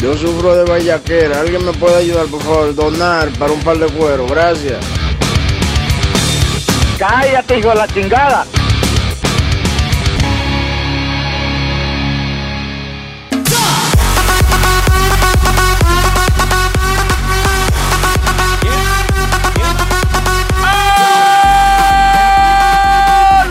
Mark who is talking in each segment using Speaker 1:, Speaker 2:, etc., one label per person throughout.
Speaker 1: Yo sufro de vallaquera. ¿Alguien me puede ayudar, por favor? Donar para un par de cuero. Gracias.
Speaker 2: Cállate, hijo de la chingada.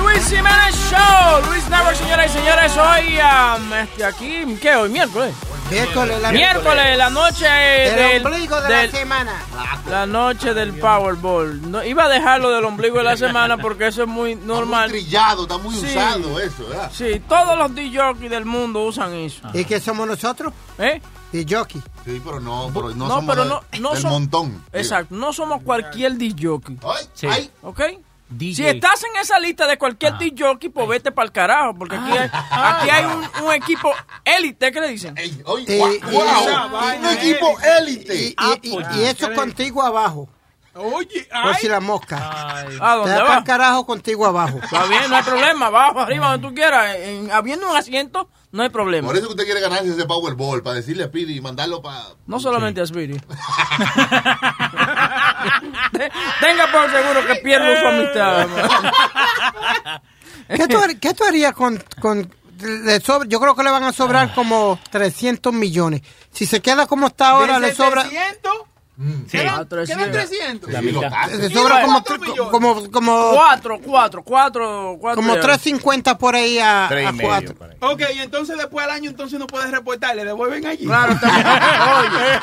Speaker 3: Luis Jiménez Show. Luis y señores. Hoy, um, este, aquí, ¿qué? Hoy, miércoles.
Speaker 4: Miércoles, la,
Speaker 3: Miércoles, la noche del,
Speaker 4: ombligo de
Speaker 3: del-
Speaker 4: la semana.
Speaker 3: La noche del Powerball. No, iba a dejarlo del ombligo de la semana porque eso es muy normal.
Speaker 5: trillado, está muy
Speaker 3: Sí.
Speaker 5: usado eso, ¿verdad?
Speaker 3: Sí, todos los DJ del mundo usan eso.
Speaker 4: ¿Y qué somos nosotros?
Speaker 3: ¿Eh?
Speaker 4: Jockey.
Speaker 5: Sí, pero no, pero no,
Speaker 3: No,
Speaker 5: somos
Speaker 3: pero no, no
Speaker 5: del
Speaker 3: som-
Speaker 5: montón.
Speaker 3: Exacto, no somos cualquier DJ.
Speaker 5: Ay,
Speaker 6: Sí.
Speaker 5: ay,
Speaker 3: Si estás en esa lista de cualquier
Speaker 6: Ah.
Speaker 3: DJ, pues vete para el carajo, porque aquí hay, aquí hay un, un equipo élite, ¿qué le dicen?
Speaker 5: ey,
Speaker 4: y-
Speaker 5: un equipo élite.
Speaker 4: Y, y- y- y eso contigo abajo.
Speaker 3: Oye,
Speaker 4: Por si la mosca.
Speaker 3: ¿A
Speaker 4: Te
Speaker 3: dónde va?
Speaker 4: el carajo contigo abajo.
Speaker 3: Está bien, no hay problema, abajo, arriba, donde tú quieras. En- habiendo un asiento, no hay problema.
Speaker 5: Por eso que usted quiere ganarse ese Powerball, para decirle a Pidi y mandarlo para...
Speaker 3: No solamente a Speedy. Te- Tenga por seguro que pierdo su amistad.
Speaker 4: ¿Qué tú, har- qué tú harías con... con le sobra- yo creo que le van a sobrar como 300 millones. Si se queda como está ahora, le sobra...
Speaker 6: Sí.
Speaker 3: A 300.
Speaker 6: La mitad.
Speaker 4: Le sobra como, como, como,
Speaker 3: Cuatro, cuatro, cuatro, cuatro.
Speaker 4: como 350 por ahí a,
Speaker 7: Tres y
Speaker 4: a
Speaker 7: medio.
Speaker 4: cuatro.
Speaker 7: por ahí.
Speaker 8: Ok, y entonces después del año entonces no puedes reportar, le devuelven allí.
Speaker 3: Claro, también. Oye.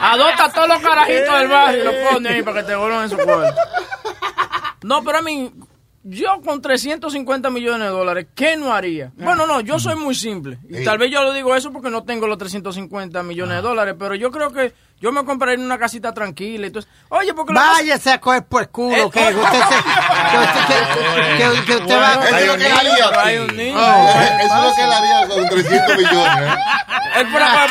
Speaker 3: Adopta todos los carajitos del barrio y los pone ahí para que te vuelvan en su cuarto. No, pero a mí, yo con 350 millones de dólares, ¿qué no haría? Bueno, no, yo soy muy simple. Y tal vez yo lo digo eso porque no tengo los 350 millones de dólares, pero yo creo que yo me compraría una casita tranquila y todo eso. Oye, porque
Speaker 4: Váyase a coger por culo,
Speaker 3: Eh,
Speaker 4: que usted se, que usted, que- que- que usted va...
Speaker 5: Eso es lo que él haría aquí.
Speaker 3: Hay un niño.
Speaker 5: Eso es lo que él haría con 300 millones. ¿eh?
Speaker 3: Él por acá-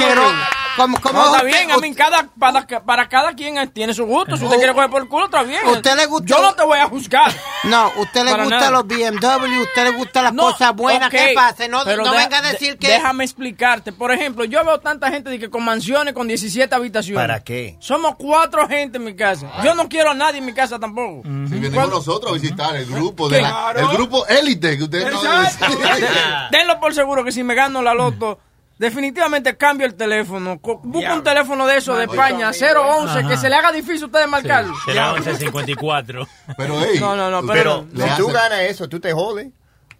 Speaker 4: como, como
Speaker 3: No, está
Speaker 4: usted-
Speaker 3: bien, a mí cada, para, para cada quien tiene su gusto. Si usted quiere coger por el culo, está bien.
Speaker 4: ¿Usted le gustó?
Speaker 3: Yo no te voy a juzgar.
Speaker 4: No, usted le gusta
Speaker 3: nada.
Speaker 4: los BMW, usted le gusta las
Speaker 3: No,
Speaker 4: cosas buenas
Speaker 3: ok,
Speaker 4: que pase. No,
Speaker 3: pero
Speaker 4: no
Speaker 3: deja-
Speaker 4: venga a decir
Speaker 3: de-
Speaker 4: que...
Speaker 3: Déjame explicarte. Por ejemplo, yo veo tanta gente de que con mansiones con 17 habitaciones.
Speaker 7: ¿Para qué?
Speaker 3: Somos cuatro gente en mi casa. Yo no quiero a nadie en mi casa tampoco.
Speaker 5: Si venimos
Speaker 3: ¿Cuál-
Speaker 5: nosotros a visitar el grupo de la-
Speaker 8: Claro.
Speaker 5: el grupo élite que usted no
Speaker 3: Denlo por seguro que si me gano la loto, definitivamente cambio el teléfono. Busco un teléfono de eso de España, 011, que se le haga difícil a ustedes marcarlo.
Speaker 6: Será 1154.
Speaker 5: Pero hey,
Speaker 3: No, no, no, pero-
Speaker 5: le
Speaker 7: Si tú
Speaker 5: hace-
Speaker 7: ganas eso, tú te jodes.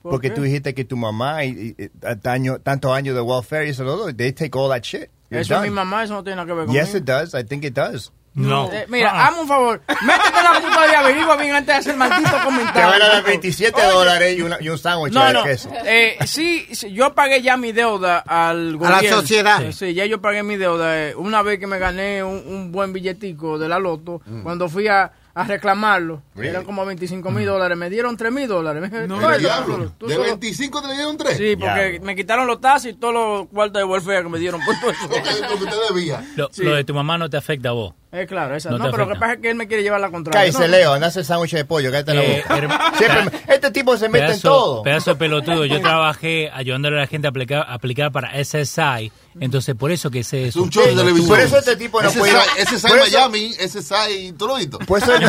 Speaker 3: ¿Por
Speaker 7: Porque
Speaker 3: qué?
Speaker 7: tú dijiste que tu mamá y, y- y daño- tantos años de welfare y eso todo, they take all that shit. You're
Speaker 3: Eso es mi mamá, eso no tiene nada que ver conmigo.
Speaker 7: Yes, it does. I think it does.
Speaker 6: No.
Speaker 3: Eh, mira, hazme un favor. Métete la computadora y averigua bien antes de hacer maldito
Speaker 7: Te
Speaker 3: comentario.
Speaker 7: van a dar 27 dólares y, una- y un sándwich
Speaker 3: No,
Speaker 7: de
Speaker 3: no.
Speaker 7: queso.
Speaker 3: Eh, sí, sí, yo pagué ya mi deuda al
Speaker 4: A la
Speaker 3: gobierno.
Speaker 4: sociedad.
Speaker 3: Sí, sí, ya yo pagué mi deuda. eh, una vez que me gané un, un buen billetico de la loto, cuando fui a, a reclamarlo,
Speaker 5: Really?
Speaker 3: eran como 25 mil dólares, me dieron 3 mil dólares.
Speaker 5: El
Speaker 3: "Oye,
Speaker 5: diablo. De
Speaker 3: solo-".
Speaker 5: 25 te le dieron 3.
Speaker 3: Sí, porque
Speaker 7: Diablo.
Speaker 3: me quitaron los taxis y todos los cuartos de welfare que me dieron por todo eso.
Speaker 5: Lo que usted debía.
Speaker 6: Lo,
Speaker 3: Sí.
Speaker 6: lo de tu mamá no te afecta a vos.
Speaker 3: Eh, claro, esa.
Speaker 6: No
Speaker 3: No, pero lo que pasa es que él me quiere llevar la contraria.
Speaker 7: Cállese,
Speaker 3: No,
Speaker 7: Leo, anda a hacer sándwich de pollo, cállate la
Speaker 6: Eh,
Speaker 7: boca.
Speaker 6: herma-
Speaker 7: Siempre me- este tipo se mete en todo.
Speaker 6: pedazo de pelotudo. Yo trabajé ayudándole a la gente a aplicar, a aplicar para SSI. Entonces, por eso que sé
Speaker 5: Es un show de televisión.
Speaker 7: Por eso este tipo no
Speaker 5: ese
Speaker 7: puede ir a-
Speaker 5: Ese Miami, ese Sai Tolito.
Speaker 7: Por eso, él,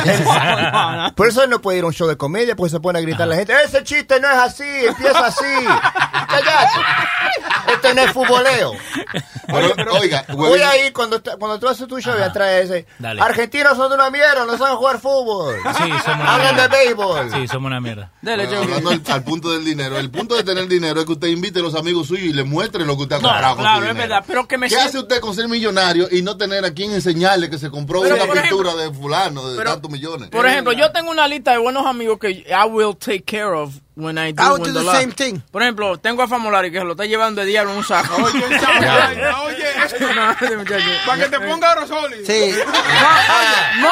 Speaker 7: por eso él no puede ir a un show de comedia, porque se pone a gritar a la gente, ese chiste no es así, empieza así. Cállate. Este no es futboleo.
Speaker 5: Pero, oiga,
Speaker 7: Voy a ir cuando, cuando tú haces tu show y atrás ese.
Speaker 6: Dale.
Speaker 7: Argentinos son de una mierda, no saben jugar fútbol.
Speaker 6: Sí, somos una
Speaker 7: Hablan de béisbol.
Speaker 6: Sí, somos una mierda.
Speaker 3: Dele,
Speaker 5: Bueno, hablando al, al punto del dinero. El punto de tener dinero es que usted invite a los amigos suyos y le muestre lo que usted ha
Speaker 3: No,
Speaker 5: comprado con
Speaker 3: claro, es
Speaker 5: dinero.
Speaker 3: verdad, pero que me
Speaker 5: ¿Qué hace usted con ser millonario y no tener a quien enseñarle que se compró
Speaker 3: Pero,
Speaker 5: una
Speaker 3: por
Speaker 5: pintura de fulano de
Speaker 3: pero-
Speaker 5: tantos millones?
Speaker 3: Por ejemplo, yo tengo una lista de buenos amigos que I will take care of when I do,
Speaker 4: I would
Speaker 3: when
Speaker 4: do
Speaker 3: the
Speaker 4: same thing.
Speaker 3: Por ejemplo, tengo a Famolari que se lo está llevando de diablo en un saco.
Speaker 8: Oye,
Speaker 3: No.
Speaker 8: Para que te ponga Rosoli.
Speaker 4: Sí.
Speaker 3: No,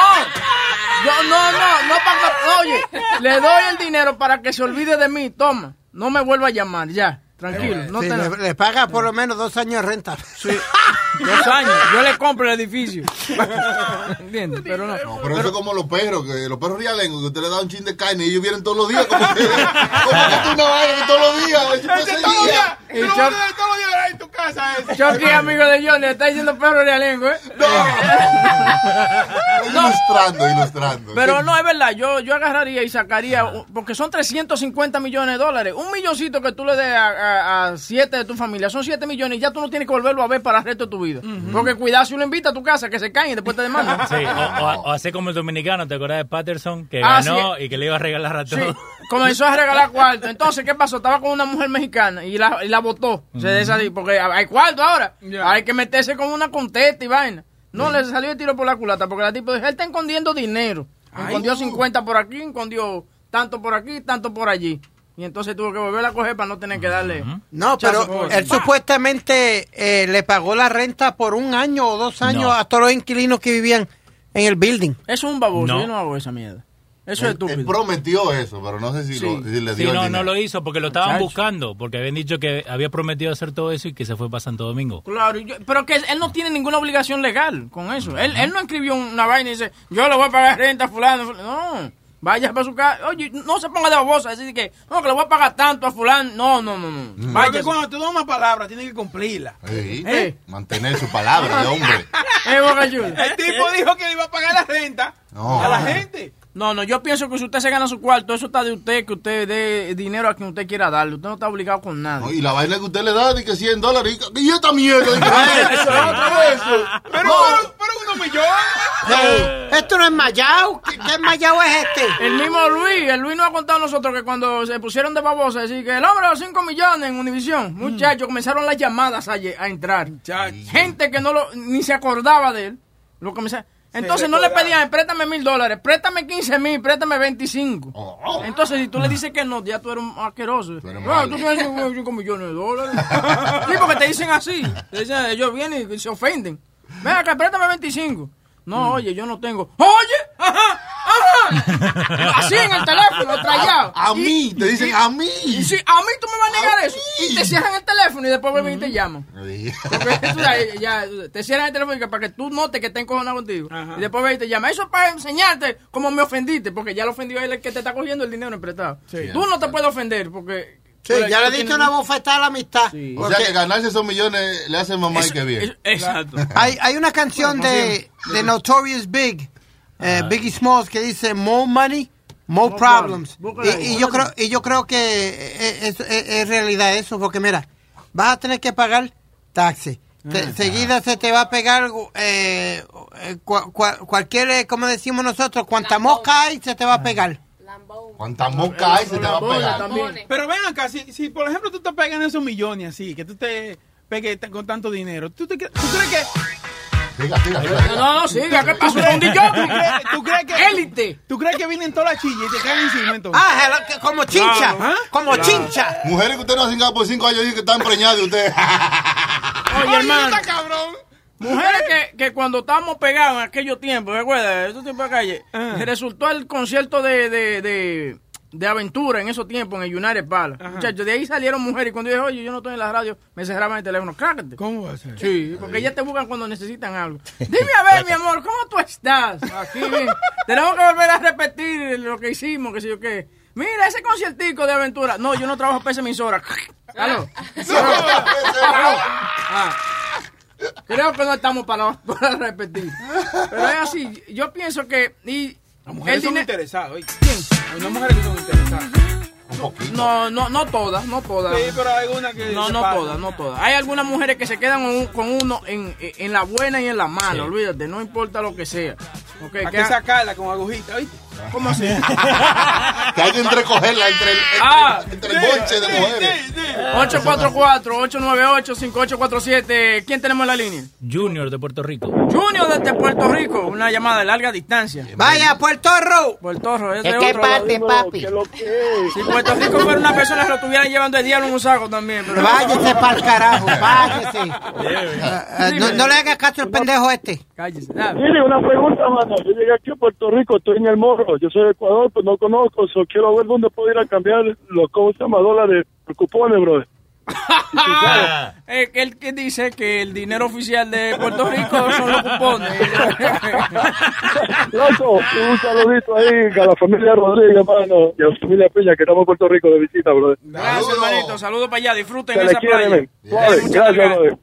Speaker 3: yo no, no, no para oye, le doy el dinero para que se olvide de mí, toma, no me vuelva a llamar, ya, tranquilo, no
Speaker 4: Sí,
Speaker 3: te
Speaker 4: le, le paga por lo menos dos años de renta.
Speaker 3: Sí, dos años, yo le compro el edificio, ¿entiendes? Pero no,
Speaker 5: Pero, eso es como los perros, que los perros rialengos, que usted le da un chin de carne y ellos vienen todos los días. Como que, como que una vaina que todos los días.
Speaker 8: todos los
Speaker 5: día.
Speaker 8: días.
Speaker 3: Y
Speaker 8: Tú todos los días en tu casa. ese.
Speaker 3: Chucky, amigo de Johnny, está diciendo perro realengo, ¿eh?
Speaker 5: Ilustrando, ilustrando.
Speaker 3: Pero no, es verdad, yo, yo agarraría y sacaría, porque son 350 millones de dólares. Un milloncito que tú le des a, a- a siete de tu familia, son 7 millones y ya tú no tienes que volverlo a ver para el resto de tu vida. Porque cuidado si uno invita a tu casa, que se caen y después te demandan.
Speaker 6: Sí, o, o, o hacer como el dominicano, ¿te acuerdas de Patterson? Que
Speaker 3: Ah,
Speaker 6: ganó
Speaker 3: sí.
Speaker 6: y que le iba a regalar a
Speaker 3: Sí,
Speaker 6: todos.
Speaker 3: comenzó a regalar cuarto. Entonces, ¿qué pasó? Estaba con una mujer mexicana y la, y la votó. Se desalió, porque hay cuarto ahora. Hay que meterse con una contesta y vaina. No, le salió el tiro por la culata porque la tipo dijo, él está escondiendo dinero. Escondió 50 por aquí, escondió tanto por aquí, tanto por allí. Y entonces tuvo que volver a coger para no tener que darle...
Speaker 4: No, pero él supuestamente eh, le pagó la renta por un año o dos años
Speaker 6: No.
Speaker 4: a todos los inquilinos que vivían en el building.
Speaker 3: Eso es un baboso,
Speaker 6: No.
Speaker 3: yo no hago esa mierda. Eso es
Speaker 5: Él, él
Speaker 3: estúpido.
Speaker 5: prometió eso, pero no sé si,
Speaker 3: Sí.
Speaker 5: lo- si le
Speaker 6: Sí,
Speaker 5: dio el
Speaker 6: no,
Speaker 5: dinero.
Speaker 6: no lo hizo porque lo estaban buscando, porque habían dicho que había prometido hacer todo eso y que se fue para Santo Domingo.
Speaker 3: Claro, y yo- pero que él no tiene ninguna obligación legal con eso. Él, él no escribió una vaina y dice, yo le voy a pagar renta a fulano. No, vaya para su casa. Oye, no se ponga de babosa, decir que, no, que le voy a pagar tanto a fulano. No, no, no, no.
Speaker 8: Porque
Speaker 3: Vaya.
Speaker 8: cuando tú das una palabra, tienes que cumplirla.
Speaker 5: Sí,
Speaker 3: Eh.
Speaker 5: Mantener su palabra de hombre.
Speaker 3: Eh, Boca Chula.
Speaker 8: El tipo dijo que le iba a pagar la renta
Speaker 5: No.
Speaker 8: a la gente.
Speaker 3: No, no, yo pienso que si usted se gana su cuarto, eso está de usted, que usted dé dinero a quien usted quiera darle. Usted no está obligado con nada.
Speaker 5: No, y la vaina que usted le da de que 100 dólares. Y, y esta mierda. que-
Speaker 3: Eso.
Speaker 8: Pero, pero, pero unos millones.
Speaker 4: Hey, esto no es Mayao. ¿Qué, qué Mayao es este?
Speaker 3: El mismo Luis, el Luis nos ha contado a nosotros que cuando se pusieron de babosa, decir que el hombre de los 5 millones en Univisión, muchachos, comenzaron las llamadas a, a entrar. Gente que no lo, ni se acordaba de él. Lo comenzaron. Entonces no le pedían, préstame mil dólares, préstame 15 mil, préstame 25. Entonces si tú le dices que no, ya tú eres un asqueroso.
Speaker 5: eres
Speaker 3: Ah,
Speaker 5: malo.
Speaker 3: tú tienes 5 millones de dólares. sí, porque te dicen así. Te dicen, ellos vienen y se ofenden. Ven acá, préstame 25. No, oye, yo no tengo. Oye, ajá, ajá. Así en el teléfono, trayado.
Speaker 5: A, a mí, te dicen a mí.
Speaker 3: Y si a mí tú me vas a negar eso. Y te cierran el teléfono y después vuelven y te llaman. Porque tú sabes, ya, te cierran el teléfono para que tú notes que está encojonado contigo. Y después ven y te llaman. Eso es para enseñarte cómo me ofendiste, porque ya lo ofendió a él el que te está cogiendo el dinero prestado. Tú no te puedes ofender porque...
Speaker 4: Sí, ya le diste una bofetada a la amistad.
Speaker 3: Sí.
Speaker 5: O sea que ganarse esos millones le hace mamá y que bien.
Speaker 3: Exacto.
Speaker 4: Hay, hay una canción de, de Notorious Big, eh, Biggie Smalls, que dice More money, more,
Speaker 3: More
Speaker 4: problems. Y, y yo creo, y yo creo que es, es- es realidad eso, porque mira, vas a tener que pagar taxes. Te- seguida se te va a pegar eh, eh, cua- cua- cualquier, eh, como decimos nosotros, cuanta mosca hay, se te va a pegar.
Speaker 5: Cuánta mosca hay, se te va a pegar.
Speaker 3: también.
Speaker 8: Pero ven acá, si, si por ejemplo tú te pegas esos millones así, que tú te pegues con tanto dinero, ¿tú, te tú crees que...
Speaker 5: Siga, siga, siga, siga.
Speaker 3: No, no, siga, ¿qué pasó? ¿Un
Speaker 8: ¿Tú crees, tú crees que...
Speaker 3: Élite.
Speaker 8: ¿Tú crees que vienen todas las chillas y te caen encima entonces?
Speaker 4: Ah, como chincha,
Speaker 8: Claro.
Speaker 4: como chincha.
Speaker 5: Mujeres que usted no ha cingado por cinco años dicen que están preñadas de usted.
Speaker 3: Oye, hermano.
Speaker 8: está cabrón!
Speaker 3: Mujeres que, que cuando estábamos pegados en aquellos tiempos, ¿recuerdas? Esos tiempos de calle,
Speaker 8: Ah.
Speaker 3: resultó el concierto de, de, de, de aventura en esos tiempos en el United Palace. Muchachos, de ahí salieron mujeres y cuando yo dije, oye, yo no estoy en la radio, me cerraban el teléfono. Crácate.
Speaker 8: ¿Cómo va a ser?
Speaker 3: Sí, porque ellas te buscan cuando necesitan algo. Dime a ver, mi amor, ¿cómo tú estás? Aquí, bien. Tenemos que volver a repetir lo que hicimos, que sé yo qué. Mira, ese conciertico de aventura. No, yo no trabajo para esa emisora. ¿Aló? Ah. Creo que no estamos para, para repetir. Pero es así, yo pienso que... Y
Speaker 8: Las mujeres
Speaker 3: el
Speaker 8: son interesadas, oye.
Speaker 3: ¿Quién?
Speaker 8: Hay unas mujeres que son interesadas.
Speaker 5: Un poquito.
Speaker 3: No, no, no todas, no todas.
Speaker 8: Sí, pero hay una que...
Speaker 3: No, no todas, no todas. Hay algunas mujeres que se quedan con, un- con uno en, en la buena y en la mala, olvídate, no importa lo que sea. Ok,
Speaker 8: Hay
Speaker 3: ¿qué
Speaker 8: que sacarla con agujita, ¿oíste?
Speaker 3: ¿Cómo así?
Speaker 9: Que hay que entrecogerla entre el, entre,
Speaker 3: Ah.
Speaker 9: entre el bonche de mujeres.
Speaker 3: 844-898-5847. ¿Quién tenemos en la línea?
Speaker 6: Junior de Puerto Rico.
Speaker 3: Junior desde Puerto Rico. Una llamada de larga distancia.
Speaker 4: Vaya, Puerto Rico.
Speaker 3: Puerto Rico.
Speaker 4: ¿De
Speaker 3: es
Speaker 4: qué
Speaker 3: otro
Speaker 4: parte, papi?
Speaker 3: Si Puerto Rico fuera una persona, se lo estuvieran llevando el diablo en un saco también. Pero...
Speaker 4: Váyase para el carajo, váyase. Ah, no, no le hagas caso al pendejo este.
Speaker 3: Cállese.
Speaker 10: Mire, una pregunta, mano. Yo llegué aquí a Puerto Rico, estoy en el morro. Yo soy de Ecuador, pues no conozco. So quiero ver dónde puedo ir a cambiar los, ¿cómo se llama? Dólares por cupones, brother.
Speaker 3: Él que dice que el dinero oficial de Puerto Rico son los cupones.
Speaker 10: Loco, un saludito ahí a la familia Rodríguez, mano. Y a la familia Peña, que estamos en Puerto Rico de visita, brother.
Speaker 3: Gracias, hermanito. Saludos para allá. Disfruten
Speaker 10: Se
Speaker 3: esa
Speaker 10: quiere,
Speaker 3: playa.
Speaker 10: Gracias, brother.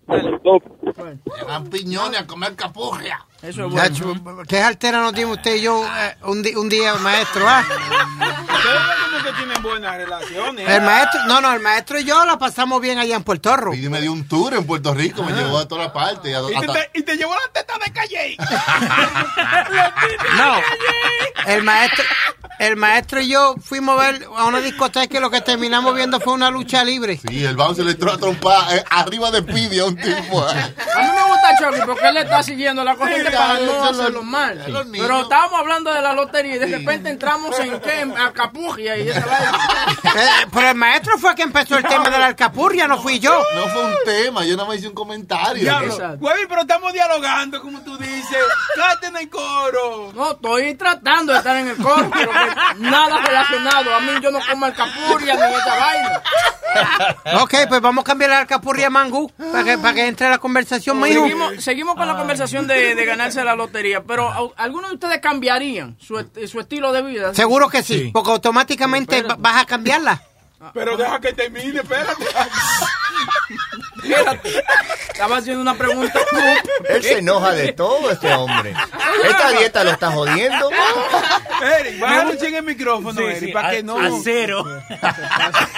Speaker 9: Llevan piñones a comer capurria.
Speaker 3: Eso es
Speaker 4: Chacho, ¿Qué altera nos dimos usted y yo eh, un, di- un día, maestro? ah?
Speaker 8: Ustedes como que tienen buenas relaciones.
Speaker 4: El maestro, no, no, el maestro y yo la pasamos bien allá en Puerto Rico.
Speaker 9: Y me dio un tour en Puerto Rico, me llevó a todas partes. a-
Speaker 8: Y te,
Speaker 9: hasta-
Speaker 8: te- y te llevó la teta de calle.
Speaker 4: No, el maestro, el maestro y yo fuimos a ver a una discoteca y lo que terminamos viendo fue una lucha libre.
Speaker 9: Sí, el bouncer le entró a trompar eh, arriba de Pidi a un tipo. eh.
Speaker 3: A mí me gusta Chucky porque él le está siguiendo la corriente Para no hacerlo
Speaker 9: lo-
Speaker 3: mal. Pero estábamos hablando de la lotería y de repente entramos en qué? En Acapurria y esa vaina.
Speaker 4: Eh, pero el maestro fue que empezó el tema de la alcapurria, no fui yo.
Speaker 9: No fue un tema, yo nada más hice un comentario.
Speaker 8: Diablo. Güey, pero estamos dialogando, como tú dices. Cállate en el coro.
Speaker 3: No, estoy tratando de estar en el coro, pero que nada relacionado. A mí yo no como alcapurria ni esa vaina.
Speaker 4: Ok, pues vamos a cambiar la alcapurria a mangú para que, para que entre la conversación, mijo.
Speaker 3: Seguimos, seguimos con la conversación de, de ganarse la lotería, pero ¿a- ¿algunos de ustedes cambiarían su, est- su estilo de vida?
Speaker 4: Seguro que sí, porque automáticamente va- vas a cambiarla.
Speaker 8: Pero deja que termine, espérate.
Speaker 3: Espérate. Estaba haciendo una pregunta.
Speaker 7: Él se enoja de todo este hombre. Esta dieta lo está jodiendo.
Speaker 8: Eric, baja el micrófono,
Speaker 6: Sí,
Speaker 8: Eric,
Speaker 6: sí,
Speaker 8: para
Speaker 6: a-
Speaker 8: que no.
Speaker 6: a cero.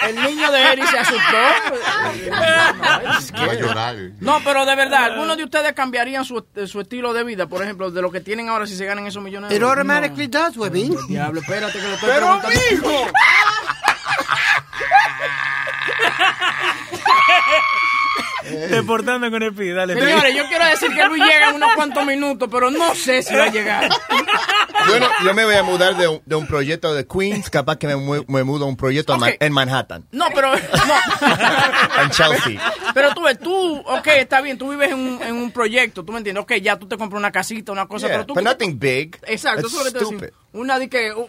Speaker 3: El niño de Eri se asustó.
Speaker 9: Va a llorar.
Speaker 3: No, pero de verdad, ¿algunos de ustedes cambiarían su, su estilo de vida? Por ejemplo, de lo que tienen ahora si se ganan esos millones de
Speaker 4: It automatically does, huevín.
Speaker 3: No. Diablo, espérate que lo estoy
Speaker 8: Pero,
Speaker 3: preguntando.
Speaker 8: mijo.
Speaker 6: Deportando con el PID, dale. Pi.
Speaker 3: Señores, yo quiero decir que Luis llega en unos cuantos minutos, pero no sé si va a llegar.
Speaker 7: Bueno, yo me voy a mudar de un, de un proyecto de Queens, capaz que me, mu- me mudo a un proyecto en Ma-
Speaker 3: Ok.
Speaker 7: en Manhattan,
Speaker 3: No, pero no.
Speaker 7: en Chelsea.
Speaker 3: Pero tú ves, tú, ok, está bien, tú vives en un, en un proyecto, tú me entiendes, ok, ya tú te compras una casita, una cosa,
Speaker 7: Yeah,
Speaker 3: pero tú...
Speaker 7: but nothing big.
Speaker 3: Exacto, eso es lo que te decía. Una,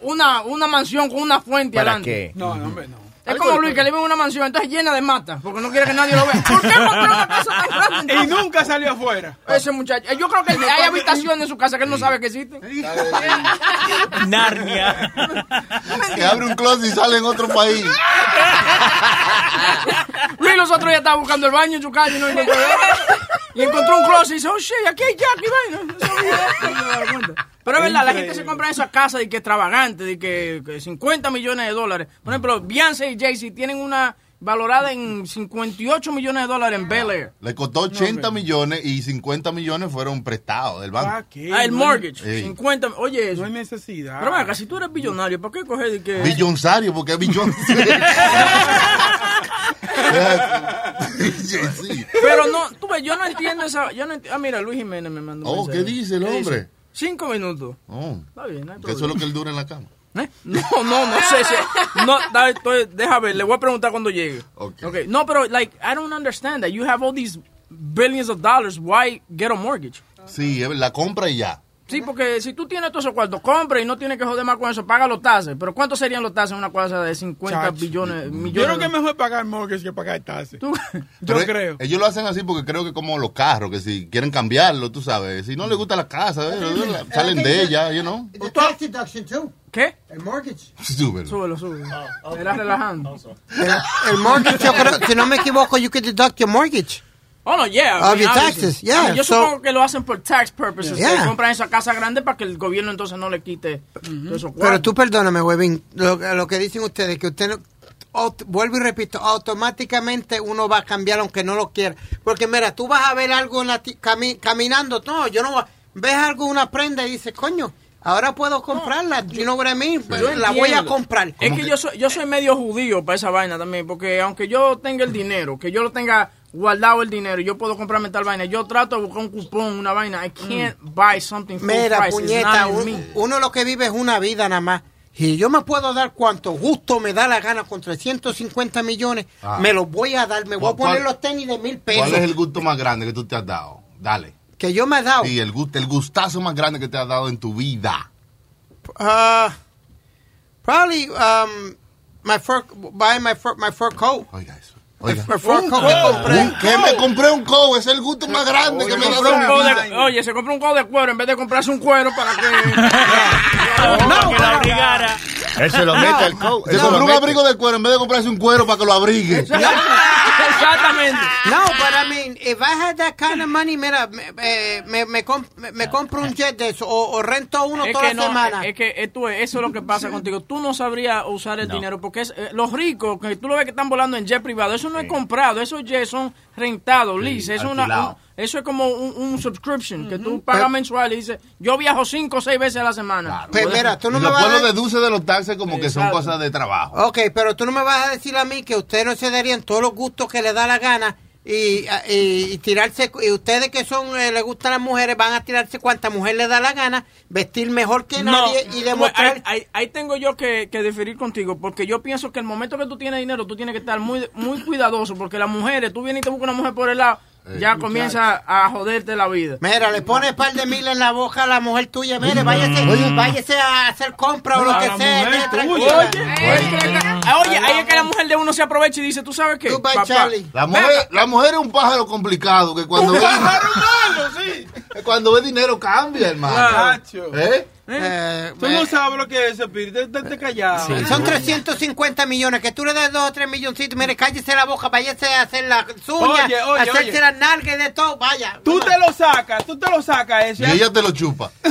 Speaker 3: una, una mansión con una fuente
Speaker 7: ¿Para
Speaker 3: adelante.
Speaker 7: qué?
Speaker 8: No, no, hombre, no.
Speaker 3: Es como Luis que vive en una mansión, entonces llena de mata, porque no quiere que nadie lo vea. ¿Por qué una casa tan grande?
Speaker 8: Y nunca salió afuera.
Speaker 3: Ese muchacho, eh, yo creo que hay habitaciones en su casa que él no sabe que existen.
Speaker 6: Narnia.
Speaker 9: Que abre un closet y sale en otro país.
Speaker 3: Luis los otros días estaba buscando el baño en su casa y no encontró. Y encontró un closet y dice, oh shit, aquí hay Jack y vaina. No sabía esto, no me daba cuenta. Pero es verdad, la gente se compra esas casas de que extravagante, de que, que 50 millones de dólares. Por ejemplo, Beyoncé y Jay-Z tienen una valorada en 58 millones de dólares en Bel Air.
Speaker 9: Le costó 80 millones y 50 millones fueron prestados del banco.
Speaker 8: ¿Para qué?
Speaker 3: Ah, el mortgage,
Speaker 9: Sí.
Speaker 3: 50, oye eso.
Speaker 8: No hay necesidad.
Speaker 3: Pero venga, si tú eres billonario, ¿por qué coger de que...
Speaker 9: Billonsario, porque es billón. sí.
Speaker 3: Pero no, tú ves, yo no entiendo esa... Yo no enti- ah, mira, Luis Jiménez me mandó un
Speaker 9: Oh,
Speaker 3: mensaje.
Speaker 9: ¿qué dice el hombre?
Speaker 3: Cinco minutos.
Speaker 9: Oh,
Speaker 3: Está bien, no hay
Speaker 9: eso es lo que él dura en la cama.
Speaker 3: ¿Eh? No, no, no sé si. No, estoy- deja ver, le voy a preguntar cuando llegue.
Speaker 9: Ok.
Speaker 3: Okay. No, pero, like, I don't understand that. You have all these billions of dollars. Why get a mortgage?
Speaker 9: Sí, la compra y ya.
Speaker 3: Sí, porque si tú tienes todos esos cuartos, compra y no tienes que joder más con eso, paga los tases. Pero ¿cuántos serían los tases en una casa de 50
Speaker 8: Chacho.
Speaker 3: billones,
Speaker 8: Yo
Speaker 3: millones?
Speaker 8: creo que es mejor pagar mortgage que pagar taxes.
Speaker 3: Tú-
Speaker 8: Yo
Speaker 9: Pero
Speaker 8: creo.
Speaker 9: Ellos lo hacen así porque creo que como los carros, que si quieren cambiarlo, tú sabes, si no les gusta la casa, eh, salen de ella, you know.
Speaker 4: The tax deduction too.
Speaker 3: ¿Qué?
Speaker 4: El mortgage.
Speaker 9: Súbelo.
Speaker 3: Súbelo, súbelo. Era relajando.
Speaker 4: El, el mortgage, yo creo, si no me equivoco, you can deduct your mortgage.
Speaker 3: Oh, no, yeah.
Speaker 4: Of your taxes, yeah,
Speaker 3: I mean, yo
Speaker 4: so-
Speaker 3: supongo que lo hacen por tax purposes.
Speaker 4: Yeah.
Speaker 3: Que compran esa casa grande para que el gobierno entonces no le quite todos esos
Speaker 4: Pero tú perdóname, huevín, lo, lo que dicen ustedes, que usted, no- aut- vuelvo y repito, automáticamente uno va a cambiar aunque no lo quiera. Porque mira, tú vas a ver algo en la ti- cami- caminando, no, yo no voy- ves algo, una prenda y dices, coño, ahora puedo comprarla. You know what I mean?
Speaker 3: Yo
Speaker 4: La voy a comprar.
Speaker 3: Es que yo soy, yo soy medio judío para esa vaina también, porque aunque yo tenga el dinero, que yo lo tenga guardado el dinero y yo puedo comprarme tal vaina, yo trato de buscar un cupón, una vaina. I can't buy something full
Speaker 4: Mira,
Speaker 3: price.
Speaker 4: Puñeta, un-
Speaker 3: me.
Speaker 4: uno lo que vive es una vida nada más. Y yo me puedo dar cuanto gusto me da la gana con 350 millones.
Speaker 9: Ah.
Speaker 4: Me los voy a dar. Me voy a
Speaker 9: ¿Cuál-
Speaker 4: poner los tenis de mil pesos.
Speaker 9: ¿Cuál es el gusto más grande que tú te has dado? Dale.
Speaker 4: Que yo me he dado.
Speaker 9: Sí, el, gusto, el gustazo más grande que te has dado en tu vida.
Speaker 4: Uh, probably um, my fur, buy my fur, my fur coat.
Speaker 9: Oiga eso. Oiga.
Speaker 4: fur coat que compré.
Speaker 9: Un- que me compré un coat, es el gusto más grande que me en
Speaker 3: un de- oye, se compró un codo de cuero en vez de comprarse un cuero para que...
Speaker 6: Para que la obligara.
Speaker 7: Él se lo mete al coat.
Speaker 9: Se compró un abrigo de cuero en vez de comprarse un cuero para que lo abrigue.
Speaker 3: Exactamente.
Speaker 4: No, but I mean, if I had that kind of money, mira, me, eh, me, me, comp- me- compro un jet de eso o, o rento uno
Speaker 3: Es
Speaker 4: toda
Speaker 3: que
Speaker 4: la
Speaker 3: no,
Speaker 4: semana.
Speaker 3: es que esto es- eso es lo que pasa contigo. Tú no sabrías usar el dinero porque es, eh, los ricos, que tú lo ves que están volando en jet privado, eso no es comprado, esos jets son rentados, lease. Es una, eso es como un, un subscription que tú pagas mensual y dices, yo viajo cinco o seis veces a la semana.
Speaker 4: Pues mira, tú no me vas a dar-
Speaker 9: deduce de los taxes como que son
Speaker 3: Exacto.
Speaker 9: cosas de trabajo.
Speaker 4: Ok, pero tú no me vas a decir a mí que ustedes no se darían todos los gustos que le da la gana y, y, y tirarse, y ustedes que son, eh, les gustan las mujeres, van a tirarse cuanta mujer les da la gana, vestir mejor que
Speaker 3: No,
Speaker 4: nadie y
Speaker 3: pues,
Speaker 4: demostrar...
Speaker 3: ahí, ahí- ahí tengo yo que, que diferir contigo, porque yo pienso que el momento que tú tienes dinero, tú tienes que estar muy muy cuidadoso, porque las mujeres, tú vienes y te buscas una mujer por el lado, ya comienza a joderte la vida.
Speaker 4: Mira, le pones par de mil en la boca a la mujer tuya, mire, váyase, váyase a hacer compra o lo que sea.
Speaker 3: Oye, ah, oye, ahí es que la mujer de uno se aprovecha y dice, ¿tú sabes qué?
Speaker 9: La mujer, la mujer es un pájaro complicado que cuando ve, cuando ve dinero cambia, hermano. ¿Eh?
Speaker 4: Eh,
Speaker 8: Tú no sabes lo que es eso, Piri. Estate callado.
Speaker 4: Son 350 millones, que tú le das dos o tres milloncitos, mire, cállese la boca, váyase a hacer las uñas,
Speaker 8: Oye, oye,
Speaker 4: hacerse
Speaker 8: oye.
Speaker 4: las nalgas y de todo, vaya.
Speaker 8: Tú te lo sacas, tú te lo sacas
Speaker 9: Y
Speaker 8: ese.
Speaker 9: ella te lo chupa.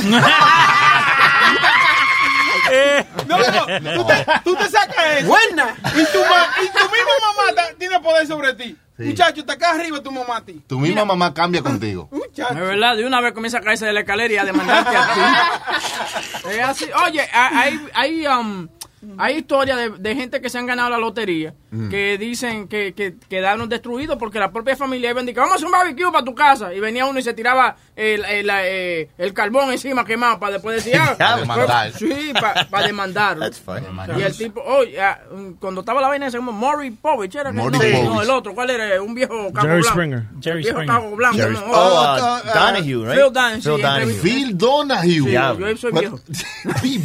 Speaker 8: No, no, no. Tú te, tú te sacas eso.
Speaker 4: Buena.
Speaker 8: Y tu, ma- y tu misma mamá tiene poder sobre ti. Muchacho, está acá arriba tu mamá a ti.
Speaker 9: Tu misma mamá cambia contigo.
Speaker 8: Muchacho.
Speaker 3: Es verdad, de una vez comienza a caerse de la escalera y a demandarte a ti. Es así. Oye, hay, hay, um, hay historias de, de gente que se han ganado la lotería que dicen que, que quedaron destruidos porque la propia familia iban a decir, vamos a hacer un barbecue para tu casa. Y venía uno y se tiraba el, el, eh, el carbón encima quemado para después decir, ah,
Speaker 9: Para demandar.
Speaker 3: Sí, para demandarlo.
Speaker 7: Funny.
Speaker 3: Y el tipo, um, cuando estaba la vaina, se llamó Maury Povich, era no,
Speaker 9: Povich.
Speaker 3: no, el otro, ¿cuál era? Un viejo cabo
Speaker 11: Jerry
Speaker 3: blanco.
Speaker 11: Springer.
Speaker 6: Jerry
Speaker 3: viejo
Speaker 6: Springer.
Speaker 3: cabo blanco.
Speaker 7: Jerry-
Speaker 3: no,
Speaker 7: oh,
Speaker 3: otro,
Speaker 7: uh, Donahue, right?
Speaker 3: Phil Donahue, sí,
Speaker 7: Phil Donahue.
Speaker 3: entre-
Speaker 9: Phil Donahue.
Speaker 7: Yeah.
Speaker 3: Yo soy viejo.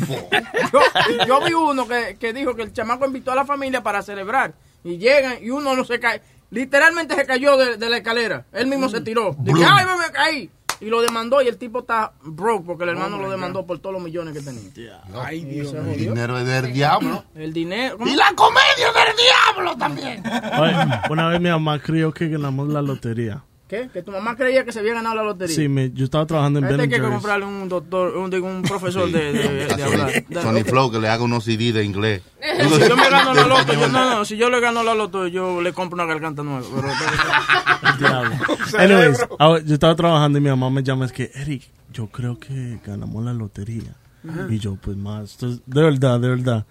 Speaker 3: Yo, yo vi uno que, que dijo que el chamaco invitó a la familia para celebrar. Y llegan y uno no se cae. Literalmente se cayó de, de la escalera. Él mismo se tiró. Dije, ay, me, me caí. Y lo demandó y el tipo está broke porque el hermano lo demandó por todos los millones que tenía.
Speaker 8: Ay, Dios.
Speaker 3: Se
Speaker 9: El dinero es del diablo.
Speaker 3: El dinero. ¿cómo?
Speaker 9: Y la comedia del diablo también.
Speaker 11: Oye, una vez mi mamá creyó que ganamos la lotería.
Speaker 3: ¿Qué? Que tu mamá creía que se había ganado la lotería.
Speaker 11: Sí, me, yo estaba trabajando en
Speaker 3: este hay que comprarle un doctor, un, profesor de, de, hablar.
Speaker 9: Sony. Flow que le haga unos CD de inglés.
Speaker 3: Si yo me gano la loto, yo, no, no, si yo le gano la loto, yo le compro una garganta nueva. Pero,
Speaker 11: Diablo. Anyways, ah, yo estaba trabajando y mi mamá me llama, es que, Eric, yo creo que ganamos la lotería. Y yo, pues más, entonces, de verdad, de verdad.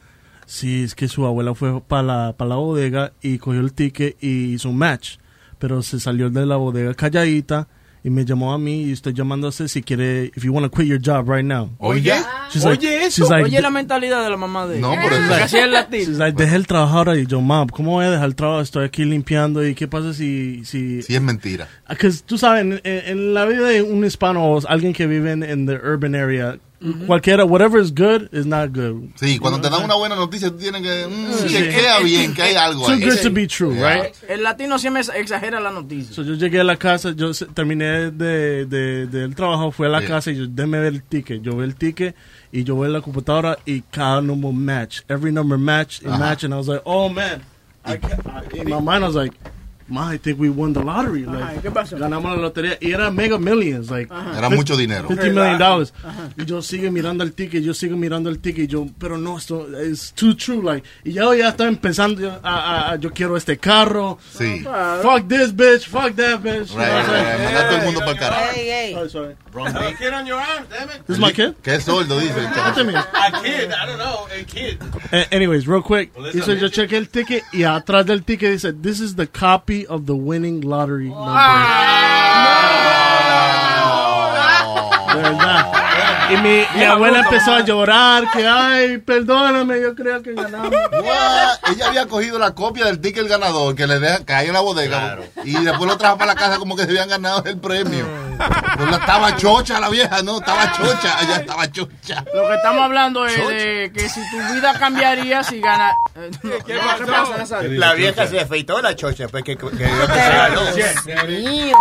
Speaker 11: Sí, es que su abuela fue para la, pa la bodega y cogió el ticket y hizo un match. Pero se salió de la bodega calladita y me llamó a mí y estoy llamándose si quiere, if you want to quit your job right now.
Speaker 8: Oye,
Speaker 11: She's like-
Speaker 8: oye eso.
Speaker 11: she's like,
Speaker 3: Oye la mentalidad de la mamá de
Speaker 9: No, pero
Speaker 3: Porque así es latino.
Speaker 11: She's like, deja el trabajo ahora. Y yo, mom, ¿cómo voy a dejar el trabajo? Estoy aquí limpiando. ¿Y qué pasa si... si
Speaker 9: Si es mentira.
Speaker 11: que tú sabes, en, en la vida de un hispano o alguien que vive en en the urban area, cualquiera, whatever is good is not good.
Speaker 9: Sí, cuando te dan una buena noticia, tú tienes que. Mm,
Speaker 3: Sí.
Speaker 9: chequea
Speaker 3: Sí.
Speaker 9: bien que hay algo
Speaker 11: Too
Speaker 9: ahí.
Speaker 11: good to be true,
Speaker 9: Yeah.
Speaker 11: right?
Speaker 3: El latino siempre exagera la noticia.
Speaker 11: So, yo llegué a la casa, yo terminé de, de- del trabajo, fui a la
Speaker 9: Yeah.
Speaker 11: casa y yo, déme ver el ticket. Yo veo el ticket y yo veo la computadora y cada número match. Every number match and
Speaker 9: Ajá.
Speaker 11: match. And I was like, oh man. I can't- I- in my mind, I was like, I think we won the lottery. Like,
Speaker 3: ¿qué pasó?
Speaker 11: Ganamos la lotería y era Mega Millions. Like,
Speaker 9: Era mucho dinero.
Speaker 11: 50 million dollars. Y yo sigo mirando el ticket, yo sigo mirando el ticket, yo, pero no, esto es too true. Like, y yo ya estaba empezando, a- a- a- yo quiero este carro.
Speaker 9: Sí.
Speaker 11: Fuck this bitch, fuck that bitch.
Speaker 9: Right, right, right. Manda a todo el mundo para el carajo.
Speaker 12: Hey, hey.
Speaker 11: Sorry, sorry.
Speaker 8: Kid on your arm, damn it.
Speaker 11: This is my kid?
Speaker 9: ¿Qué sordo dice?
Speaker 8: A kid, I don't know, a kid.
Speaker 11: A- anyways, real quick.
Speaker 8: Well,
Speaker 11: Dice,
Speaker 8: listen.
Speaker 11: yo chequé el ticket y atrás del ticket dice, this is the copy of the winning lottery number. De verdad. Y mi, mi abuela empezó a llorar, que ay, perdóname, yo creo que ganamos.
Speaker 9: What? Ella había cogido la copia del ticket ganador que le deja caer en la bodega y después lo trajo para la casa como que se habían ganado el premio. La- estaba chocha la vieja, no, estaba chocha, ella estaba chocha.
Speaker 3: Lo que estamos hablando es de que si tu vida cambiaría si gana. eh, no, ¿Qué pasa?
Speaker 7: La vieja se afeitó la chocha, pues que, que, que regaló.
Speaker 12: Mío.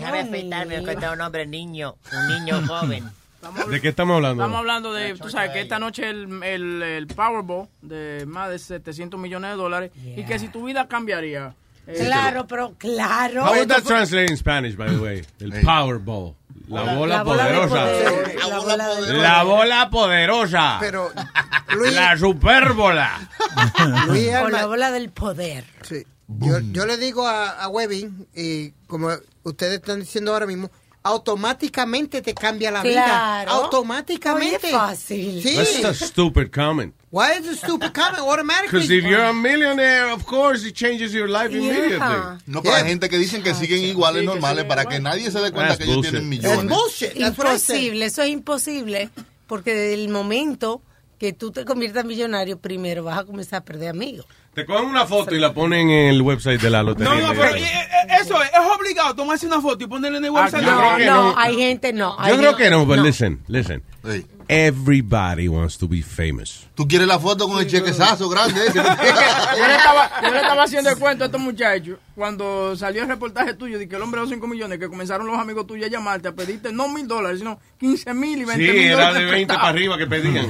Speaker 13: Déjame afeitarme, contar un hombre niño, un niño joven.
Speaker 14: ¿De qué estamos hablando?
Speaker 3: Estamos hablando de, tú sabes, que esta noche el, el, el Powerball de más de 700 millones de dólares y que si tu vida cambiaría. eh,
Speaker 12: Claro, pero claro.
Speaker 14: How would that translate in Spanish, by the way? El Powerball. La bola
Speaker 12: La bola de
Speaker 14: poderosa.
Speaker 12: poder, la bola de-
Speaker 14: La bola poderosa.
Speaker 4: Pero,
Speaker 14: La superbola.
Speaker 4: Luis
Speaker 12: O la bola del poder.
Speaker 4: Sí. Yo, yo le digo a, a Webin, y como ustedes están diciendo ahora mismo, automáticamente te cambia la vida.
Speaker 12: Claro.
Speaker 4: Automáticamente.
Speaker 12: Oye, fácil.
Speaker 4: Sí.
Speaker 14: That's a stupid comment.
Speaker 4: Why is it stupid comment automatically?
Speaker 14: Because if you're a millionaire, of course, it changes your life immediately.
Speaker 9: No, pero hay gente que dicen que siguen iguales normales para que nadie se dé cuenta
Speaker 14: That's
Speaker 9: que ellos
Speaker 14: bullshit.
Speaker 9: tienen millones.
Speaker 12: Imposible, eso es imposible. Porque desde el momento que tú te conviertas millonario, primero vas a comenzar a perder amigos.
Speaker 14: Te cogen una foto y la ponen en el website de la lotería.
Speaker 8: No, no, pero eh, eh, eso es, es obligado tomarse una foto y ponerla en el website.
Speaker 14: yo creo que
Speaker 12: no,
Speaker 14: no.
Speaker 12: hay gente, no.
Speaker 14: Yo creo que no, but listen, listen. Everybody wants to be famous.
Speaker 9: Tú quieres la foto con el chequezazo grande ese.
Speaker 3: Yo le, estaba, yo le estaba haciendo el cuento a estos muchachos cuando salió el reportaje tuyo de que el hombre de los 5 millones, que comenzaron los amigos tuyos a llamarte a pedirte no mil dólares, sino 15 mil y 20
Speaker 14: Sí,
Speaker 3: mil
Speaker 14: era
Speaker 3: dólares.
Speaker 14: de 20 para arriba que pedían.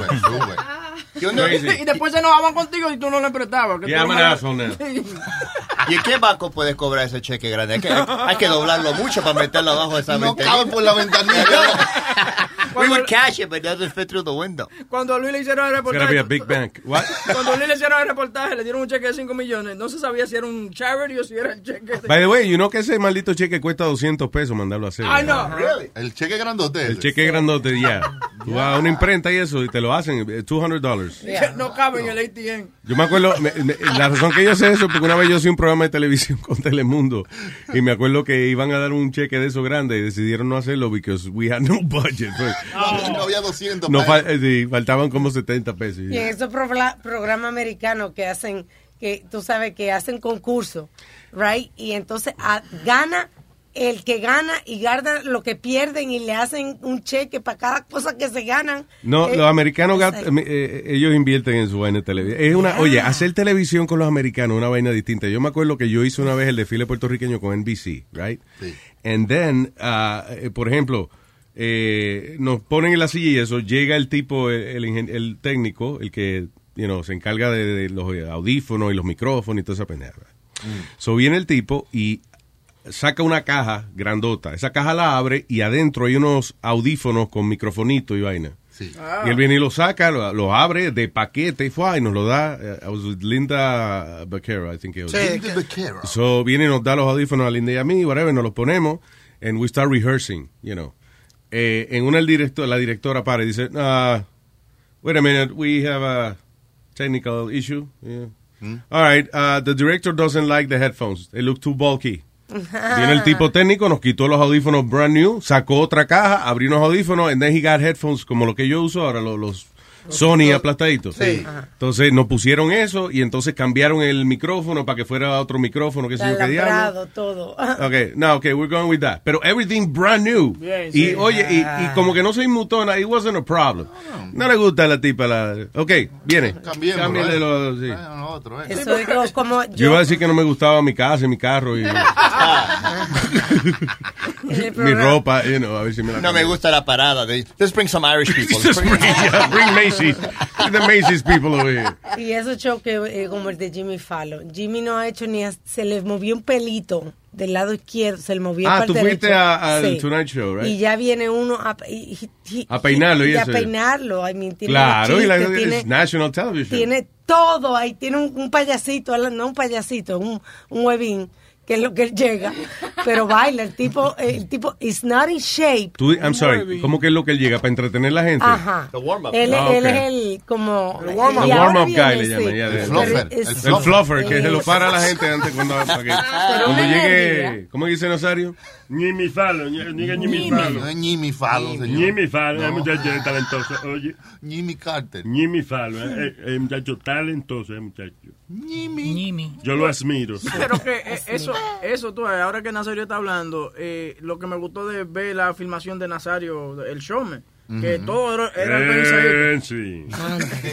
Speaker 14: Crazy.
Speaker 3: Y después se enojaban contigo y tú no le prestabas. que
Speaker 14: Yeah.
Speaker 7: ¿Y en qué banco puedes cobrar ese cheque grande? Hay que, hay que doblarlo mucho para meterlo abajo de esa
Speaker 9: No
Speaker 7: ventanilla.
Speaker 9: cabe por la ventanilla.
Speaker 7: We would cash it, but it doesn't fit through the window.
Speaker 3: Cuando a Luis le hicieron el
Speaker 14: It's gotta be
Speaker 3: reportaje.
Speaker 14: a big bank. What?
Speaker 3: Cuando a Luis le hicieron el reportaje, le dieron un cheque de 5 millones. No se sabía si era un charity o si era el cheque. de-
Speaker 14: By the way, you know que ese maldito cheque cuesta 200 pesos mandarlo a hacer.
Speaker 3: Ay, no.
Speaker 9: El cheque grandote.
Speaker 14: El cheque grandote, ya. Tú vas a una imprenta y eso y te lo hacen, eh, 200 dólares.
Speaker 3: Que No cabe en el ATM.
Speaker 14: Yo me acuerdo, me- me- la razón que yo sé eso, porque una vez yo hacía un programa de televisión con Telemundo y me acuerdo que iban a dar un cheque de eso grande y decidieron no hacerlo because we had no budget. pues.
Speaker 9: No había 200.
Speaker 14: No,
Speaker 9: pa-
Speaker 14: fal- eh, sí, faltaban como 70 pesos.
Speaker 12: Y en esos progr- programas americanos que hacen, que tú sabes que hacen concursos, right? Y entonces ah, gana el que gana y guarda lo que pierden y le hacen un cheque para cada cosa que se ganan.
Speaker 14: No,
Speaker 12: Eh,
Speaker 14: los americanos, gat- eh, ellos invierten en su vaina de televisión. Es una, oye, hacer televisión con los americanos es una vaina distinta. Yo me acuerdo que yo hice una vez el desfile puertorriqueño con NBC, right?
Speaker 9: Sí.
Speaker 14: And then, ah, por ejemplo, eh, nos ponen en la silla y eso, llega el tipo, el, el ingen- el técnico, el que, you know, se encarga de, de los audífonos y los micrófonos y toda esa pendeja. So viene el tipo y saca una caja grandota. Esa caja la abre y adentro hay unos audífonos con microfonito y vaina. Y él viene y lo saca, lo, lo abre de paquete y, fue, y nos lo da. eh, I was with Linda Becerra, I think it was.
Speaker 9: Linda Becerra.
Speaker 14: So viene y nos da los audífonos a Linda y a mí, whatever, nos los ponemos, and we start rehearsing, you know. Eh, en una el director, la directora para y dice, ah, wait a minute, we have a technical issue. Yeah. All right, uh, the director doesn't like the headphones. They look too bulky. Viene el tipo técnico, nos quitó los audífonos brand new, sacó otra caja, abrió unos audífonos, and then he got headphones como lo que yo uso ahora, los, los Sony aplastaditos.
Speaker 4: Sí.
Speaker 14: Entonces nos pusieron eso y entonces cambiaron el micrófono para que fuera otro micrófono, que sé yo qué diablo.
Speaker 12: Todo.
Speaker 14: Okay, no, okay, we're going with that. Pero everything brand new.
Speaker 3: Bien,
Speaker 14: y
Speaker 3: sí.
Speaker 14: oye, y, y como que no soy mutona, it wasn't a problem. No le gusta a la tipa la. Ok, viene.
Speaker 9: Cambiemos,
Speaker 14: Cámbiale
Speaker 9: ¿eh?
Speaker 14: lo- sí.
Speaker 9: Otro, ¿eh?
Speaker 12: Eso es como- como
Speaker 14: Yo
Speaker 12: yo,
Speaker 14: iba a decir que no me gustaba mi casa y mi carro y. Mi ropa, you know, a ver si me la
Speaker 7: No me gusta la parada. de- Let's bring some Irish people.
Speaker 14: Just bring, yeah, bring Macy's. The Macy's people over here.
Speaker 12: Y esos choques eh, como el de Jimmy Fallon. Jimmy no ha hecho ni... a- se le movió un pelito del lado izquierdo, se le movió
Speaker 14: Ah,
Speaker 12: para el
Speaker 14: tú fuiste
Speaker 12: derecho.
Speaker 14: a- al
Speaker 12: Sí.
Speaker 14: Tonight Show, right?
Speaker 12: Y ya viene uno a, y- y-
Speaker 14: A peinarlo y
Speaker 12: y a
Speaker 14: eso.
Speaker 12: peinarlo. I mean, tiene
Speaker 14: Claro,
Speaker 12: los
Speaker 14: y la
Speaker 12: tiene-
Speaker 14: es National Television.
Speaker 12: tiene todo ahí, tiene un, un payasito, no un payasito, un, un huevín, que es lo que él llega, pero baila, el tipo, el tipo is not in shape.
Speaker 14: Tú, I'm sorry, ¿cómo que es lo que él llega para entretener a la gente?
Speaker 12: Ajá. Él,
Speaker 14: Ah,
Speaker 12: él es el como
Speaker 14: El
Speaker 12: y
Speaker 14: warm-up
Speaker 12: ahora
Speaker 14: guy le llaman.
Speaker 12: sí.
Speaker 14: ya, de-
Speaker 12: El
Speaker 14: El
Speaker 12: fluffer.
Speaker 14: fluffer, que se lo para a la gente antes cuando, para que- cuando llegue. ¿Cómo dice Nazario?
Speaker 15: Jimmy Fallon, diga Jimmy
Speaker 9: Jimmy.
Speaker 15: Fallon.
Speaker 9: Jimmy Fallon, señor.
Speaker 15: Jimmy Fallon,
Speaker 9: No.
Speaker 15: es muchacho talentoso. Oye.
Speaker 9: Jimmy Carter.
Speaker 15: Jimmy Fallon, es es muchacho talentoso, es muchacho.
Speaker 9: Jimmy.
Speaker 15: Yo lo admiro.
Speaker 3: Pero que eh, eso, eso tú, eh, ahora que Nazario está hablando, eh, lo que me gustó de ver la filmación de Nazario, el showman, que todo era, era organizadito.
Speaker 15: Eh, sí.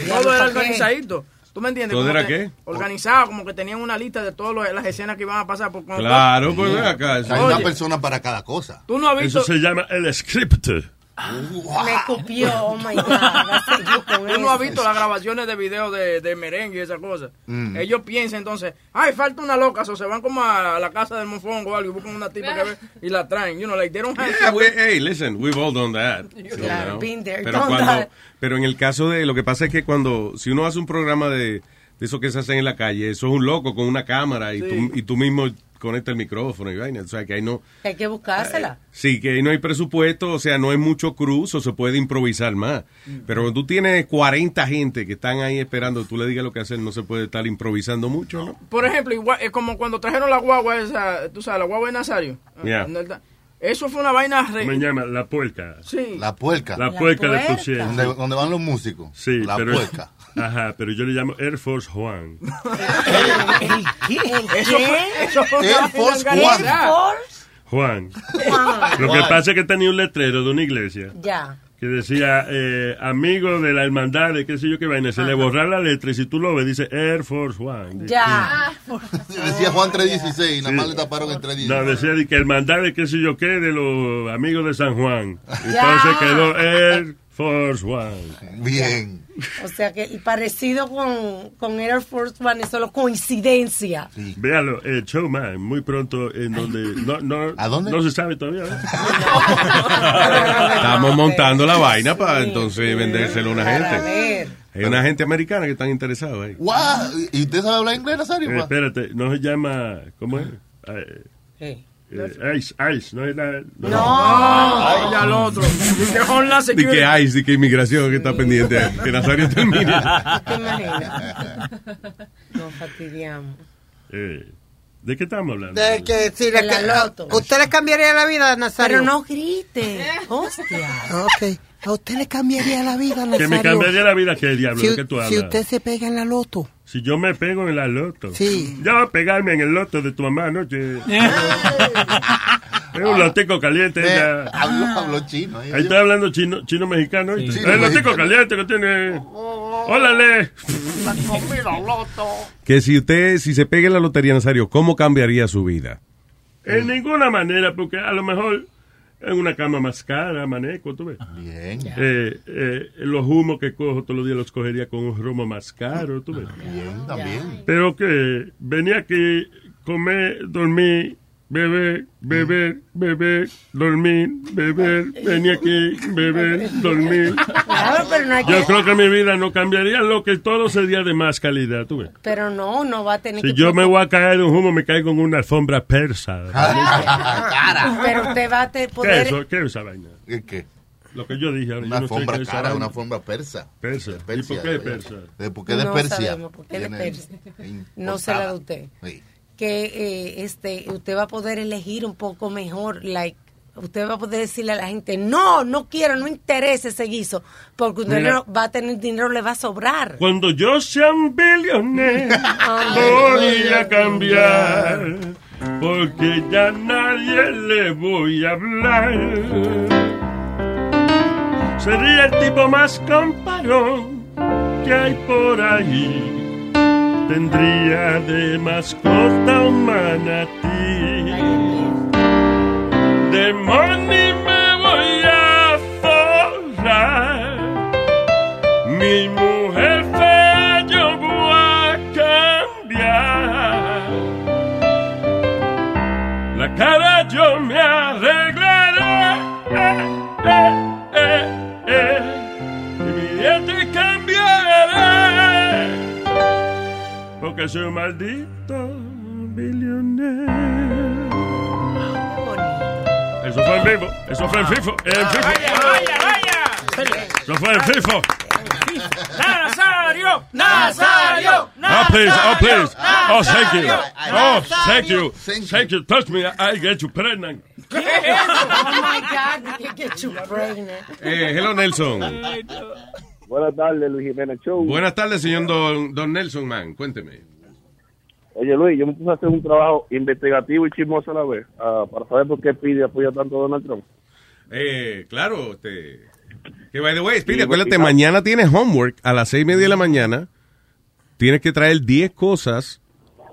Speaker 3: Todo era organizadito. ¿Tú me entiendes?
Speaker 14: ¿Todo
Speaker 3: Como
Speaker 14: era
Speaker 3: que
Speaker 14: qué?
Speaker 3: Organizado, como que tenían una lista de todas las escenas que iban a pasar. Por,
Speaker 14: Claro, pues ven acá.
Speaker 9: Hay una persona para cada cosa.
Speaker 3: Tú no has visto...
Speaker 15: Eso se llama el script.
Speaker 12: Me copió, oh my God. así yo con
Speaker 3: Tú no has
Speaker 12: eso.
Speaker 3: visto las grabaciones de video de, de merengue y esas cosas.
Speaker 9: Mm.
Speaker 3: Ellos piensan entonces, ay, falta una loca, o se van como a la casa del mofongo o algo y buscan una tipa que ve y la traen. You know, like, they don't have
Speaker 14: Yeah, we- hey, listen, we've all done that.
Speaker 12: Claro,
Speaker 14: You know?
Speaker 12: been there,
Speaker 14: pero,
Speaker 12: done
Speaker 14: cuando,
Speaker 12: that.
Speaker 14: pero en el caso de, lo que pasa es que cuando, si uno hace un programa de, de eso que se hacen en la calle, eso es un loco con una cámara y,
Speaker 12: Sí.
Speaker 14: tú, y tú mismo conectas el micrófono y vaina. O sea, que ahí no,
Speaker 12: Hay que buscársela.
Speaker 14: sí, que ahí no hay presupuesto, o sea, no hay mucho cruz o se puede improvisar más. Pero cuando tú tienes 40 gente que están ahí esperando, tú le digas lo que hacer, no se puede estar improvisando mucho, ¿no?
Speaker 3: Por ejemplo, igual, es como cuando trajeron la guagua esa, tú sabes, la guagua de Nazario.
Speaker 15: Yeah.
Speaker 3: Eso fue una vaina... re-
Speaker 15: Me llama la puerca.
Speaker 3: Sí.
Speaker 9: La puerca.
Speaker 15: La puerca pusieron.
Speaker 9: Donde, donde van los músicos.
Speaker 15: Sí,
Speaker 9: La
Speaker 15: pero,
Speaker 9: puerca.
Speaker 15: Ajá, pero yo le llamo Air Force Juan.
Speaker 3: Eso fue, eso fue una
Speaker 9: Air Force.
Speaker 15: Juan.
Speaker 12: Juan.
Speaker 15: Lo que pasa es que tenía un letrero de una iglesia
Speaker 12: Ya.
Speaker 15: que decía eh, amigo de la hermandad de qué sé yo qué vaina. Se le borra la letra y si tú lo ves dice Air Force Juan.
Speaker 12: Ya.
Speaker 9: Decía Juan 316 y nada más le taparon el 316.
Speaker 15: No, decía de que hermandad de qué sé yo qué de los amigos de San Juan. Entonces quedó Air Force One.
Speaker 9: Bien.
Speaker 12: O sea que el parecido con, con Air Force One es solo coincidencia.
Speaker 15: Véalo, el showman, muy pronto en donde... No, no,
Speaker 9: ¿A dónde?
Speaker 15: No se sabe todavía. ¿eh?
Speaker 14: Estamos montando la vaina para entonces vendérselo a una gente.
Speaker 12: ver.
Speaker 14: Hay una gente americana que están interesados ahí.
Speaker 9: Guau, ¿Y usted sabe hablar inglés, Nazario?
Speaker 15: Eh, espérate, no se llama... ¿Cómo es? Eh,
Speaker 12: Sí.
Speaker 15: Eh, ice, Ice, no es la...
Speaker 12: No.
Speaker 3: No, ya al otro. Dice Homeland
Speaker 14: que
Speaker 3: Security.
Speaker 14: hay, di que inmigración que está pendiente. Que Nazario termine.
Speaker 12: ¿Te imaginas? Nos fastidiamos.
Speaker 15: Eh, ¿De qué estamos hablando?
Speaker 4: De que si le
Speaker 12: loto.
Speaker 4: ¿Usted le cambiaría la vida a Nazario?
Speaker 12: Pero no grite. Hostia.
Speaker 4: Ok. ¿A usted le cambiaría la vida a
Speaker 15: Que
Speaker 4: Nazario?
Speaker 15: me cambiaría la vida, ¿qué diablo?
Speaker 4: Si,
Speaker 15: ¿De qué tú
Speaker 4: si
Speaker 15: hablas?
Speaker 4: usted se pega en la loto.
Speaker 15: Si yo me pego en la loto.
Speaker 4: Sí.
Speaker 15: Yo pegarme en el loto de tu mamá anoche. es un lotico caliente.
Speaker 9: Habló chino. ahí.
Speaker 15: Ahí estoy hablando chino, chino mexicano. el lotico caliente que tiene. ¡Órale!
Speaker 14: Que si usted, si se pega en la lotería, Nazario, ¿cómo cambiaría su vida?
Speaker 15: En ninguna manera, porque a lo mejor en una cama más cara, maneco, tú ves.
Speaker 9: Bien.
Speaker 15: Eh, eh, los humos que cojo todos los días los cogería con un romo más caro, tú ves.
Speaker 9: Bien, también.
Speaker 15: Pero que venía aquí, comer, dormir, beber, beber, beber, dormir, beber, venía aquí, beber, dormir.
Speaker 12: Claro, pero no hay
Speaker 15: Yo
Speaker 12: que...
Speaker 15: creo que mi vida no cambiaría lo que todo sería de más calidad, tú ves.
Speaker 12: Pero no, no va a tener
Speaker 15: Si
Speaker 12: que...
Speaker 15: yo me voy a caer de un humo, me caigo en una alfombra persa.
Speaker 12: Pero usted va a te-
Speaker 15: ¿Qué
Speaker 12: poder...
Speaker 15: es eso? ¿Qué es esa vaina?
Speaker 9: ¿Qué? qué?
Speaker 15: Lo que yo dije ahora.
Speaker 9: Una
Speaker 15: yo no
Speaker 9: alfombra
Speaker 15: qué
Speaker 9: cara, una alfombra persa.
Speaker 15: Persa.
Speaker 9: De
Speaker 15: ¿Y
Speaker 9: Persia,
Speaker 15: por qué persa?
Speaker 9: De- ¿Por qué de
Speaker 12: No
Speaker 9: Persia?
Speaker 12: sabemos por qué de Persia. No se la de usted.
Speaker 9: Sí.
Speaker 12: Que eh, este usted va a poder elegir un poco mejor like usted va a poder decirle a la gente no no quiero no interesa ese guiso porque usted
Speaker 15: Mira.
Speaker 12: no va a tener dinero le va a sobrar
Speaker 15: Cuando yo sea un billonero, voy a cambiar. Porque ya nadie le voy a hablar. Sería el tipo más camparón que hay por ahí tendría de mascota un manatí. Demonios. Fue en FIFO. FIFO.
Speaker 3: Vaya, vaya.
Speaker 15: Eso fue en FIFO.
Speaker 3: Nazario, Nazario,
Speaker 15: Oh, please. Oh, please. Oh, thank you.
Speaker 3: Nazario.
Speaker 15: Oh, thank you. Thank you. Touch me. I get you pregnant.
Speaker 12: Oh my God, we can get you pregnant.
Speaker 14: Eh, hello, Nelson.
Speaker 10: Buenas tardes, Luis Jiménez Show.
Speaker 14: Buenas tardes, señor Don, don Nelson, man. Cuénteme.
Speaker 10: Oye, Luis, yo me puse a hacer un trabajo investigativo y chismoso a la vez ah, para saber por qué pide apoya tanto a Donald Trump.
Speaker 14: Eh, claro, este... Que by the way, Speedy,
Speaker 10: Sí,
Speaker 14: acuérdate, mañana tienes homework a las seis y media de la mañana. Tienes que traer 10 cosas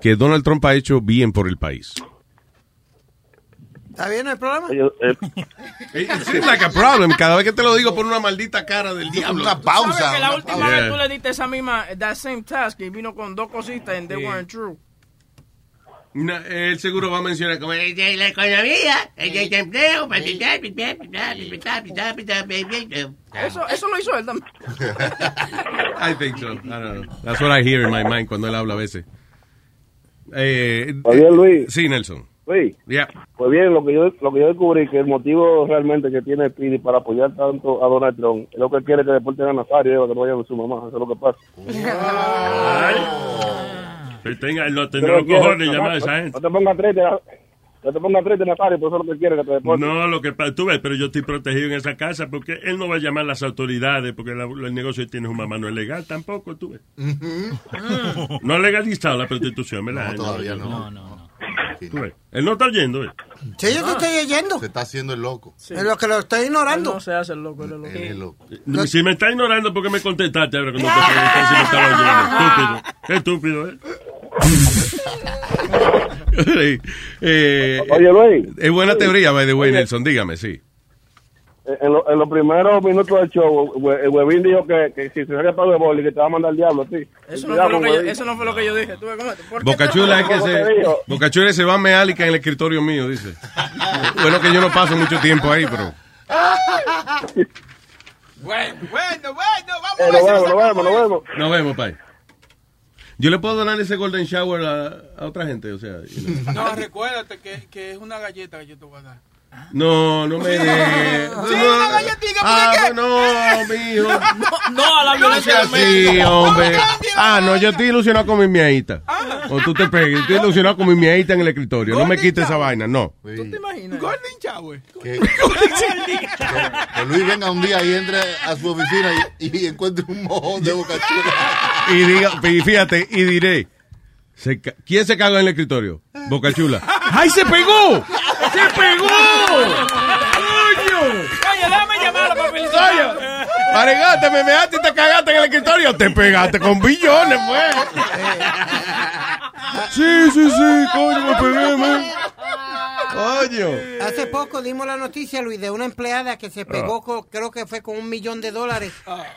Speaker 14: que Donald Trump ha hecho bien por el país.
Speaker 4: ¿Está bien el problema?
Speaker 14: It seems like a problem. Cada vez que te lo digo, pon una maldita cara del diablo.
Speaker 9: Una
Speaker 3: ¿Sabes que la última
Speaker 14: Yeah.
Speaker 3: vez tú le diste esa misma, that same task y vino con dos cositas and they
Speaker 14: Sí.
Speaker 3: weren't true?
Speaker 14: Na- él seguro va a mencionar como...
Speaker 13: Eh, la economía, el desempleo,
Speaker 3: Eso, eso lo hizo él también.
Speaker 14: I think so. I don't know. That's what I hear in my mind cuando él habla a veces. Eh,
Speaker 10: Oye, Luis.
Speaker 14: Sí, Nelson.
Speaker 10: Luis,
Speaker 14: Yeah.
Speaker 10: pues bien, lo que yo lo que yo descubrí que el motivo realmente que tiene Speedy para apoyar tanto a Donald Trump es lo que él quiere que deporten a Nazario, que no vaya con su mamá, eso es lo que pasa.
Speaker 15: Que tenga, no tendrá los cojones
Speaker 10: no,
Speaker 15: llamar a esa gente.
Speaker 10: No te pongas triste, no te pongas triste, Nazario, por eso es lo que quiere que te deporten.
Speaker 15: No, lo que pasa, tú ves, pero yo estoy protegido en esa casa porque él no va a llamar a las autoridades porque la- el negocio que tiene su mamá no es legal tampoco, tú ves. No ha legalizado la prostitución, ¿verdad?
Speaker 9: No, todavía no.
Speaker 15: No, no, Él no está oyendo, ¿eh?
Speaker 4: Sí, yo te estoy oyendo.
Speaker 9: Se está haciendo el loco.
Speaker 4: Es lo que lo estoy ignorando.
Speaker 3: No se hace el loco, él es loco.
Speaker 9: Él es loco.
Speaker 15: Si me está ignorando, ¿por qué me contestaste ahora que no te pregunté si me estaba oyendo? Estúpido. Estúpido, ¿eh?
Speaker 14: eh,
Speaker 10: Oye, Luis.
Speaker 14: Es buena teoría, by the way, Nelson. Dígame, sí.
Speaker 10: En, lo- en los primeros minutos del show, el Webin dijo que, que si se sale para el boli, que te va a mandar el diablo a ti.
Speaker 3: Eso no, fue lo que yo, eso no fue lo que yo dije. ¿Tú ves cómo- ¿por qué
Speaker 14: Bocachula es que se, Bocachula se va a meálica en el escritorio mío, dice. Bueno, que yo no paso mucho tiempo ahí, pero.
Speaker 8: Bueno, bueno, bueno, vamos
Speaker 10: Eh,
Speaker 8: a
Speaker 10: nos
Speaker 8: ver
Speaker 10: vemos, nos vemos, nos vemos.
Speaker 14: Nos vemos, pai. Yo le puedo donar ese golden shower a, a otra gente, o sea. you know.
Speaker 8: No, recuérdate que, que es una galleta que yo te voy a dar.
Speaker 14: No, no me de.
Speaker 8: Sí, una galletita,
Speaker 14: Ah, no, mijo.
Speaker 3: No, no a la
Speaker 14: No
Speaker 3: violencia doméstica.
Speaker 14: así, hombre. Ah, no, yo estoy ilusionado con mi miadita. O tú te pegues. Estoy ilusionado con mi miadita en el escritorio. No me quites esa vaina, no.
Speaker 3: ¿Tú te imaginas?
Speaker 8: Golden Shower.
Speaker 9: Que, que Luis venga un día y entre a su oficina y, y encuentre un mojón de boca chula.
Speaker 14: Y diga, y fíjate, y diré. ¿Quién se cagó en el escritorio? Boca Chula. ¡Ay, se pegó! ¡Se pegó! ¡Coño!
Speaker 3: Oye, déjame llamarlo para felicitarlo.
Speaker 14: Aregate, me measte y te cagaste en el escritorio. Te pegaste con billones, pues. Sí, sí, sí, coño, me pegué, man. Coño.
Speaker 4: Hace poco dimos la noticia, Luis, de una empleada que se pegó, con- creo que fue con un millón de dólares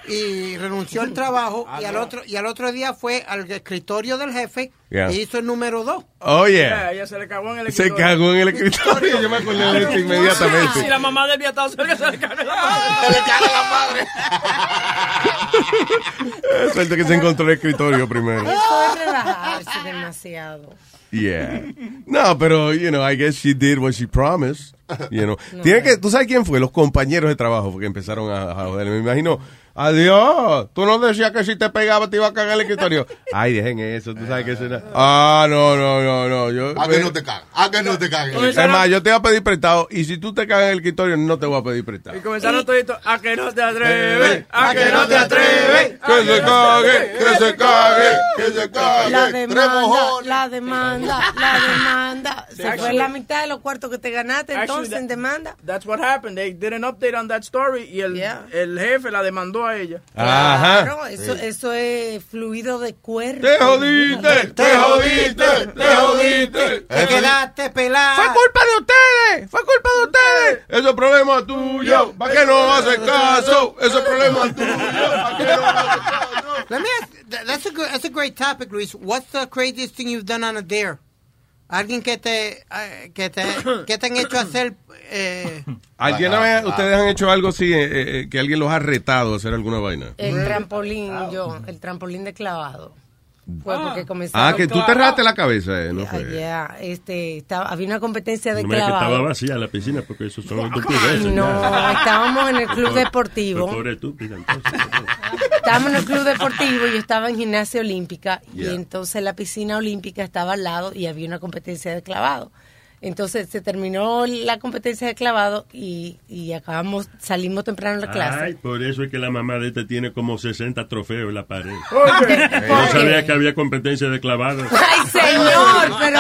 Speaker 4: y renunció al trabajo y al otro y al otro día fue al escritorio del jefe
Speaker 14: Yeah.
Speaker 4: e hizo el número dos.
Speaker 14: Oh,
Speaker 3: Yeah,
Speaker 14: yeah.
Speaker 3: ella se le cagó en el
Speaker 14: Se
Speaker 3: escritorio.
Speaker 14: cagó en el escritorio. Yo me acordé de esto inmediatamente.
Speaker 3: Si la mamá del viatado se le caga en la madre. Se le caga la madre.
Speaker 14: Suerte que se encontró el escritorio primero.
Speaker 12: Eso es relajarse demasiado.
Speaker 14: Yeah. No, pero, you know, I guess she did what she promised. You know. Tiene que, ¿Tú sabes quién fue? Los compañeros de trabajo que empezaron a, a joder. Me imagino, adiós, tú no decías que si te pegaba te iba a cagar el escritorio. Ay, dejen eso, tú sabes que eso era- Ah, no, no, no, no. Yo,
Speaker 9: A que no te cagas. A que no te cagas.
Speaker 14: Es más, yo te voy a pedir prestado y si tú te cagas en el escritorio, no te voy a pedir prestado.
Speaker 3: Y comenzaron toditos, a que no te atreves, a que no te atreves.
Speaker 14: Que se cague, que se cague, que se cague.
Speaker 12: La demanda, la demanda, la demanda. Se fue la mitad de los cuartos que te ganaste entonces en demanda.
Speaker 3: That's what happened. They did an update on that story y el, el jefe la demandó a ella.
Speaker 14: Ajá.
Speaker 12: Claro, eso, eso es fluido de cuerpo.
Speaker 14: Te jodiste, te jodiste, te jodiste.
Speaker 4: Te quedaste pelada.
Speaker 14: Fue culpa de ustedes, fue culpa de ustedes. Eso es problema tuyo, ¿para qué no haces caso? Eso es problema tuyo, ¿para qué no haces caso?
Speaker 4: Let me ask, that- that's a good, that's a great topic, Luis. What's the craziest thing you've done on a dare? Alguien que te, eh, que te, que te han hecho hacer... Eh,
Speaker 14: ¿Alguna vez ustedes han hecho algo así, eh, eh, que alguien los ha retado a hacer alguna vaina?
Speaker 12: El trampolín, yo, el trampolín de clavado. Fue porque comenzaron...
Speaker 14: Ah, que tú te raste la cabeza, eh, ¿no
Speaker 12: Ah,
Speaker 14: fue?
Speaker 12: yeah, este, estaba, había una competencia de
Speaker 15: No digas que estaba
Speaker 12: clavado.
Speaker 15: vacía la piscina porque eso son estupideces.
Speaker 12: No, estábamos en el club
Speaker 15: Pobre-
Speaker 12: deportivo.
Speaker 15: Pobre estúpida, entonces.
Speaker 12: Estábamos en el club deportivo, yo estaba en gimnasia olímpica
Speaker 15: Yeah.
Speaker 12: y entonces la piscina olímpica estaba al lado y había una competencia de clavado. Entonces se terminó la competencia de clavado y, y acabamos, salimos temprano de la clase.
Speaker 15: Ay, por eso es que la mamá de este tiene como 60 trofeos en la pared.
Speaker 12: Oye.
Speaker 15: No sabía que había competencia de clavados.
Speaker 12: Ay, señor, pero...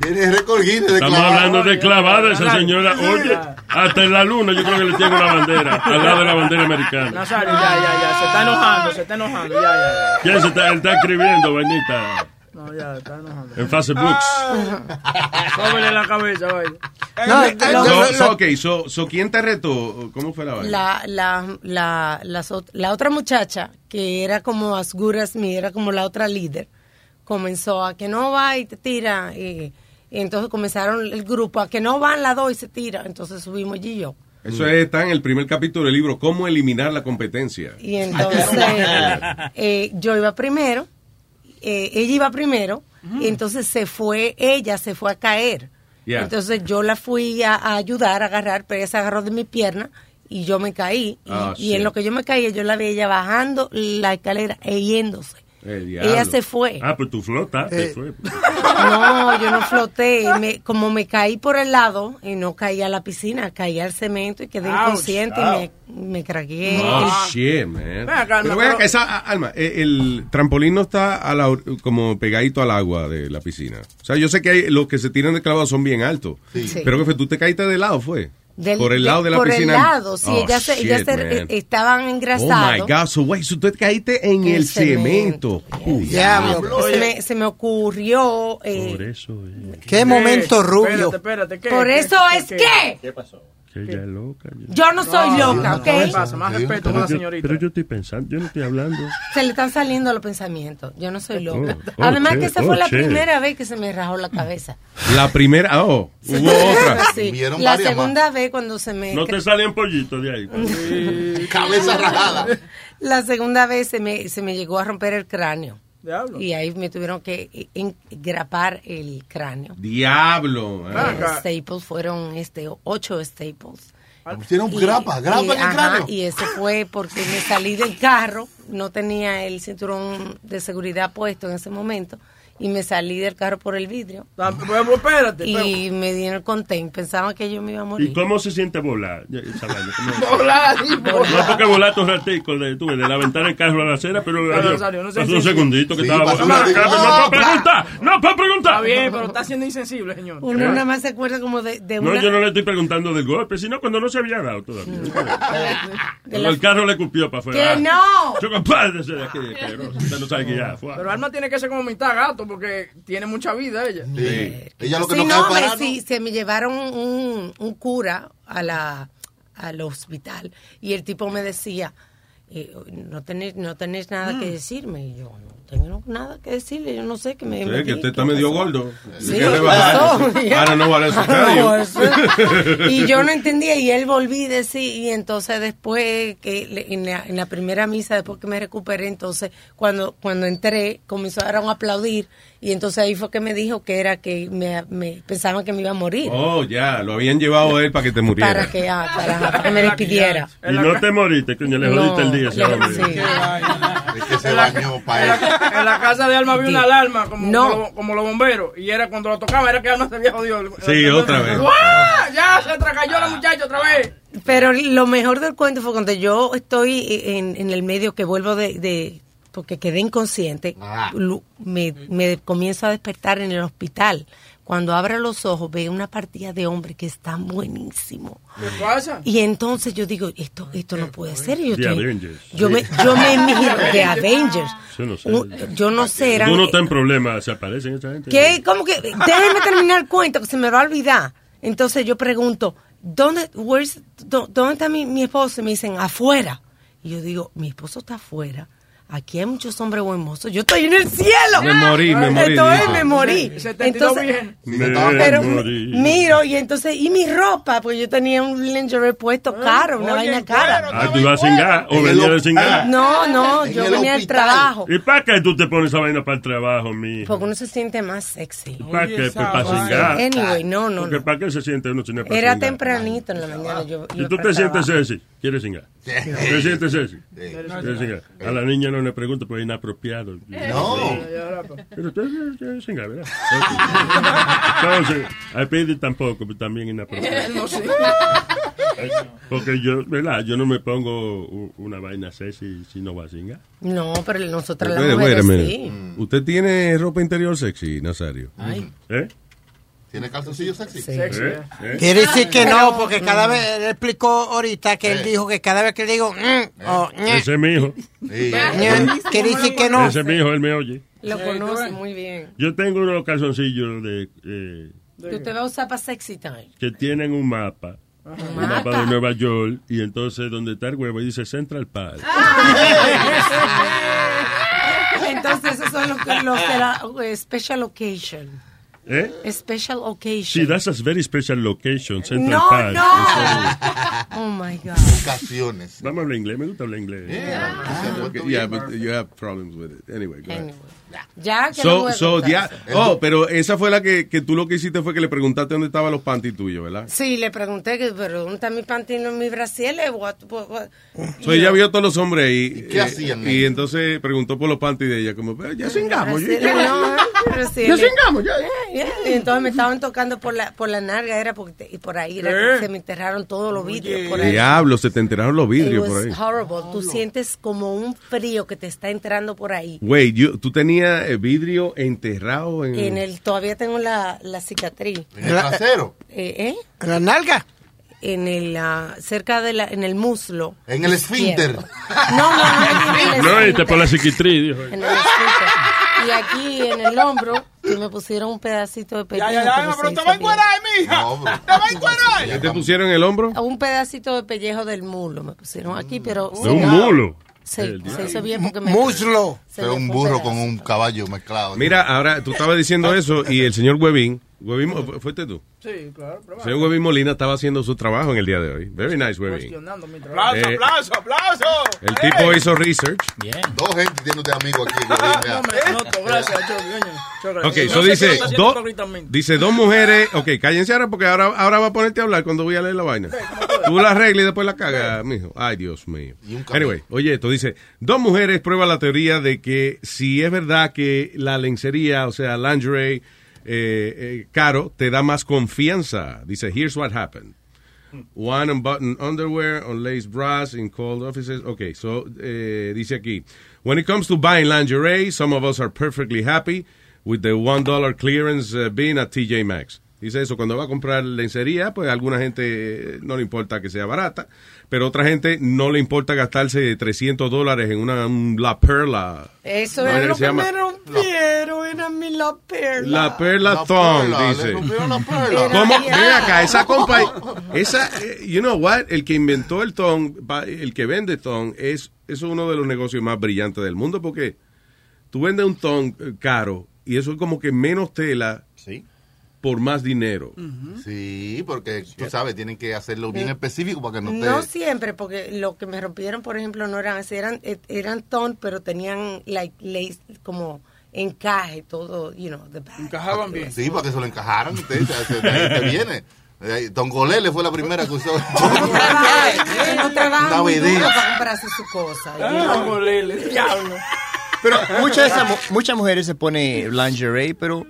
Speaker 9: Tiene récord de
Speaker 15: Estamos
Speaker 9: clavado.
Speaker 15: hablando de clavada, esa señora. Oye, hasta en la luna yo creo que le tiene una bandera, al lado de la bandera americana.
Speaker 3: Nazario, ya, ya, ya. Se está enojando, se está enojando. Ya, ya, ya.
Speaker 15: ¿Quién se está, él está escribiendo, vainita?
Speaker 3: No, ya, está enojando.
Speaker 15: En Facebook.
Speaker 3: Cómele la cabeza, vaya.
Speaker 12: No,
Speaker 14: So,
Speaker 12: lo-
Speaker 14: so, ok, so, so, ¿quién te retó? ¿Cómo fue la vaina?
Speaker 12: la, la, la, la otra muchacha, que era como as good as me, era como la otra líder, comenzó a que no va y te tira. Y, y entonces comenzaron el grupo a que no van las dos y se tira. Entonces subimos y yo.
Speaker 14: Eso está en el primer capítulo del libro, ¿Cómo eliminar la competencia?
Speaker 12: Y entonces eh, yo iba primero, eh, ella iba primero, y entonces se fue, ella se fue a caer.
Speaker 14: Yeah.
Speaker 12: Entonces yo la fui a, a ayudar a agarrar, pero ella se agarró de mi pierna y yo me caí. Y,
Speaker 14: Ah,
Speaker 12: y en lo que yo me caía, yo la veía bajando la escalera e yéndose. Ella se fue.
Speaker 15: Ah, pues tú flotaste.
Speaker 12: Eh.
Speaker 15: fue.
Speaker 12: No, yo no floté. Me- como me caí por el lado y no caí a la piscina, caí al cemento y quedé
Speaker 14: Ouch.
Speaker 12: inconsciente y me, me cragué.
Speaker 14: Oh,
Speaker 12: el-
Speaker 14: shit, man. Pero
Speaker 12: pero-
Speaker 14: esa, Alma, eh, el trampolín no está a la como pegadito al agua de la piscina. O sea, yo sé que hay, los que se tiran de clavado son bien altos.
Speaker 12: Sí. Sí.
Speaker 14: Pero que fue, tú te caíste de lado, ¿fue?
Speaker 12: Del-
Speaker 14: por el lado de, la
Speaker 12: por
Speaker 14: piscina.
Speaker 12: el lado, sí,
Speaker 14: Oh,
Speaker 12: ellas, se, ellas
Speaker 14: shit,
Speaker 12: se- eh, estaban
Speaker 14: Oh my
Speaker 12: engrasadas.
Speaker 14: God, so wait, so tú te caíste en
Speaker 12: En
Speaker 14: el
Speaker 12: cemento.
Speaker 14: cemento.
Speaker 12: Diablo, se, me, se me ocurrió. eh,
Speaker 15: Por eso
Speaker 4: Qué momento rubio.
Speaker 3: Espérate, espérate. ¿qué?
Speaker 12: Por
Speaker 3: ¿Qué?
Speaker 12: eso
Speaker 3: ¿Qué?
Speaker 12: es
Speaker 3: ¿Qué?
Speaker 12: que
Speaker 15: ¿Qué pasó? Ella es loca.
Speaker 12: yo no soy loca, ¿ok?
Speaker 3: ¿Qué pasa? Más respeto
Speaker 15: Pero
Speaker 3: con la
Speaker 15: yo-
Speaker 3: señorita.
Speaker 15: Pero yo estoy pensando, yo no estoy hablando.
Speaker 12: Se le están saliendo los pensamientos. Yo no soy loca.
Speaker 15: Oh, oh,
Speaker 12: Además
Speaker 15: che,
Speaker 12: que esa
Speaker 15: oh,
Speaker 12: fue la
Speaker 15: che.
Speaker 12: primera vez que se me rajó la cabeza.
Speaker 14: La primera, oh, hubo otra.
Speaker 12: Sí. La segunda vez cuando se me...
Speaker 15: No te salen pollitos de ahí.
Speaker 9: Cabeza rajada.
Speaker 12: La segunda vez se me, se me llegó a romper el cráneo.
Speaker 3: Diablo.
Speaker 12: Y ahí me tuvieron que engrapar el cráneo.
Speaker 14: Diablo.
Speaker 12: Los staples fueron este ocho staples.
Speaker 9: Pusieron grapa, grapa en el
Speaker 12: ajá,
Speaker 9: cráneo.
Speaker 12: y eso fue porque me salí del carro, no tenía el cinturón de seguridad puesto en ese momento, y me salí del carro por el vidrio.
Speaker 3: espérate.
Speaker 12: Y me dieron el content, pensaban que yo me iba a
Speaker 15: ¿Y
Speaker 12: morir.
Speaker 15: cómo se siente volar?
Speaker 3: Volar,
Speaker 15: No porque volaste un ratico de, de la ventana del carro a la acera, pero yo-
Speaker 3: Rosario, no sé
Speaker 15: pasó
Speaker 3: si-
Speaker 15: un segundito que
Speaker 3: Sí,
Speaker 15: estaba volando. No,
Speaker 3: Ah,
Speaker 15: puedo preguntar, no puedo preguntar.
Speaker 3: Está bien, pero está siendo insensible, señor.
Speaker 12: Uno nada más se acuerda como de, de
Speaker 15: No,
Speaker 12: una...
Speaker 15: yo no le estoy preguntando del golpe, sino cuando no se había dado todavía.
Speaker 12: de la-
Speaker 15: el carro le cupió para afuera.
Speaker 12: ¡Que no!
Speaker 15: Yo compadre, de aquí, asqueroso. Usted no sabe que ya fue.
Speaker 3: Pero Alma tiene que ser como mitad gato porque tiene mucha vida ella.
Speaker 9: Ella lo que
Speaker 12: Sí,
Speaker 9: no,
Speaker 12: no,
Speaker 9: cabe
Speaker 12: me-
Speaker 9: parado.
Speaker 12: sí, se me llevaron un, un cura a la, al hospital y el tipo me decía, eh, no tenés, no tenés nada
Speaker 9: Mm.
Speaker 12: que decirme. Y yo, no tengo nada que decirle, yo no sé qué me...
Speaker 14: Sí,
Speaker 12: me
Speaker 14: que usted
Speaker 12: ¿qué
Speaker 14: está medio
Speaker 12: pasó?"
Speaker 14: gordo.
Speaker 12: Sí,
Speaker 14: que. Ahora no vale su
Speaker 12: y yo no entendía y él volví a decir y entonces después que le- en la, en la primera misa después que me recuperé entonces cuando cuando entré comenzaron a aplaudir y entonces ahí fue que me dijo que era que me, me- pensaban que me iba a morir
Speaker 14: Oh, ya, lo habían llevado a él para que te muriera.
Speaker 12: para que ah, para, para que me despidiera
Speaker 15: Y no te moriste, coño, le
Speaker 12: No,
Speaker 15: jodiste el día.
Speaker 12: sí.
Speaker 9: Es que se bañó para eso.
Speaker 3: En la casa de Alma había una alarma como,
Speaker 12: No.
Speaker 3: como, como los bomberos. Y era cuando lo tocaba, era que Alma se había jodido.
Speaker 14: Sí, otra vez.
Speaker 3: ¡Guau! Ya se tracayó la muchacha otra vez.
Speaker 12: Pero lo mejor del cuento fue cuando yo estoy en, en el medio que vuelvo de, de- porque quedé inconsciente, me, me comienzo a despertar en el hospital. Cuando abro los ojos veo una partida de hombres que están buenísimos.
Speaker 3: ¿Qué pasa?
Speaker 12: Y entonces yo digo, esto esto no puede ser. Yo,
Speaker 15: The
Speaker 12: estoy-
Speaker 15: Avengers.
Speaker 12: yo me yo me miro de Avengers.
Speaker 15: Yo no sé.
Speaker 12: Un- Yo no sé, eran,
Speaker 15: Uno está en problemas, se aparecen esa gente.
Speaker 12: ¿Qué? ¿Cómo que? Déjenme terminar el cuento, que se me va a olvidar. Entonces yo pregunto, ¿dónde, where's- dó- ¿dónde está mi, mi esposo? Y me dicen, afuera. Y yo digo, mi esposo está afuera, aquí hay muchos hombres buen mozos. Yo estoy en el cielo.
Speaker 14: Me morí, me morí,
Speaker 12: Estoy,
Speaker 14: dice.
Speaker 12: me morí.
Speaker 3: 72
Speaker 12: Entonces.
Speaker 14: Me
Speaker 12: pero
Speaker 14: morí.
Speaker 12: miro y entonces, y mi ropa, pues yo tenía un lingerie puesto caro, una vaina cara.
Speaker 15: Ah, tú ibas a cingar o venía de cingar.
Speaker 12: No, no, yo venía del trabajo.
Speaker 15: ¿Y para qué tú te pones esa vaina para el trabajo, mi?
Speaker 12: Porque uno se siente más sexy.
Speaker 15: ¿Para qué? Pues para cingar.
Speaker 12: Anyway, no, no,
Speaker 15: Porque
Speaker 12: no.
Speaker 15: ¿para qué se siente uno sin
Speaker 12: Era tempranito en la mañana. Yo,
Speaker 15: ¿Y
Speaker 12: yo
Speaker 15: tú te sientes sexy? ¿Quieres cingar? ¿Te sientes sexy? ¿Quieres cingar? A la niña no le pregunto porque es inapropiado.
Speaker 9: No.
Speaker 15: Pero tú quieres cingar, ¿verdad? Entonces, a Pidi tampoco, pero también inapropiado.
Speaker 3: No, sí.
Speaker 15: Porque yo, ¿verdad? Yo no me pongo una vaina sexy si no va a cingar.
Speaker 12: No, pero nosotras las
Speaker 14: Wait, wait a
Speaker 12: mujeres sí.
Speaker 14: ¿Usted tiene ropa interior sexy, Nazario?
Speaker 12: Ay.
Speaker 15: ¿Eh?
Speaker 9: ¿Tiene calzoncillos sexy?
Speaker 3: Sexy,
Speaker 15: ¿Eh? ¿Eh?
Speaker 4: Quiere decir que
Speaker 12: Pero-
Speaker 4: no, porque cada vez, él explicó ahorita que él dijo que cada vez que le digo, mm, o ñe,
Speaker 15: Ese es mi hijo.
Speaker 9: Sí.
Speaker 4: quiere decir que no.
Speaker 15: Ese es mi hijo, él me oye.
Speaker 12: Lo conoce muy bien.
Speaker 15: Yo tengo unos calzoncillos de, eh,
Speaker 12: Que usted va a usar para sexy time.
Speaker 15: que tienen un mapa. Un
Speaker 12: mapa.
Speaker 15: mapa de Nueva York. Y entonces, donde está el huevo, dice Central Park.
Speaker 12: Entonces, esos son los, de la eh, special occasion.
Speaker 15: ¿Eh?
Speaker 12: Special occasion.
Speaker 15: Sí, that's a very special location, Central
Speaker 12: No,
Speaker 15: Park.
Speaker 12: no. Oh my God.
Speaker 9: Ocasiones.
Speaker 15: Vamos a hablar inglés, me gusta hablar inglés.
Speaker 14: Okay, yeah, but you have problems with it. Anyway, go ahead.
Speaker 12: Ya, que no
Speaker 14: So, ya. Oh, pero esa fue la que, que tú lo que hiciste fue que le preguntaste dónde estaban los panties tuyos, ¿verdad?
Speaker 12: Sí, le pregunté que, pero ¿dónde está mi panty y mi brasiles? What, what, what?
Speaker 14: So, ella vio a todos los hombres ahí.
Speaker 9: qué
Speaker 14: eh,
Speaker 9: hacían
Speaker 14: Y entonces preguntó por los panties de ella, como, "Pero ya cingamos. yo-
Speaker 12: Brasiles, no.
Speaker 14: Ya cingamos, ya.
Speaker 12: Yeah, yeah. Y entonces me estaban tocando por la, por la narga, era porque te- y por ahí se me enterraron todos los vidrios. Por ahí.
Speaker 14: Diablo, se te enteraron los vidrios por ahí.
Speaker 12: horrible. Tú sientes como un frío que te está entrando por ahí.
Speaker 14: Güey, yo- tú tenías eh, vidrio enterrado en...
Speaker 12: En el, todavía tengo la, la cicatriz.
Speaker 9: ¿En el trasero?
Speaker 12: Eh, ¿eh?
Speaker 4: ¿En la nalga?
Speaker 12: En el, ah, cerca de la, en el muslo.
Speaker 9: En el esfínter.
Speaker 12: No, no, no, en el
Speaker 15: No, y te
Speaker 12: esfínter.
Speaker 15: por la cicatriz, dijo.
Speaker 12: En el esfínter. Y aquí en el hombro y me pusieron un pedacito de pellejo.
Speaker 8: Ya, ya, ya,
Speaker 12: pero
Speaker 8: te va a encuerar, mija. Te va a encuerar.
Speaker 14: ¿Qué te pusieron en el hombro?
Speaker 12: Un pedacito de pellejo del mulo me pusieron aquí, pero...
Speaker 15: De un mulo.
Speaker 12: Sí, se hizo bien porque me...
Speaker 4: Muslo.
Speaker 9: Fue un burro con un caballo mezclado.
Speaker 14: Mira, ahora tú estabas diciendo eso y el señor Huevín, Huevín, ¿fuiste tú?
Speaker 3: Sí, claro.
Speaker 14: Señor Huevín Molina estaba haciendo su trabajo en el día de hoy. Very nice, Huevín.
Speaker 3: Cuestionando mi trabajo.
Speaker 8: Aplauso,
Speaker 14: Eh,
Speaker 8: aplauso, aplauso.
Speaker 14: El tipo hizo research.
Speaker 6: Bien.
Speaker 9: Dos gente tiene usted amigo aquí.
Speaker 3: No,
Speaker 9: Huevín,
Speaker 3: hombre, no, gracias, Choco, coño. Choco,
Speaker 14: Ok, eso dice,
Speaker 3: hipócritamente.
Speaker 14: dice dos mujeres. Ok, cállense ahora porque ahora, ahora va a ponerte a hablar cuando voy a leer la vaina. Tú la arreglas y después la cagas, mijo. Ay, Dios mío. Anyway, oye, esto dice, dos mujeres prueban la teoría de que si es verdad que la lencería, o sea, lingerie eh, eh, caro, te da más confianza. Dice, here's what happened. One unbuttoned underwear, unlaced bras in cold offices. Okay, so eh, dice aquí, when it comes to buying lingerie, some of us are perfectly happy with the one dollar clearance uh, bin at TJ Maxx. Dice eso, cuando va a comprar lencería, pues alguna gente no le importa que sea barata, pero otra gente no le importa gastarse 300 dólares en una un La Perla.
Speaker 12: Eso es lo
Speaker 14: se
Speaker 12: que
Speaker 14: llama-
Speaker 12: me rompieron, era mi la perla.
Speaker 14: La Perla
Speaker 9: La
Speaker 14: Thong,
Speaker 9: perla,
Speaker 14: dice.
Speaker 9: rompieron la perla.
Speaker 14: ¿Cómo? Ven acá, esa compañía, esa, eh, you know what, el que inventó el ton, pa- el que vende ton, es, es uno de los negocios más brillantes del mundo porque tú vendes un ton eh, caro y eso es como que menos tela
Speaker 9: Sí.
Speaker 14: Por más dinero.
Speaker 9: Sí, porque tú sabes, tienen que hacerlo bien específico para que no te...
Speaker 12: No siempre, porque lo que me rompieron, por ejemplo, no eran así, eran, eh, eran ton, pero tenían like, lace, como encaje, todo, you know, the back.
Speaker 8: Encajaban bien.
Speaker 9: Sí, para que se lo encajaran. Usted, se- de ahí te viene. Eh, Don Golele fue la primera que usó.
Speaker 12: no trabajan muy
Speaker 9: Navidad.
Speaker 12: duro para comprarse su cosa.
Speaker 3: Ah, molele, diablo.
Speaker 7: Pero muchas, de esas mu- muchas mujeres se ponen lingerie, pero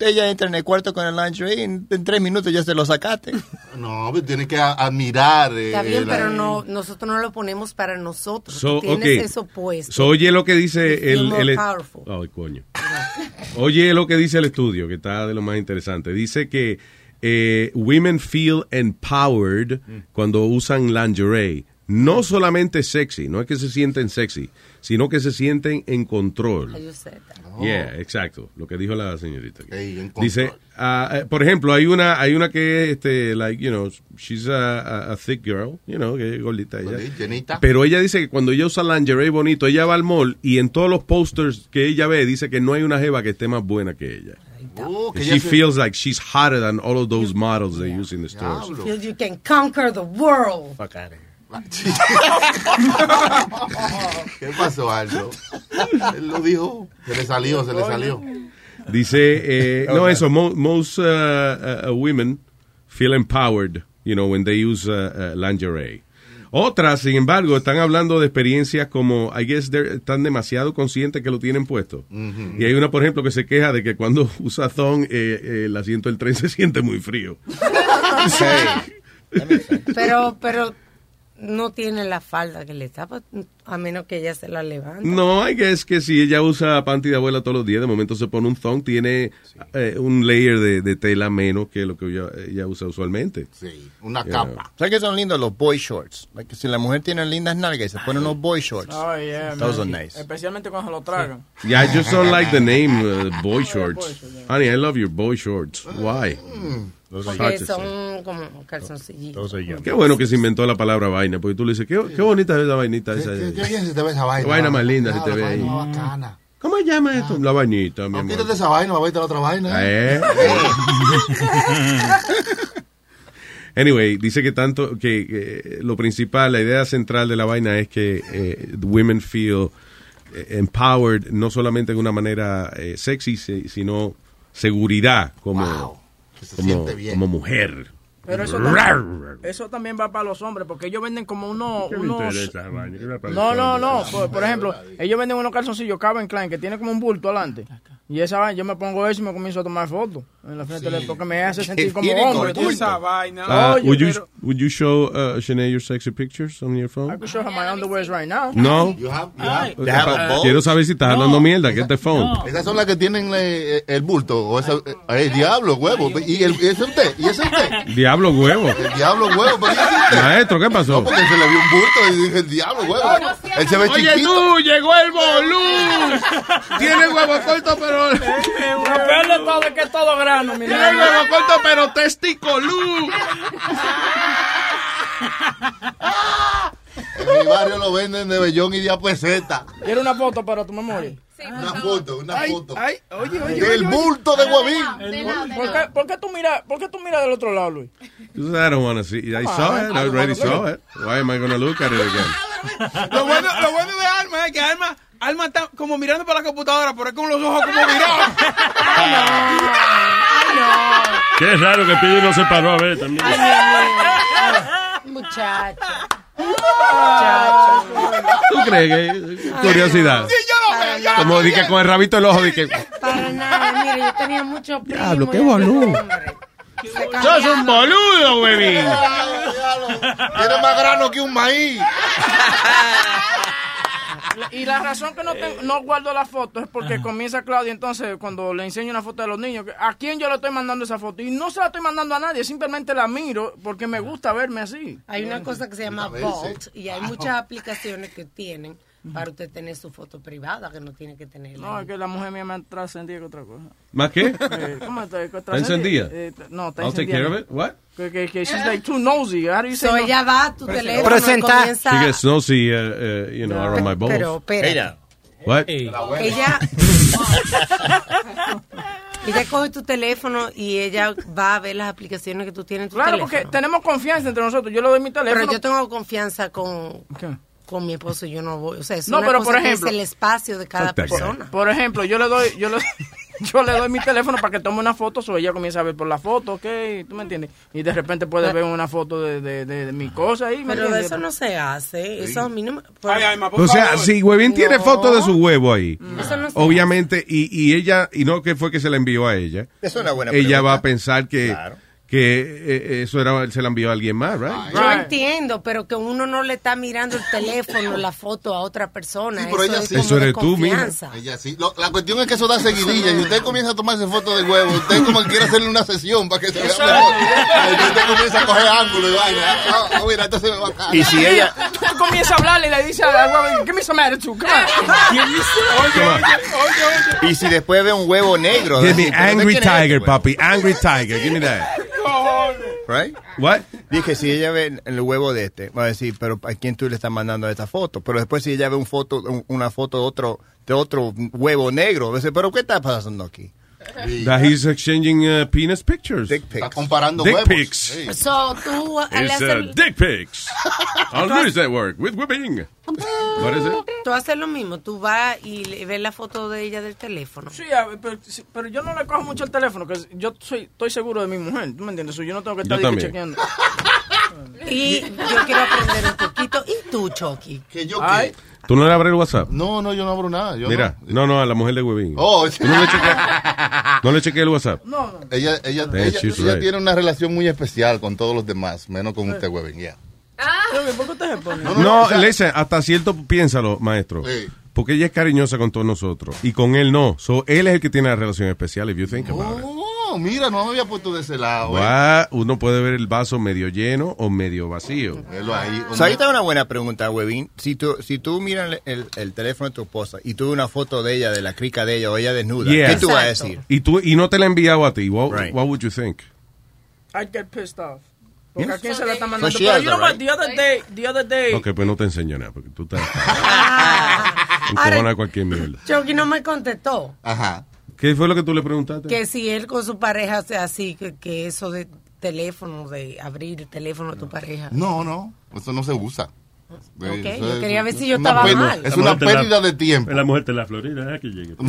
Speaker 7: ella entra en el cuarto con el lingerie y en, tres minutos ya se lo sacaste.
Speaker 9: No, pero tiene que admirar. eh,
Speaker 12: Está bien,
Speaker 9: la-
Speaker 12: pero no, nosotros no lo ponemos para nosotros.
Speaker 14: So,
Speaker 12: tienes
Speaker 14: okay.
Speaker 12: eso puesto.
Speaker 14: So, oye lo que dice el... el
Speaker 12: powerful.
Speaker 14: Ay, coño. Oye lo que dice el estudio, que está de lo más interesante. Dice que eh, women feel empowered cuando usan lingerie. No solamente sexy, no es que se sienten sexy, sino que se sienten en control.
Speaker 12: Sé.
Speaker 14: Yeah, exacto, lo que dijo la señorita.
Speaker 9: Ey, en
Speaker 14: Dice, eh, por ejemplo, hay una hay una que este like, you know, she's a, a- a thick girl, you know, que es gordita ella.
Speaker 9: Llenita.
Speaker 14: Pero ella dice que cuando ella usa lingerie bonito, ella va al mall y en todos los posters que ella ve dice que no hay una jeva que esté más buena que ella.
Speaker 9: Oh, que
Speaker 14: And
Speaker 9: ella
Speaker 14: she
Speaker 9: se-
Speaker 14: feels like she's hotter than all of those models they use in the stores.
Speaker 12: Feel you can conquer the world.
Speaker 9: ¿Qué pasó, Aldo? Él lo dijo. Se le salió, se le salió.
Speaker 14: Dice, eh, no, eso, mo- most uh, uh, uh, women feel empowered, you know, when they use uh, uh, lingerie. Otras, sin embargo, están hablando de experiencias como, I guess, they're- están demasiado conscientes que lo tienen puesto. Y hay una, por ejemplo, que se queja de que cuando usa thong, eh, eh, el asiento del tren se siente muy frío.
Speaker 12: Pero, pero no tiene la falda que le tapa, a menos que ella se la levante.
Speaker 14: No, guess que si ella usa panty de abuela todos los días, de momento se pone un thong, tiene eh, un layer de, de tela menos que lo que ella, ella usa usualmente.
Speaker 9: Sí, una capa.
Speaker 7: ¿Sabes que son lindos los boy shorts? Like, si la mujer tiene lindas nalgas y se pone unos boy shorts.
Speaker 3: Oh, yeah,
Speaker 7: Those
Speaker 3: man.
Speaker 7: are nice.
Speaker 3: Especialmente cuando se lo tragan.
Speaker 14: Yeah, I just don't like the name uh, boy shorts. Honey, I love your boy shorts. Why? Those
Speaker 12: Porque son como calzoncillitos.
Speaker 14: Qué bueno que se inventó la palabra vaina, porque tú le dices, qué, qué bonita es esa vainita esa.
Speaker 9: Qué, qué bien se te ve esa vaina.
Speaker 14: Qué vaina más linda se
Speaker 9: Ah,
Speaker 14: te
Speaker 9: la
Speaker 14: ve
Speaker 9: vaina
Speaker 14: ahí.
Speaker 9: más bacana.
Speaker 14: ¿Cómo se llama esto? La vainita, mi amor.
Speaker 9: quítate esa vaina, va a la otra vaina.
Speaker 14: Eh. Anyway, dice que tanto que, que lo principal, la idea central de la vaina es que eh, women feel eh, empowered no solamente de una manera eh, sexy, se- sino seguridad como, como,
Speaker 9: siente bien.
Speaker 14: como mujer.
Speaker 3: Pero eso
Speaker 14: Rar.
Speaker 3: también, eso también va para los hombres, porque ellos venden como unos... No, no, no. Por, por ejemplo, ellos venden unos calzoncillos Calvin Klein que tiene como un bulto adelante. Y esa vaina, yo me pongo eso y me comienzo a tomar fotos en la frente del porque me hace sentir como hombre.
Speaker 8: como esa vaina.
Speaker 14: Uh,
Speaker 3: Oye,
Speaker 14: would you
Speaker 3: pero-
Speaker 14: would you show uh, Shanae your sexy pictures on your
Speaker 3: I
Speaker 14: phone?
Speaker 3: could show her my underwears right now.
Speaker 14: No.
Speaker 9: You have- you
Speaker 3: Ay.
Speaker 9: have- they have a?
Speaker 14: Quiero saber si estás hablando mierda. Get the phone.
Speaker 9: Esas son las que tienen eh, el bulto. O esa, eh, el diablo, huevo. ¿Y, el, es usted? ¿Y ese es usted?
Speaker 14: Diablo huevo.
Speaker 9: El diablo, huevo.
Speaker 14: Maestro, ¿qué pasó?
Speaker 9: No, porque se le vio un bulto y dije, el diablo, huevo. Él se ve
Speaker 14: Oye,
Speaker 9: chiquito.
Speaker 14: tú, llegó el bolú. Tiene huevo corto, pero.
Speaker 3: Lo peor de todo es que es todo grano, mi
Speaker 14: Tiene huevo corto, pero testicolú.
Speaker 9: En mi barrio lo venden de bellón y de apeseta.
Speaker 3: ¿Quieres una foto para tu memoria?
Speaker 9: Una foto, una
Speaker 3: Ay,
Speaker 9: foto.
Speaker 3: ay, oye, oye,
Speaker 9: Del
Speaker 3: oye,
Speaker 9: bulto de
Speaker 3: oye. ¿Por qué, por qué tú miras, por qué tú miras del otro lado, Luis?
Speaker 14: I don't want to see. I saw it. I already saw it. Why am I going to look at it again?
Speaker 8: Lo bueno, lo bueno de Alma es que Alma, Alma está como mirando para la computadora, pero es con los ojos como mirados.
Speaker 15: Qué raro que Pidi no se paró a ver también.
Speaker 12: Muchacho.
Speaker 14: ¿Tú crees que curiosidad?
Speaker 8: Sí, yo lo veo, yo lo
Speaker 14: Como dije con el rabito del ojo, dije,
Speaker 12: Para nada, mire, yo tenía muchos primos.
Speaker 14: Diablo, qué boludo. sos un boludo, baby.
Speaker 9: Tiene más grano que un maíz.
Speaker 3: Y la razón que no, tengo- no guardo la foto es porque comienza Claudia, entonces cuando le enseño una foto de los niños, ¿a quién yo le estoy mandando esa foto? Y no se la estoy mandando a nadie, simplemente la miro porque me gusta verme así.
Speaker 12: Hay una cosa que se llama. Vault y hay muchas aplicaciones que tienen para usted tener su foto privada que no tiene que tener.
Speaker 3: No, es que la mujer mía me trascendía que otra cosa.
Speaker 14: ¿Más qué?
Speaker 3: Eh, ¿Cómo está?
Speaker 14: ¿Está encendida?
Speaker 3: Eh, no, está
Speaker 14: I'll take
Speaker 3: encendida.
Speaker 14: care of it. What?
Speaker 3: Que, que, que she's like too nosy. How do you say
Speaker 12: So
Speaker 3: no?
Speaker 12: ella va a tu teléfono y
Speaker 4: Presenta.
Speaker 12: comienza...
Speaker 14: She gets nosy, uh, uh, you know, around my balls.
Speaker 12: Pero, espera.
Speaker 14: What?
Speaker 12: Ella... ella coge tu teléfono y ella va a ver las aplicaciones que tú tienes en tu
Speaker 3: Claro,
Speaker 12: teléfono.
Speaker 3: porque tenemos confianza entre nosotros. Yo le doy mi teléfono.
Speaker 12: Pero yo tengo confianza con, con mi esposo y yo no voy. O sea, es
Speaker 3: No,
Speaker 12: una
Speaker 3: pero
Speaker 12: cosa
Speaker 3: por
Speaker 12: que
Speaker 3: ejemplo-
Speaker 12: es el espacio de cada persona.
Speaker 3: Por ejemplo, yo le doy, yo le, yo le doy mi teléfono para que tome una foto, o ella comienza a ver por la foto, ok, tú me entiendes. Y de repente puede ver una foto de, de, de, de mi cosa ahí. ¿me
Speaker 12: Pero
Speaker 3: entiendes?
Speaker 12: eso no se hace. Eso a mí no me...
Speaker 14: O sea, si Huevín tiene foto de su huevo ahí,
Speaker 12: Eso no se
Speaker 14: obviamente, y, y ella, y no que fue que se la envió a ella,
Speaker 7: Es una buena
Speaker 14: ella
Speaker 7: pregunta.
Speaker 14: va a pensar que, que eh, eso era, se la envió a alguien más, right?
Speaker 12: Yo entiendo, pero que uno no le está mirando el teléfono, la foto a otra persona.
Speaker 9: pero
Speaker 12: eso
Speaker 9: ella
Speaker 12: es
Speaker 9: sí.
Speaker 14: Eso eres tú,
Speaker 12: desconfianza.
Speaker 9: Ella sí. Lo- la cuestión es que eso da seguidilla. Y usted comienza a tomarse fotos de huevo. Usted como que quiere hacerle una sesión para que se vea mejor. usted comienza a coger ángulo y vaina. Ah, mira, esto se me va acá.
Speaker 7: Y si ella,
Speaker 3: Tú, comienzas a hablarle y le dices al huevo, give me some attitude, come on. Give me some-
Speaker 7: y si después ve un huevo negro.
Speaker 14: Give me
Speaker 7: ¿pero de
Speaker 14: angry
Speaker 7: este
Speaker 14: tiger, papi. Angry tiger. Give me that.
Speaker 7: Right?
Speaker 14: What?
Speaker 7: Dije, si ella ve el huevo de este, va a decir, pero ¿a quién tú le estás mandando esta foto? Pero después si ella ve un foto, un- una foto de otro, de otro huevo negro, va a decir, pero ¿qué está pasando aquí?
Speaker 14: That he's exchanging uh, penis pictures. Dick
Speaker 9: Está comparando
Speaker 14: Dick
Speaker 9: huevos.
Speaker 14: pics.
Speaker 9: Sí.
Speaker 12: So, tú le
Speaker 14: It's
Speaker 12: haces,
Speaker 14: uh, dick pics. Use that word. With whipping. What is it?
Speaker 12: tú haces lo mismo, tú vas y le- ves la foto de ella del teléfono.
Speaker 3: Sí, pero, pero yo no le cojo mucho el teléfono, que yo soy, estoy seguro de mi mujer, ¿tú me entiendes? So, yo no tengo que estar chequeando.
Speaker 12: Y yo quiero aprender un poquito. ¿Y tú, Chucky?
Speaker 9: ¿Que yo qué?
Speaker 14: ¿Tú no le abres el WhatsApp?
Speaker 9: No, no, yo no abro nada. Yo
Speaker 14: Mira, no, no, a la mujer de Huevín.
Speaker 9: Oh,
Speaker 14: ¿Tú no le chequeas no le chequeas el WhatsApp?
Speaker 3: No, no.
Speaker 9: Ella, ella,
Speaker 14: Man,
Speaker 9: ella,
Speaker 14: right.
Speaker 9: tiene una relación muy especial con todos los demás, menos con usted, huevín. ya.
Speaker 3: Pero, ¿Por qué usted se pone?
Speaker 14: No,
Speaker 9: o sea-
Speaker 14: listen, hasta cierto, piénsalo, maestro.
Speaker 9: Sí.
Speaker 14: Porque ella es cariñosa con todos nosotros. Y con él no. So, él es el que tiene la relación especial, if you think about it.
Speaker 9: Mira, no me había puesto de ese lado. eh.
Speaker 14: Uno puede ver el vaso medio lleno o medio vacío.
Speaker 9: Velo ahí.
Speaker 7: So, ahí está una buena pregunta, Webin. Si tú, si tú miras el, el- el teléfono de tu esposa y tú ves una foto de ella, de la crica de ella o ella desnuda,
Speaker 14: Yeah.
Speaker 7: ¿qué tú vas a
Speaker 12: Exacto.
Speaker 7: decir?
Speaker 14: Y, tú, y no te la ha enviado a ti. What,
Speaker 7: Right.
Speaker 14: what would you think?
Speaker 3: I'd get pissed off. Porque a quién se la está mandando.
Speaker 7: she
Speaker 3: Pero
Speaker 7: has
Speaker 3: you know
Speaker 7: the
Speaker 3: what,
Speaker 7: right.
Speaker 3: the other day, the other day.
Speaker 14: Ok, pues no te enseño nada, porque tú estás
Speaker 12: Ah,
Speaker 14: encojonada
Speaker 12: ahora,
Speaker 14: cualquier mierda.
Speaker 12: Chucky no me contestó.
Speaker 9: Ajá.
Speaker 14: ¿Qué fue lo que tú le preguntaste?
Speaker 12: Que si él con su pareja hace así, que, que eso de teléfono, de abrir el teléfono de tu pareja.
Speaker 9: No, no, eso no se usa.
Speaker 12: Ok,
Speaker 9: Eso
Speaker 12: yo
Speaker 9: es-
Speaker 12: quería ver si yo
Speaker 9: una
Speaker 12: estaba mal.
Speaker 9: Es una
Speaker 15: la-
Speaker 9: pérdida de tiempo.
Speaker 15: La mujer de la Florida, deja que llegue.
Speaker 12: No,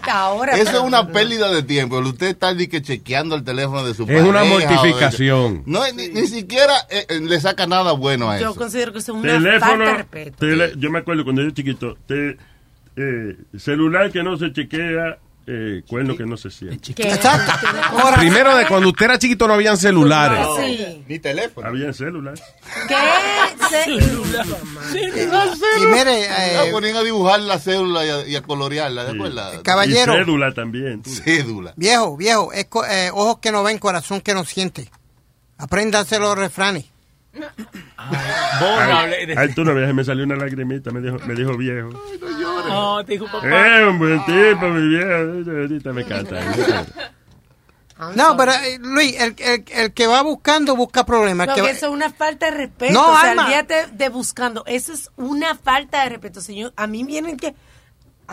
Speaker 12: pero ahora.
Speaker 9: Eso es una pérdida de tiempo. Usted está di que chequeando el teléfono de su
Speaker 14: Es una
Speaker 9: pareja o de-
Speaker 14: mortificación.
Speaker 9: No, ni, ni siquiera eh, eh, le saca nada bueno a
Speaker 12: Yo
Speaker 9: eso.
Speaker 12: considero que es una
Speaker 15: Teléfono.
Speaker 12: falta de respeto.
Speaker 15: tele- yo me acuerdo cuando yo era chiquito. te- eh, celular que no se chequea, eh, cuerno que no se siente.
Speaker 14: Primero, de cuando usted era chiquito no habían celulares.
Speaker 12: Sí.
Speaker 7: Ni teléfono.
Speaker 15: Había celular.
Speaker 12: ¿Qué?
Speaker 4: Y mire, eh,
Speaker 9: ponían a dibujar la célula y a, y a colorearla, ¿de acuerdo?
Speaker 4: Caballero.
Speaker 15: Y cédula también.
Speaker 9: Cédula.
Speaker 4: viejo, viejo, es co- eh, ojos que no ven, corazón que no siente. Apréndanse los refranes.
Speaker 15: Ay, ay, tú no veas, me salió una lagrimita, me dijo, me dijo viejo.
Speaker 3: No, te dijo papá.
Speaker 15: Eh, un buen tipo, mi viejo. Ahorita me canta.
Speaker 4: No, pero eh, Luis, el, el- el que va buscando busca problemas. el que
Speaker 12: Porque
Speaker 4: va-
Speaker 12: eso es una falta de respeto.
Speaker 4: No,
Speaker 12: o sea,
Speaker 4: Alma.
Speaker 12: olvídate de buscando. Eso es una falta de respeto. Señor, a mí vienen que.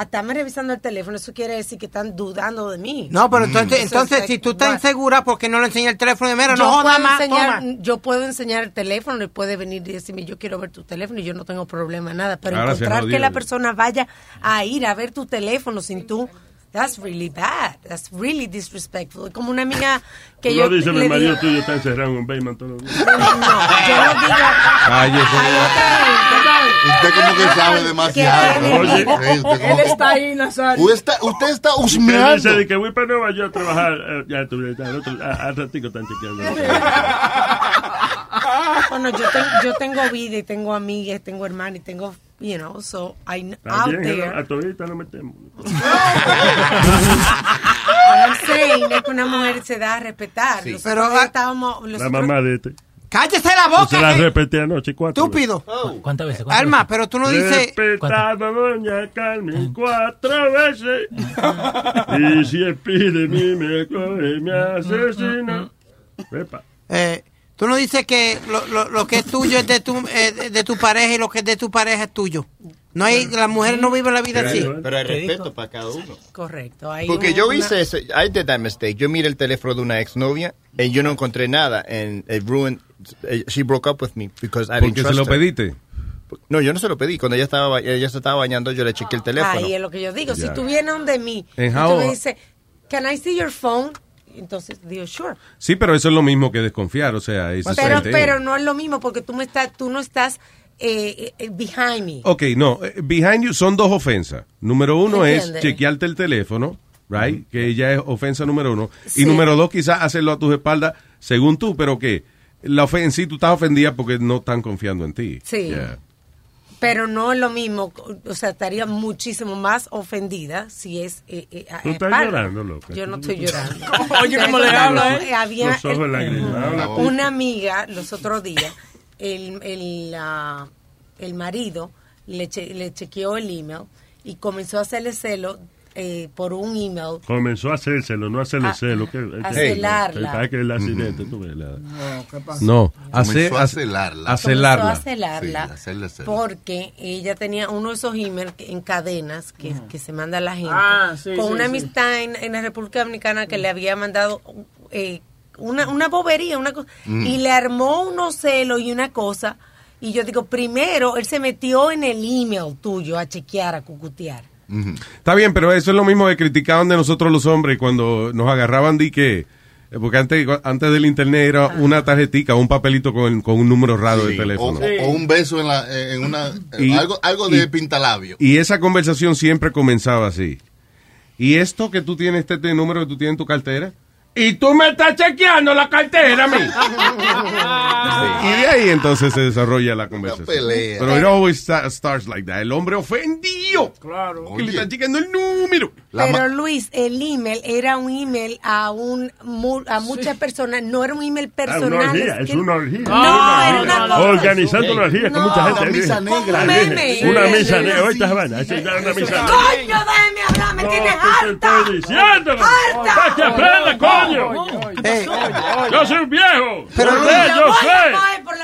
Speaker 12: Estarme revisando el teléfono, eso quiere decir que están dudando de mí.
Speaker 4: No, pero entonces,
Speaker 12: Eso
Speaker 4: entonces
Speaker 12: es
Speaker 4: si tú estás insegura, ¿por qué no le enseñas el teléfono? Mira,
Speaker 12: yo,
Speaker 4: no
Speaker 12: puedo
Speaker 4: más,
Speaker 12: enseñar,
Speaker 4: toma.
Speaker 12: yo puedo enseñar el teléfono y puede venir y decirme, yo quiero ver tu teléfono y yo no tengo problema nada. Pero
Speaker 14: Ahora
Speaker 12: encontrar que la persona vaya a ir a ver tu teléfono sin tú, that's really bad. That's really disrespectful. Como una amiga que yo
Speaker 15: no dices,
Speaker 12: le
Speaker 15: mi marido
Speaker 12: digo-
Speaker 15: tuyo está encerrado en un basement todos los días.
Speaker 12: No, yo no digo.
Speaker 14: Cállese.
Speaker 9: Usted como que sabe demasiado.
Speaker 12: ¿Qué?
Speaker 9: ¿no?
Speaker 15: Oye.
Speaker 9: Sí, usted como
Speaker 3: Él está ahí, Nazario.
Speaker 9: usted está, usted está husmeando.
Speaker 15: dice de que voy para Nueva York a trabajar. eh, ya tú, ya, al otro- a- al ratico están chequeando.
Speaker 12: Bueno, yo, ten- yo tengo vida y tengo amigas, tengo hermanas y tengo, you know, so I out there.
Speaker 15: a todita lo metemos.
Speaker 12: What I'm saying es que una mujer se da a respetar.
Speaker 4: Sí. Pero,
Speaker 12: ya
Speaker 4: ah,
Speaker 12: estábamos,
Speaker 15: La
Speaker 12: nosotros-
Speaker 15: mamá de este.
Speaker 4: ¡Cállese la
Speaker 15: Yo se la
Speaker 4: boca! eh,
Speaker 15: repetí anoche cuatro
Speaker 4: Estúpido.
Speaker 6: ¿Cuántas veces? ¿Cuántas
Speaker 4: Alma, pero tú no dices...
Speaker 15: Respetaba doña Carmen cuatro veces. y si el pide mí me coge, me asesina. Epa.
Speaker 4: Eh, tú no dices que lo, lo, lo que es tuyo es de tu, eh, de- tu pareja y lo que es de tu pareja es tuyo. No hay, las mujeres no viven la vida así.
Speaker 7: Pero, pero hay respeto para cada uno.
Speaker 12: Correcto. hay
Speaker 7: Porque
Speaker 12: un-
Speaker 7: yo
Speaker 12: una-
Speaker 7: hice ese, I did that mistake. Yo miré el teléfono de una exnovia y yo no encontré nada. And it ruined, eh, she broke up with me because I didn't
Speaker 14: Porque se lo
Speaker 7: her.
Speaker 14: pediste.
Speaker 7: No, yo no se lo pedí. Cuando ella estaba, ba- ella se estaba bañando, yo le chequeé el teléfono.
Speaker 12: Ahí es lo que yo digo. Si tú vienes donde mí y tú
Speaker 14: how-
Speaker 12: me dices, can I see your phone? Entonces digo, sure.
Speaker 14: Sí, pero eso es lo mismo que desconfiar, o sea, es
Speaker 12: Pero, pero no es lo mismo porque tú, me estás, tú no estás eh, eh, behind me.
Speaker 14: Ok, no, eh, behind you son dos ofensas. Número uno es chequearte el teléfono right? Que ya es ofensa número uno.
Speaker 12: Sí.
Speaker 14: Y número dos, quizás hacerlo a tus espaldas, según tú, pero que la ofen en sí tú estás ofendida porque no están confiando en ti.
Speaker 12: Sí.
Speaker 14: Yeah.
Speaker 12: Pero no es lo mismo, o sea, estaría muchísimo más ofendida si es... Eh, eh, a-
Speaker 15: Tú estás llorando, loca.
Speaker 12: Yo no estoy llorando.
Speaker 3: Oye, ¿cómo le habla, eh?
Speaker 12: Había
Speaker 15: Los ojos
Speaker 12: eh,
Speaker 15: lagrimosos.
Speaker 12: una amiga los otros días, el, el, la- el marido le, che- le chequeó el email y comenzó a hacerle celo eh, por un email.
Speaker 15: Comenzó a hacérselo, no a hacerle
Speaker 12: A-
Speaker 15: celo. Que,
Speaker 12: a celarla.
Speaker 15: Que el accidente, tú ves. la-
Speaker 3: No, ¿qué pasa?
Speaker 14: No,
Speaker 9: a celarla.
Speaker 14: a celarla.
Speaker 12: Comenzó a celarla
Speaker 9: Sí, hacerle celo.
Speaker 12: porque ella tenía uno de esos emails en cadenas que, que se manda a la gente
Speaker 3: Ah, sí,
Speaker 12: con
Speaker 3: sí,
Speaker 12: una
Speaker 3: sí.
Speaker 12: amistad en, en la República Dominicana que le había mandado eh, una, una bobería, una cosa,
Speaker 14: Mm.
Speaker 12: y le armó unos celos y una cosa. Y yo digo, primero, él se metió en el email tuyo a chequear, a cucutear.
Speaker 14: Está bien, pero eso es lo mismo que criticaban de nosotros los hombres cuando nos agarraban de que... eh, Porque antes, antes del internet era una tarjetica, un papelito con, con un número raro de
Speaker 9: Sí,
Speaker 14: teléfono.
Speaker 9: o un beso en, la, en una...
Speaker 14: Y-
Speaker 9: algo algo de pintalabio.
Speaker 14: Y esa conversación siempre comenzaba así. ¿Y esto que tú tienes, este, este número que tú tienes en tu cartera? Y tú me estás chequeando la cartera a mí. Y de ahí entonces se desarrolla la conversación.
Speaker 9: pelea.
Speaker 14: Pero it always sta- starts like that. El hombre ofendido.
Speaker 3: Claro.
Speaker 14: Que le están chequeando el número.
Speaker 12: Pero Luis, el email era un email a un a muchas personas, no era un email
Speaker 15: Ah,
Speaker 12: personal.
Speaker 15: una orgía,
Speaker 12: es
Speaker 15: es
Speaker 12: que-
Speaker 15: una orgía.
Speaker 12: No, era una cosa.
Speaker 15: Organizando una orgía con
Speaker 12: No,
Speaker 15: mucha gente.
Speaker 12: una misa negra.
Speaker 15: dije,
Speaker 12: Un meme.
Speaker 15: Una
Speaker 12: Sí,
Speaker 15: misa
Speaker 12: sí,
Speaker 15: negra.
Speaker 12: sí,
Speaker 15: Oye, esta
Speaker 12: sí,
Speaker 15: vaina. esa es una misa negra.
Speaker 12: ¡Coño, déjeme hablar! ¡Me tienes
Speaker 15: ¿Qué te estoy diciendo? ¡Para que aprenda, coño! Yo soy un viejo.
Speaker 12: Pero
Speaker 15: Yo sé,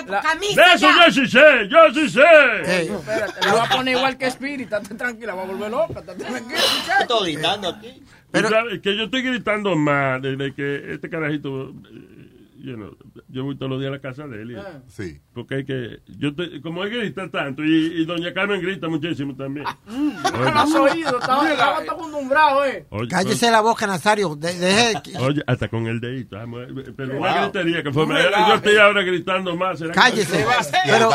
Speaker 12: la camisa
Speaker 15: De eso
Speaker 12: ya.
Speaker 15: yo sí sé, yo sí sé.
Speaker 3: Espérate, la va a poner igual que Spirit. Estate tranquila, va a volver loca. Estate tranquila.
Speaker 13: Estoy gritando aquí.
Speaker 15: Sabes que yo estoy gritando más desde que este carajito, eh, you know, yo voy todos los días a la casa de él. y-
Speaker 9: Sí.
Speaker 15: Porque hay que, yo estoy- como él grita tanto, y, y doña Carmen grita muchísimo también.
Speaker 3: No lo has oído. Estaba estaba acostumbrado, eh.
Speaker 15: Oye,
Speaker 4: Cállese la boca, Nazario. De- deje que-
Speaker 15: Oye, hasta con el dedito. ah, Pero una
Speaker 4: Wow.
Speaker 15: gritería que fue.
Speaker 4: No
Speaker 15: yo estoy ahora gritando más. ¿será que-
Speaker 4: Cállese. Pero,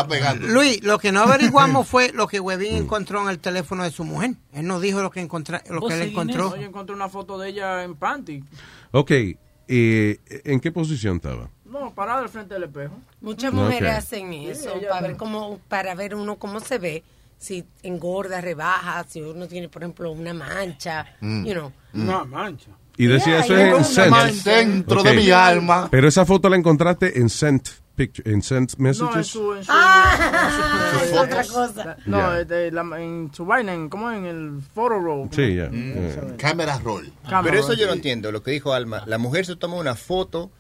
Speaker 4: Luis, lo que no averiguamos fue lo que Webin encontró en el teléfono de su mujer. Él nos dijo lo que, encontra, lo que él encontró.
Speaker 3: Yo encontré una foto de ella en panty.
Speaker 14: Ok, eh, ¿en qué posición estaba?
Speaker 3: No, parada al frente del espejo.
Speaker 12: Muchas mujeres hacen eso para ver cómo, para ver uno cómo se ve, si engorda, rebaja, si uno tiene, por ejemplo, una mancha,
Speaker 14: Mm.
Speaker 12: you know.
Speaker 8: Una mancha.
Speaker 14: Y decía
Speaker 12: Yeah,
Speaker 14: eso en.
Speaker 12: El centro de mi
Speaker 9: alma.
Speaker 14: Pero esa foto la encontraste en Sent Picture, en Sent Messages.
Speaker 3: No, en su... En su,
Speaker 12: Ah,
Speaker 3: en su-
Speaker 12: es otra cosa.
Speaker 3: No, es de la- en su vaina, en, ¿cómo en el photo roll?
Speaker 14: Sí, ya.
Speaker 9: Mm. Cámara roll.
Speaker 7: Pero eso yo no entiendo, lo que dijo Alma. La mujer se toma una foto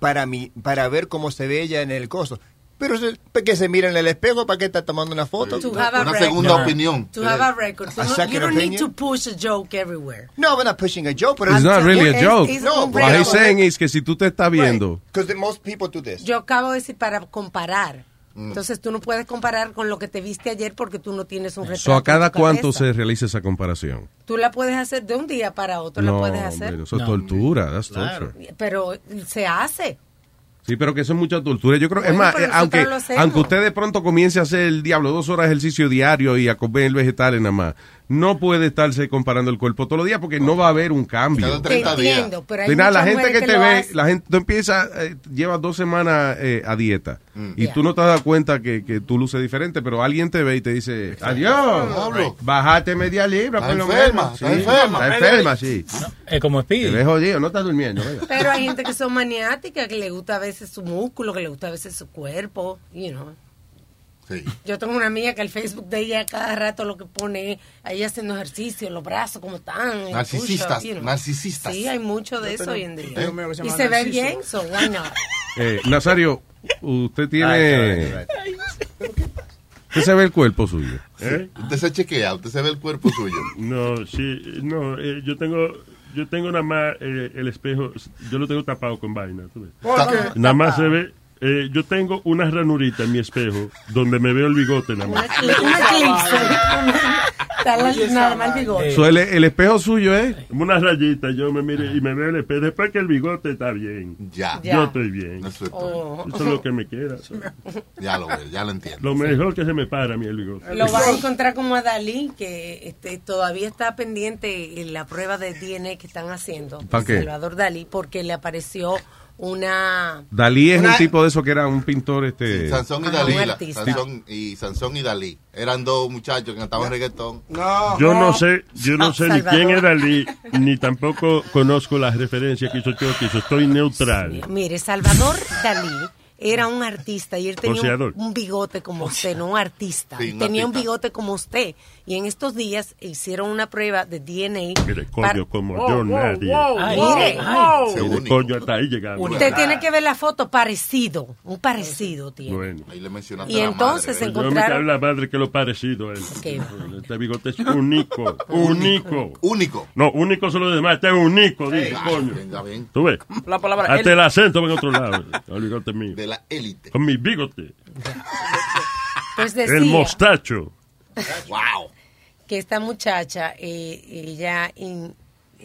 Speaker 7: para, mi, para ver cómo se ve ella en el coso. Pero se- que se mira en el espejo, ¿para qué está tomando una foto?
Speaker 12: To have a
Speaker 9: Una
Speaker 12: record.
Speaker 9: segunda opinión.
Speaker 12: To have a record.
Speaker 7: A
Speaker 12: no- you don't need
Speaker 7: opinion.
Speaker 12: to push a joke everywhere.
Speaker 7: No, we're not pushing a joke, but
Speaker 14: It's not really a
Speaker 12: Es-
Speaker 14: joke.
Speaker 12: es
Speaker 7: No,
Speaker 12: un
Speaker 7: but
Speaker 14: What he's saying is que si tú te estás viendo,
Speaker 7: Because most people do this.
Speaker 12: Yo acabo de decir para comparar.
Speaker 14: Mm.
Speaker 12: Entonces tú no puedes comparar con lo que te viste ayer porque tú no tienes un retrato.
Speaker 14: so, ¿a cada cuánto se realiza esa comparación?
Speaker 12: Tú la puedes hacer de un día para otro, la
Speaker 14: no,
Speaker 12: puedes hacer.
Speaker 14: hombre, eso es tortura, that's torture.
Speaker 12: Pero se hace.
Speaker 14: Sí, pero que eso es mucha tortura. Yo creo, es
Speaker 12: Bueno,
Speaker 14: más,
Speaker 12: pero
Speaker 14: eh, aunque, aunque usted de pronto comience a hacer el diablo dos horas de ejercicio diario y a comer vegetales nada más, no puede estarse comparando el cuerpo todos los días porque no va a haber un cambio.
Speaker 12: Te entiendo, pero hay
Speaker 14: Al final, la gente que te ve, la gente, tú empiezas, eh, llevas dos semanas eh, a dieta
Speaker 9: Mm.
Speaker 14: y
Speaker 12: Yeah.
Speaker 14: tú no te das cuenta que, que tú luces diferente, pero alguien te ve y te dice, adiós,
Speaker 9: Diablo.
Speaker 14: bájate media libra
Speaker 9: Está
Speaker 14: por lo
Speaker 9: enferma,
Speaker 14: menos.
Speaker 9: está
Speaker 14: Sí,
Speaker 9: enferma.
Speaker 14: Está enferma, sí.
Speaker 6: Es como
Speaker 14: Te
Speaker 6: Speedy.
Speaker 14: ves jodido, no estás durmiendo. venga.
Speaker 12: Pero hay gente que son maniáticas, que le gusta a veces su músculo, que le gusta a veces su cuerpo, you know.
Speaker 9: Sí.
Speaker 12: Yo tengo una amiga que el Facebook de ella cada rato lo que pone, ahí haciendo ejercicio, los brazos como están.
Speaker 9: Narcisistas,
Speaker 12: you know.
Speaker 9: narcisistas.
Speaker 12: Sí, hay mucho de
Speaker 3: Yo
Speaker 12: eso
Speaker 3: tengo-
Speaker 12: hoy en día. Y se ve bien, so why not?
Speaker 14: Eh, Nazario, usted tiene... Usted se ve el cuerpo suyo.
Speaker 15: ¿Eh?
Speaker 9: Usted se chequea, usted se ve el cuerpo suyo.
Speaker 15: No, sí, no, eh, yo tengo, yo tengo nada más eh, el espejo, yo lo tengo tapado con vaina. ¿tú ves?
Speaker 3: ¿Por qué?
Speaker 15: Nada más se ve, eh, yo tengo una ranurita en mi espejo donde me veo el bigote nada más.
Speaker 12: nada más el bigote.
Speaker 14: So, el, el espejo suyo es.
Speaker 15: Como una rayita, yo me mire y me veo el espejo. Después que el bigote está bien.
Speaker 9: Ya.
Speaker 12: Ya.
Speaker 15: Yo estoy bien.
Speaker 9: Eso es
Speaker 12: Oh.
Speaker 15: Eso es lo que me queda.
Speaker 9: Ya lo veo, ya lo entiendo.
Speaker 15: Lo mejor que se me para a mí el bigote.
Speaker 12: Lo vas a encontrar como a Dalí, que este, todavía está pendiente en la prueba de DNA que están haciendo.
Speaker 14: ¿Pa qué?
Speaker 12: Salvador Dalí, porque le apareció una...
Speaker 14: Dalí es
Speaker 12: una-
Speaker 14: un tipo de eso que era un pintor este.
Speaker 9: Sansón y
Speaker 12: Ajá,
Speaker 9: Dalí. la-. Sansón y, Sansón y Dalí. Eran dos muchachos que cantaban reggaetón.
Speaker 1: No.
Speaker 15: Yo no sé, yo no sé ni quién es Dalí, ni tampoco conozco las referencias que hizo so estoy neutral.
Speaker 12: Mire, Salvador Dalí era un artista y él tenía un, un bigote como usted, no un artista.
Speaker 15: Sí, un
Speaker 12: tenía un bigote como usted. Y en estos días hicieron una prueba de DNA.
Speaker 15: Mire,
Speaker 12: para-
Speaker 15: coño, como yo nadie.
Speaker 12: Ay, mire, ay.
Speaker 15: Mire, coño, hasta ahí llegamos.
Speaker 12: Usted tiene que ver la foto parecido, un parecido tiene.
Speaker 15: Bueno.
Speaker 9: Ahí le mencionaste
Speaker 12: Y
Speaker 9: a la
Speaker 12: entonces
Speaker 9: madre.
Speaker 12: se
Speaker 15: Yo me
Speaker 12: encontraron-
Speaker 15: la madre que lo parecido él.
Speaker 12: ¿Qué?
Speaker 15: Este bigote es único, único.
Speaker 9: Único.
Speaker 15: No, único son los demás, este es único, dije, coño.
Speaker 9: Venga, bien.
Speaker 15: ¿Tú ves?
Speaker 3: La palabra
Speaker 15: Hasta
Speaker 3: el-
Speaker 15: el acento va en otro lado. El bigote mío.
Speaker 9: De la élite.
Speaker 15: Con mi bigote.
Speaker 12: Pues decía
Speaker 15: El mostacho.
Speaker 9: Wow.
Speaker 12: que esta muchacha, eh, ella, in-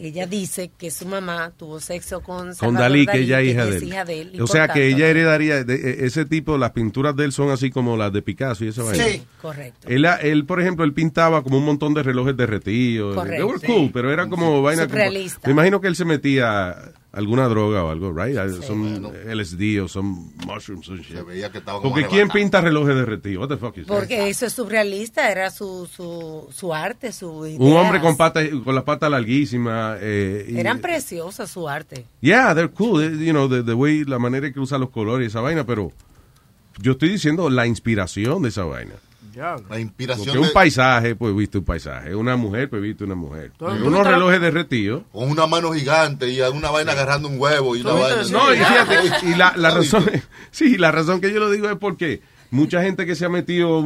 Speaker 12: ella dice que su mamá tuvo sexo con
Speaker 14: Con Dalí, que ella es hija
Speaker 12: es
Speaker 14: de él.
Speaker 12: hija de él,
Speaker 14: o sea que ella heredaría. de- e- ese tipo, las pinturas de él son así como las de Picasso y esa vaina.
Speaker 12: Sí, correcto.
Speaker 14: Él, él, por ejemplo, él pintaba como un montón de relojes derretidos.
Speaker 12: Correcto.
Speaker 14: They were cool, pero era como vaina. como- me imagino que él se metía alguna droga o algo, right? Son LSD o son mushrooms o shit.
Speaker 9: Se veía que estaba
Speaker 14: Porque ¿quién pinta relojes derretidos? What the fuck is that?
Speaker 12: Porque eso es surrealista, era su, su, su arte, su
Speaker 14: Un
Speaker 12: ideas.
Speaker 14: hombre con patas, con las patas larguísimas. Eh,
Speaker 12: Eran preciosas su arte.
Speaker 14: Yeah, they're cool. You know, the, the way, la manera que usa los colores y esa vaina, pero yo estoy diciendo la inspiración de esa vaina.
Speaker 9: La inspiración
Speaker 14: Porque un
Speaker 9: de-
Speaker 14: paisaje, pues viste un paisaje. Una mujer, pues viste una mujer. Unos relojes derretidos.
Speaker 9: Con una mano gigante y una vaina agarrando un huevo y una vaina.
Speaker 14: No, y fíjate, y la, la razón, sí, la razón que yo lo digo es porque mucha gente que se ha metido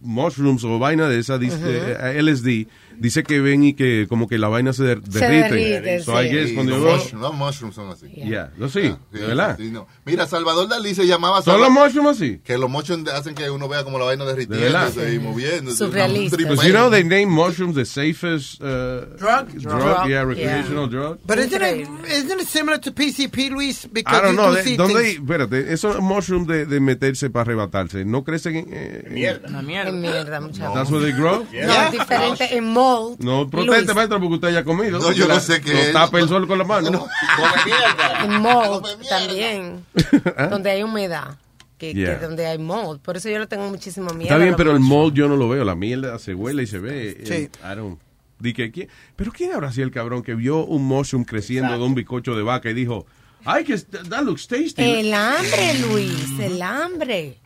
Speaker 14: mushrooms o vaina de esa, dice, eh, LSD, dice que ven y que como que la vaina se, der-
Speaker 9: Se
Speaker 14: derrite. So I
Speaker 9: sí.
Speaker 14: guess
Speaker 9: Sí,
Speaker 14: cuando
Speaker 9: los
Speaker 14: yo-
Speaker 9: mush- los mushrooms son así.
Speaker 14: Yeah, no, sí,
Speaker 9: Ah,
Speaker 14: de verdad.
Speaker 9: sí, no. Mira, Salvador Dalí se llamaba
Speaker 14: ¿Son los mushrooms así?
Speaker 9: Que los mushrooms hacen que uno vea como la vaina
Speaker 14: ¿De verdad?
Speaker 9: derritiéndose y moviéndose.
Speaker 12: Surrealista.
Speaker 9: Un
Speaker 14: Pues you know they name mushrooms the safest uh,
Speaker 4: Drug?
Speaker 14: drug,
Speaker 4: Drug,
Speaker 14: yeah, recreational drug.
Speaker 4: But isn't it, isn't it similar to PCP, Luis? Because
Speaker 14: I don't know,
Speaker 4: do
Speaker 14: de- ¿dónde, espérate, esos mushrooms de, de meterse para arrebatarse, ¿no crecen en, eh, en-
Speaker 3: Una mierda.
Speaker 12: En mierda, muchachos.
Speaker 14: That's where they grow?
Speaker 12: No, es diferente en
Speaker 14: No, proteste, maestro, porque usted haya comido.
Speaker 9: No, yo
Speaker 14: La-
Speaker 9: no sé qué
Speaker 14: Lo
Speaker 9: es.
Speaker 14: tapa el sol con la mano.
Speaker 12: En mold también,
Speaker 14: ¿Ah?
Speaker 12: donde hay humedad. Que, donde hay mold. Por eso yo le tengo muchísimo miedo.
Speaker 14: Está bien, pero el mold yo no lo veo. La mierda se huele y se ve.
Speaker 12: Sí.
Speaker 14: Eh, I don't- Di que, ¿quién? Pero ¿quién habrá sido el cabrón que vio un mushroom creciendo de un bicocho de vaca y dijo, ay, que that looks tasty?
Speaker 12: El hambre, Luis, el hambre.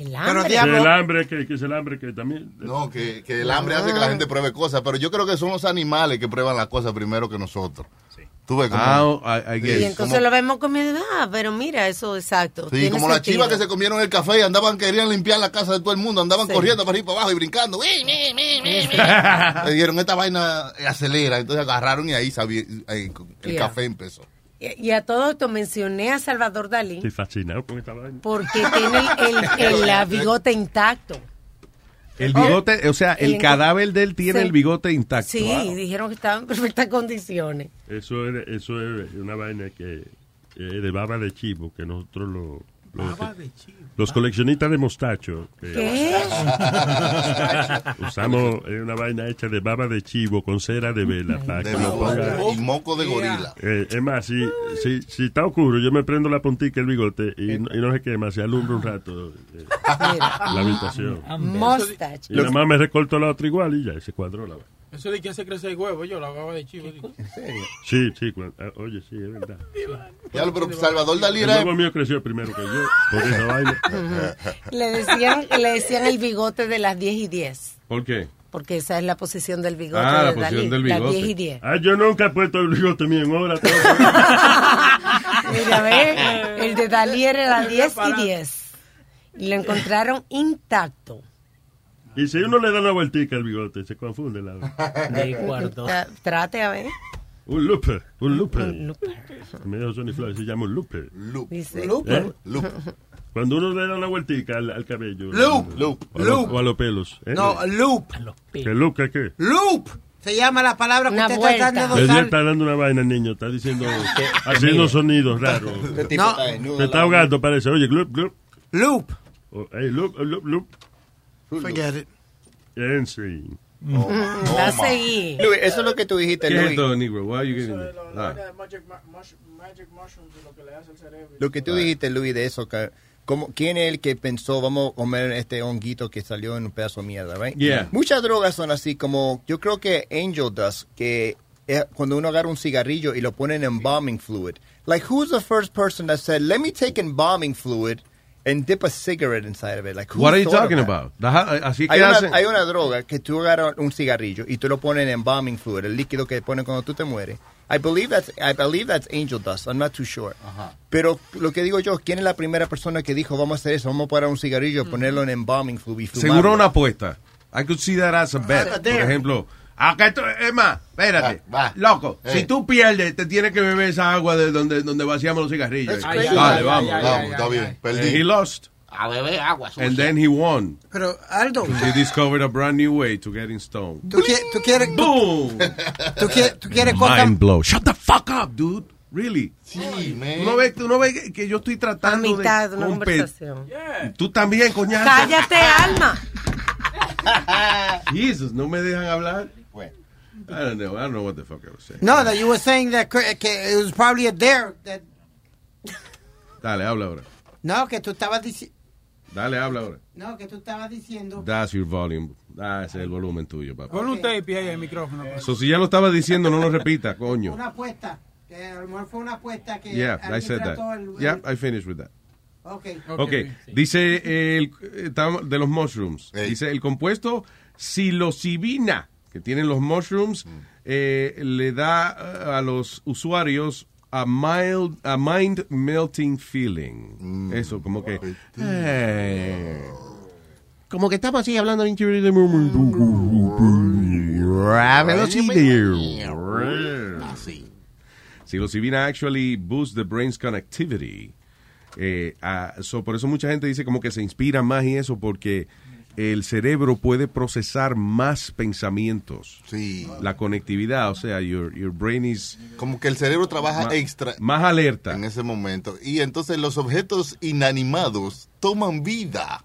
Speaker 12: El hambre.
Speaker 15: Que el hambre, que, que es el hambre que también.
Speaker 9: No, que, que el hambre hace que la gente pruebe cosas, pero yo creo que son los animales que prueban las cosas primero que nosotros. Tú ves como...
Speaker 14: Ah, I- I
Speaker 9: Sí,
Speaker 14: guess.
Speaker 12: Y entonces
Speaker 9: como-
Speaker 12: lo vemos comiendo. Ah, pero mira, eso exacto.
Speaker 9: Sí, como las chivas que se comieron el café y andaban, querían limpiar la casa de todo el mundo, andaban
Speaker 12: Sí.
Speaker 9: corriendo para arriba y para abajo y brincando. Le dieron esta vaina eh, acelera, entonces agarraron y ahí sabía, ahí el
Speaker 12: Yeah.
Speaker 9: café empezó.
Speaker 12: Y, a todo esto mencioné a Salvador Dalí
Speaker 15: Estoy fascinado con esta vaina.
Speaker 12: porque tiene el, el- el bigote intacto.
Speaker 14: El bigote, o sea, el
Speaker 12: El-
Speaker 14: cadáver de él tiene
Speaker 12: Sí.
Speaker 14: el bigote intacto.
Speaker 12: Sí,
Speaker 14: Wow.
Speaker 12: dijeron que estaba en perfectas condiciones.
Speaker 15: Eso es, eso es una vaina que es de baba de chivo, que nosotros lo... lo-
Speaker 8: Baba de chivo.
Speaker 15: Los coleccionistas de mostacho. que-
Speaker 12: ¿Qué?
Speaker 15: Usamos eh, una vaina hecha de baba de chivo con cera de vela para
Speaker 9: De
Speaker 15: que lo ponga-
Speaker 9: y moco de gorila.
Speaker 15: Eh, es más, si, si, si está oscuro, yo me prendo la puntica el bigote y, no- y no se quema, se alumbra un rato eh, la habitación.
Speaker 12: Mustache.
Speaker 15: Y nada más me recorto la otra igual y ya, se cuadró la vaina.
Speaker 8: Eso de que hace crecer el huevo, yo la baba de chivo. ¿En serio?
Speaker 15: Sí, sí, ah, oye, sí, es verdad.
Speaker 9: Ya, pero Salvador Dalí
Speaker 15: El
Speaker 9: era...
Speaker 15: huevo mío creció primero que yo, por esa vaina.
Speaker 12: Le decían, le decían el bigote de las 10 y 10.
Speaker 14: ¿Por qué?
Speaker 12: Porque esa es la posición del bigote
Speaker 14: Ah, la
Speaker 12: de
Speaker 14: posición
Speaker 12: Dalí.
Speaker 14: del
Speaker 12: Las
Speaker 14: bigote.
Speaker 12: 10 y 10.
Speaker 15: Ah, yo nunca he puesto el bigote mío en hora. todo.
Speaker 12: Mira, ve, el de Dalí era las 10 y 10. Y lo encontraron intacto.
Speaker 15: Y si uno le da una vueltica al bigote, se confunde la
Speaker 6: De cuarto.
Speaker 12: Tra- Trate a ver.
Speaker 15: Un looper, un looper.
Speaker 12: Un looper.
Speaker 15: Me dijo Sonny Floyd, se llama un looper.
Speaker 12: Dice,
Speaker 15: ¿Eh? Cuando uno le da una vueltica al, al cabello.
Speaker 4: Loop.
Speaker 15: Loop. O, a
Speaker 4: Loop.
Speaker 15: lo- o a los pelos. ¿eh?
Speaker 4: No, loop.
Speaker 15: ¿Qué loop qué qué?
Speaker 4: Loop. Se llama la palabra que
Speaker 12: Una
Speaker 4: usted
Speaker 12: vuelta.
Speaker 4: está tratando de
Speaker 15: Ella
Speaker 4: usar.
Speaker 15: está dando una vaina, niño. Está diciendo, haciendo sonidos raros.
Speaker 4: Este tipo No. está desnudo
Speaker 15: Se está ahogando, parece. Oye, gloop, gloop.
Speaker 4: Loop.
Speaker 15: Oh, hey, loop, loop, loop.
Speaker 4: Forget it.
Speaker 15: En sí.
Speaker 12: Va a seguir.
Speaker 7: Luis, eso es lo que tú dijiste,
Speaker 14: ¿Qué es esto, negro? Why are you getting it? Ah.
Speaker 7: Lo que tú dijiste, Luis, de eso, que, como, ¿quién es el que pensó, vamos a comer este honguito que salió en un pedazo de mierda, right?
Speaker 14: Yeah.
Speaker 7: Muchas drogas son así, como yo creo que Angel Dust, que es cuando uno agarra un cigarrillo y lo ponen en embalming fluid. Like, who's the first person that said, let me take embalming fluid and dip a cigarette inside of it? Like,
Speaker 14: What are you talking about? Daja- Así que
Speaker 7: Hay una,
Speaker 14: hacen.
Speaker 7: hay una droga que tú agarras un cigarrillo y tú lo pones en embalming fluid, el líquido que ponen cuando tú te mueres. I believe that's, I believe that's angel dust. I'm not too sure. Pero lo que digo yo, ¿quién es la primera persona que dijo, vamos a hacer eso, vamos a parar un cigarrillo, ponerlo en embalming fluid y fumarlo?
Speaker 14: Seguro una apuesta. I could see that as a bet.
Speaker 7: Ah,
Speaker 14: Por ejemplo, acá esto, es más, espérate.
Speaker 9: Va, va.
Speaker 14: Loco,
Speaker 9: Eh.
Speaker 14: si tú pierdes, te tienes que beber esa agua de donde, donde vaciamos los cigarrillos.
Speaker 9: Crazy.
Speaker 14: Dale,
Speaker 9: Ay,
Speaker 14: vamos.
Speaker 9: ay, ay, Vamos, está bien, perdí.
Speaker 14: he lost.
Speaker 9: A beber agua.
Speaker 14: And then he won.
Speaker 4: Pero, Aldo,
Speaker 14: He discovered a brand new way to getting stoned.
Speaker 4: ¿tú, qui- tú quieres...
Speaker 14: Boom.
Speaker 4: ¿Tú, quieres, tú quieres cosas...
Speaker 14: Mind blow. Shut the fuck up, dude. Really.
Speaker 9: Sí, man.
Speaker 14: Tú no ves, tú no ves que- yo estoy
Speaker 12: A
Speaker 14: tratando
Speaker 12: mitad de
Speaker 14: de
Speaker 12: una conversación.
Speaker 14: Tú también, coñazo.
Speaker 12: Cállate, alma.
Speaker 14: Jesus, no me dejan hablar. I don't know. I don't know what the fuck I was saying.
Speaker 4: No, that you were saying that it was probably a dare. That,
Speaker 14: Dale, habla ahora.
Speaker 4: no, que tú estabas diciendo...
Speaker 14: Dale, habla ahora.
Speaker 4: No, que tú estabas diciendo...
Speaker 14: That's your volume. Ah, ese es el volumen tuyo, papá.
Speaker 8: Pon un tape ahí al micrófono. pues.
Speaker 14: So, si ya lo estaba diciendo, no lo repita, coño.
Speaker 4: Una apuesta. Que a lo mejor fue una apuesta que...
Speaker 14: Yeah, I said that.
Speaker 4: el-
Speaker 14: Yeah, I finished with that.
Speaker 4: Ok.
Speaker 14: Ok, dice el, eh, estamos- de los mushrooms. Dice el compuesto psilocibina que tienen los mushrooms eh, le da eh, a los usuarios a mild, a mind melting feeling. Eso, como que. eh, como que estamos así hablando en interior de Psilocibina actually boosts the brain's connectivity. Eh, ah, so, por eso mucha gente dice como que se inspira más y eso porque el cerebro puede procesar más pensamientos.
Speaker 9: Sí.
Speaker 14: La conectividad, o sea, your, your brain is...
Speaker 9: Como que el cerebro trabaja extra.
Speaker 14: Más alerta.
Speaker 9: En ese momento. Y entonces los objetos inanimados toman vida.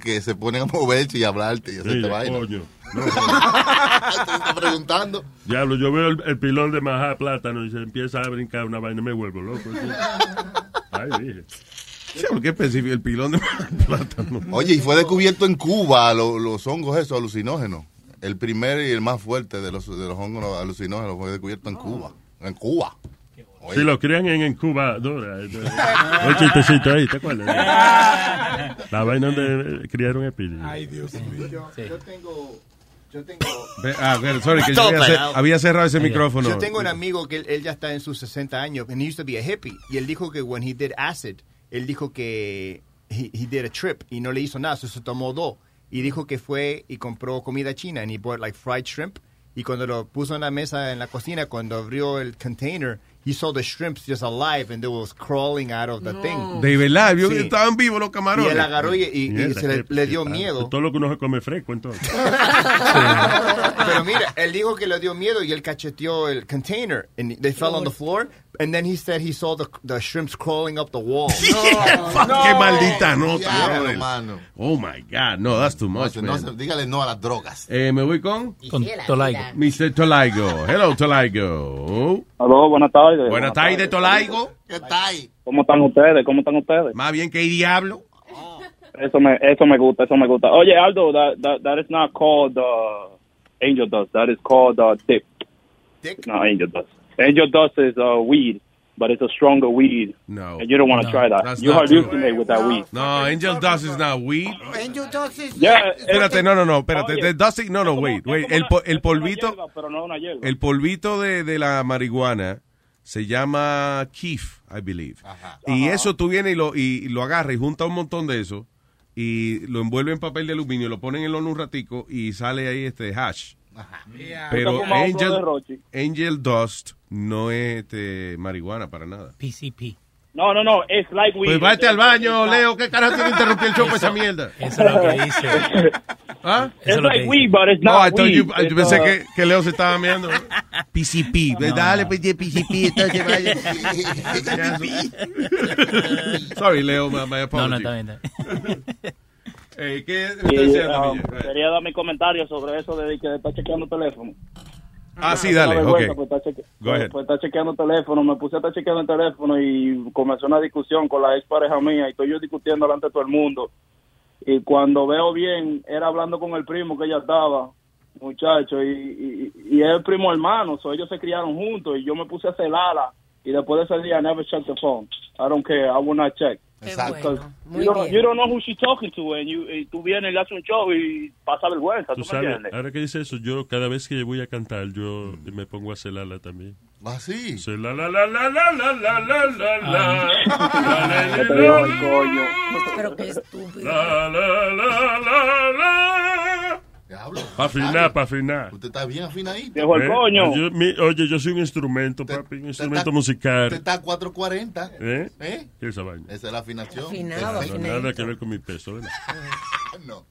Speaker 9: Que se ponen a moverse y a hablarte y
Speaker 15: Sí,
Speaker 9: hacerte vaina.
Speaker 15: coño.
Speaker 9: Te está preguntando.
Speaker 15: Diablo, yo veo el, el pilón de majá plátano y se empieza a brincar una vaina y me vuelvo loco. sí. Ay, dije.
Speaker 14: ¿Por qué específico el pilón de plátano?
Speaker 9: Oye, y fue descubierto en Cuba lo- los hongos esos alucinógenos. El primer y el más fuerte de los, de los hongos alucinógenos fue descubierto en Cuba. En Cuba.
Speaker 15: Si lo crían en incubadora. Un chistecito ahí, ¿te acuerdas? La vaina donde criaron espíritus.
Speaker 8: Ay, Dios mío.
Speaker 7: Yo tengo... Yo tengo...
Speaker 14: Ah, sorry, que yo
Speaker 7: Todo
Speaker 14: había, cer-
Speaker 7: pelado.
Speaker 14: había cerrado ese micrófono.
Speaker 7: Yo tengo un amigo que él, él ya está en sus 60 años, and he used to be a hippie, y él dijo que when he did acid, él dijo que he, he did a trip y no le hizo nada, so se tomó dos. Y dijo que fue y compró comida china, and he bought like fried shrimp, y cuando lo puso en la mesa en la cocina, cuando abrió el container, he saw the shrimps just alive, and they was crawling out of the thing.
Speaker 14: De verdad,
Speaker 7: Sí.
Speaker 14: estaban vivos los camarones.
Speaker 7: Y él agarró y, y- y se le, le dio miedo.
Speaker 15: Todo lo que uno se come fresco, entonces.
Speaker 7: Pero mira, él dijo que le dio miedo y él cacheteó el container and they fell on the floor. And then he said he saw the, the shrimps crawling up the wall.
Speaker 14: Qué maldita nota,
Speaker 9: mano.
Speaker 14: Oh my God, no, that's too much,
Speaker 9: No,
Speaker 14: man.
Speaker 9: dígale no a las drogas.
Speaker 14: Eh, me voy con
Speaker 6: Con Tolaigo.
Speaker 14: Mr. Tolaigo. Hello, Tolaigo.
Speaker 2: Aló, buenas tardes.
Speaker 14: Buenas tardes, Tolaigo.
Speaker 9: ¿Qué tal?
Speaker 2: ¿Cómo están ustedes? ¿Cómo están ustedes?
Speaker 14: Más bien que diablo.
Speaker 2: Eso me, eso me gusta, eso me gusta. Oye, Aldo, that, that, that is not called uh, angel dust. That is called uh, dip.
Speaker 7: Dick?
Speaker 2: No, angel dust. Angel dust is uh, weed, but it's a stronger weed.
Speaker 14: No.
Speaker 2: And you don't want to
Speaker 14: No,
Speaker 2: try that. You hallucinate with that weed.
Speaker 14: No, Angel Dust is not weed.
Speaker 4: Angel Dust is...
Speaker 2: Yeah,
Speaker 14: Espérate, no, no, no, espérate.
Speaker 2: Oye,
Speaker 14: The dust, no, no, wait, wait. El, el polvito,
Speaker 2: hierba, pero no una hierba.
Speaker 14: el polvito de, de la marihuana se llama keef, I believe. Y eso tú vienes y lo, y, y lo agarras y juntas un montón de eso y lo envuelve en papel de aluminio, lo ponen en el horno un ratico y sale ahí este hash. Pero
Speaker 2: como otro de
Speaker 14: Angel. Angel Dust no es este, marihuana para nada.
Speaker 6: PCP.
Speaker 2: No, no, no. It's like weed.
Speaker 14: Pues vete al baño, Leo. ¿Qué carajo te interrumpí el show por esa mierda?
Speaker 6: Eso es lo que dice.
Speaker 14: ¿Ah?
Speaker 2: It's like weed, but it's
Speaker 14: No,
Speaker 2: not
Speaker 14: I thought
Speaker 2: weed.
Speaker 14: you- yo pensé
Speaker 2: uh,
Speaker 14: que, que Leo se estaba mirando. PCP. Dale, pues, de PCP. Entonces vaya. Sorry, Leo, my, my
Speaker 6: No, no,
Speaker 14: apology.
Speaker 6: está bien. está bien.
Speaker 14: Eh, ¿Qué
Speaker 2: y, quería dar mi comentario sobre eso de que está chequeando teléfono.
Speaker 14: Ah, sí, dale,
Speaker 2: una vergüenza,
Speaker 14: ok.
Speaker 2: Pues está, cheque-
Speaker 14: Go ahead.
Speaker 2: pues está chequeando teléfono, me puse a estar chequeando el teléfono y comenzó una discusión con la ex pareja mía y estoy yo discutiendo delante de todo el mundo. Y cuando veo bien, era hablando con el primo que ella estaba, muchacho, y, y, y es el primo hermano, so ellos se criaron juntos y yo me puse a celarla y después de ese día I never checked the phone. I don't care, I will not check.
Speaker 9: Exacto.
Speaker 12: Muy
Speaker 2: you, don't,
Speaker 12: bien.
Speaker 2: you don't know who she's talking to and, you, y tú vienes y le haces un show y pasa vergüenza,
Speaker 15: Tú
Speaker 2: ¿tú me
Speaker 15: sabes,
Speaker 2: entiendes?
Speaker 15: ahora que dice eso, yo cada vez que voy a cantar, yo me pongo a celarla también.
Speaker 9: ¿Ah, sí?
Speaker 15: la la la la la la la la la la. La.
Speaker 12: Pero qué estúpido.
Speaker 15: la, la, la, la, la.
Speaker 9: Diablo.
Speaker 15: Pa' afinar, pa' afinar.
Speaker 9: Usted está bien afinadito.
Speaker 2: Viejo el
Speaker 15: ¿Eh?
Speaker 2: coño.
Speaker 15: Yo- mi- oye, yo soy un instrumento, papi, un instrumento musical.
Speaker 9: Usted está a 440.
Speaker 15: ¿Eh?
Speaker 9: ¿Eh?
Speaker 15: ¿Qué es esa vaina?
Speaker 9: Esa es la afinación.
Speaker 12: Afinado,
Speaker 15: No, nada que ver con mi peso, ¿verdad?
Speaker 9: No.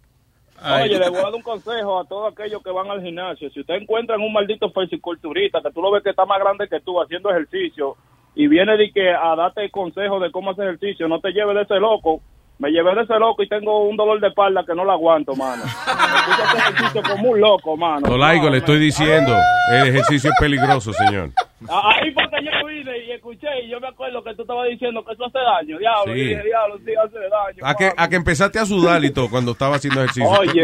Speaker 2: Oye, le voy a dar un consejo a todos aquellos que van al gimnasio. Si usted encuentra en un maldito fisiculturista que tú lo ves que está más grande que tú haciendo ejercicio y viene de que a darte consejo de cómo hacer ejercicio, no te lleves de ese loco. Me llevé de ese loco y tengo un dolor de espalda que no lo aguanto, mano. Hacer ejercicio como un loco, mano. No,
Speaker 14: le
Speaker 2: me-
Speaker 14: estoy diciendo. El ejercicio es peligroso, señor.
Speaker 2: Ah, Ahí fue que yo vine y escuché y yo me acuerdo que tú estabas diciendo que eso hace daño. Diablo,
Speaker 14: Sí.
Speaker 2: dije, diablo, sí hace daño.
Speaker 14: A que, a que empezaste a sudar y todo cuando estaba haciendo ejercicio.
Speaker 2: Oye,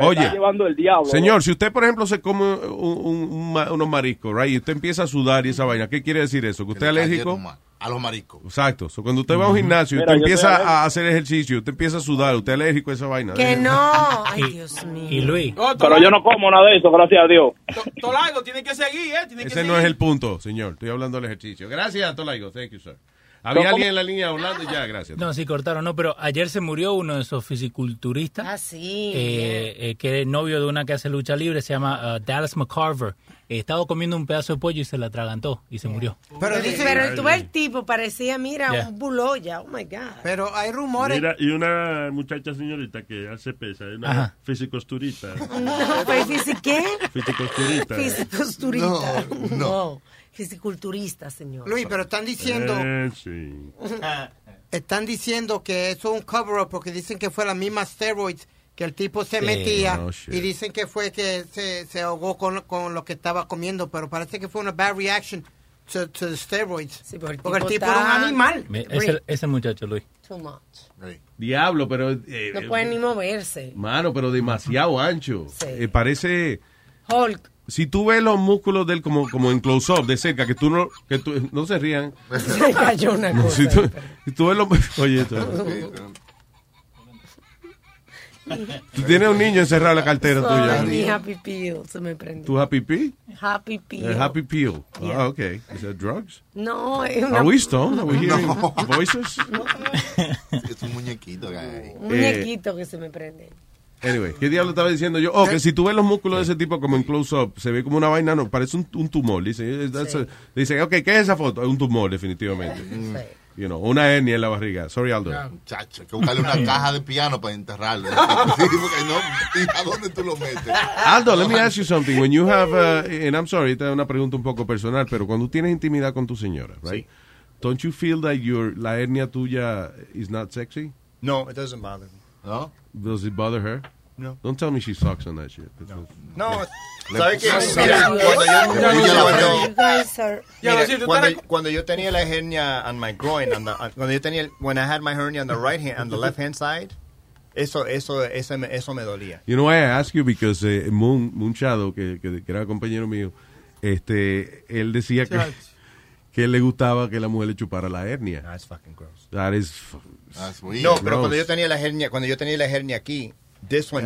Speaker 2: me,
Speaker 14: Oye.
Speaker 2: está llevando el diablo.
Speaker 14: Señor, si usted, por ejemplo, se come un- un- un ma- unos mariscos, right, y usted empieza a sudar y esa vaina, ¿qué quiere decir eso? ¿Que usted es alérgico?
Speaker 9: A los mariscos.
Speaker 14: Exacto. So, cuando usted va a un gimnasio y
Speaker 2: Mira,
Speaker 14: usted empieza a hacer ejercicio, usted empieza a sudar, usted es alérgico a esa vaina.
Speaker 12: Que no. Ay, Dios mío.
Speaker 6: Y Luis,
Speaker 2: Pero yo no como nada de eso, gracias a Dios.
Speaker 8: To- Tolaigo tiene que seguir, ¿eh? Tiene que
Speaker 14: Ese
Speaker 8: seguir.
Speaker 14: no es el punto, señor. Estoy hablando del ejercicio. Gracias, Tolaigo. Thank you, sir. Había
Speaker 2: ¿Cómo?
Speaker 14: alguien en la línea hablando y ya, gracias.
Speaker 6: no, sí cortaron, no, pero ayer se murió uno de esos fisiculturistas.
Speaker 12: Ah, sí.
Speaker 6: eh, eh, que es novio de una que hace lucha libre, se llama uh, Dallas McCarver. Eh, estaba comiendo un pedazo de pollo y se la atragantó y se murió.
Speaker 4: Pero dice,
Speaker 12: Pero tú el tipo, parecía, mira,
Speaker 6: Yeah.
Speaker 12: un buloya. Oh my God.
Speaker 4: pero hay rumores.
Speaker 15: Mira, y una muchacha señorita que hace pesa, una
Speaker 6: Ajá.
Speaker 15: fisicosturita.
Speaker 12: No, pues, ¿fisi- ¿qué?
Speaker 15: Fisicosturita.
Speaker 12: Fisiculturista.
Speaker 9: No, no.
Speaker 12: Fisiculturista, señor.
Speaker 4: Luis, pero están diciendo,
Speaker 15: Eh, sí.
Speaker 4: están diciendo que eso es un cover-up porque dicen que fue la misma steroids que el tipo se
Speaker 6: Sí,
Speaker 4: metía
Speaker 14: no
Speaker 4: y dicen que fue que se, se ahogó con, con lo que estaba comiendo, pero parece que fue una bad reaction to, to the steroids.
Speaker 12: Sí, el
Speaker 4: porque el
Speaker 12: tipo
Speaker 4: era un animal.
Speaker 6: Me- Ese, ese muchacho, Luis.
Speaker 12: Too much.
Speaker 9: Sí.
Speaker 14: Diablo, pero... eh,
Speaker 12: No puede ni moverse.
Speaker 14: Mano, pero demasiado ancho.
Speaker 12: Sí.
Speaker 14: Eh, parece...
Speaker 12: Hulk.
Speaker 14: Si tú ves los músculos de él como, como en close-up, de cerca, que tú no... Que tú, no se rían.
Speaker 12: Se cayó una
Speaker 14: No,
Speaker 12: cosa.
Speaker 14: si, tú, si tú ves los... Oye, esto... Tú tienes un niño encerrado en la cartera tuya.
Speaker 12: Sorry, mi Happy Peel se me prendió.
Speaker 14: ¿Tu Happy Pea?
Speaker 12: Happy Peel.
Speaker 14: El Happy Peel.
Speaker 12: Yeah.
Speaker 14: Ah, okay. Is that drugs?
Speaker 12: No, es una...
Speaker 14: Are we stoned? Are we hearing
Speaker 9: No.
Speaker 14: voices?
Speaker 9: Es un muñequito que hay ahí.
Speaker 12: Un muñequito que se me prende.
Speaker 14: Anyway, ¿qué diablo estaba diciendo yo? Oh, que si tú ves los músculos de ese tipo como en close-up, se ve como una vaina, no, parece un, un tumor. Dice, that's a- dice, ok, ¿qué es esa foto? Es un tumor, definitivamente. you know, una hernia en la barriga. Sorry, Aldo.
Speaker 9: Chacho, hay que buscarle una caja de piano para enterrarlo. Sí, porque no, ¿y a dónde tú lo metes?
Speaker 14: Aldo, let me ask you something. When you have, uh, and I'm sorry, esta es una pregunta un poco personal, pero cuando tienes intimidad con tu señora, right? Don't you feel that your, la hernia tuya is not sexy?
Speaker 7: No, it doesn't bother me.
Speaker 9: ¿No?
Speaker 14: Does it bother her?
Speaker 7: No.
Speaker 14: Don't tell me she sucks on that shit.
Speaker 7: No,
Speaker 14: Le-
Speaker 7: ¿sabes qué? Mira, cuando yo, cuando- tenía la hernia on my groin, on the- on- cuando yo tenía, when I had my hernia on the right hand, on the left hand side, eso, eso, eso, me, eso me dolía.
Speaker 14: You know why I ask you? Because eh, Moon, Moon Shadow, que, que, que era compañero mío, este, él decía que, que le gustaba que la mujer le chupara la hernia.
Speaker 7: That's fucking gross.
Speaker 14: That is f-
Speaker 7: No, pero
Speaker 14: gross.
Speaker 7: cuando yo tenía la hernia, cuando yo tenía la hernia aquí,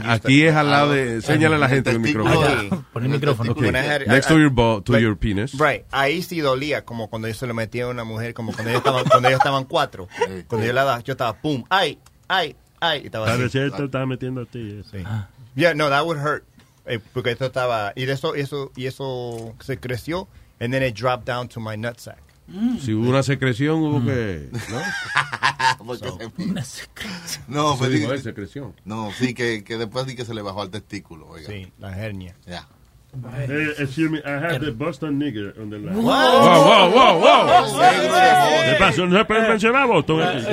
Speaker 14: Aquí es al lado de, señala a la gente el micrófono.
Speaker 7: Aquí.
Speaker 6: Pon el micrófono.
Speaker 7: Had-
Speaker 14: Next
Speaker 7: I-
Speaker 14: to your, bo- to your penis.
Speaker 7: Right, ahí sí dolía, como cuando yo se lo metía a una mujer, como cuando ellos estaban, cuando ellos estaban cuatro. Cuando yo la daba, yo estaba, pum, ay, ay, ay, y estaba así.
Speaker 15: Te estaba metiendo a ti. eso.
Speaker 7: Yeah, no, that would hurt. Eh, porque esto estaba, y de eso, eso, y eso se creció, and then it dropped down to my nutsack.
Speaker 14: Si hubo una secreción, hubo que. ¿no?
Speaker 7: So-
Speaker 9: se- No,
Speaker 14: Sí,
Speaker 9: pues
Speaker 14: digo,
Speaker 9: di-
Speaker 14: es secreción.
Speaker 9: No, sí, que, que después di que se le bajó al testículo. Oiga.
Speaker 7: Sí, la hernia.
Speaker 9: Ya.
Speaker 15: Hey, excuse me, I have the Boston nigger on the line.
Speaker 9: What?
Speaker 14: Wow, wow, wow, wow.
Speaker 15: ¿Qué pasó? No se puede mencionar Boston aquí.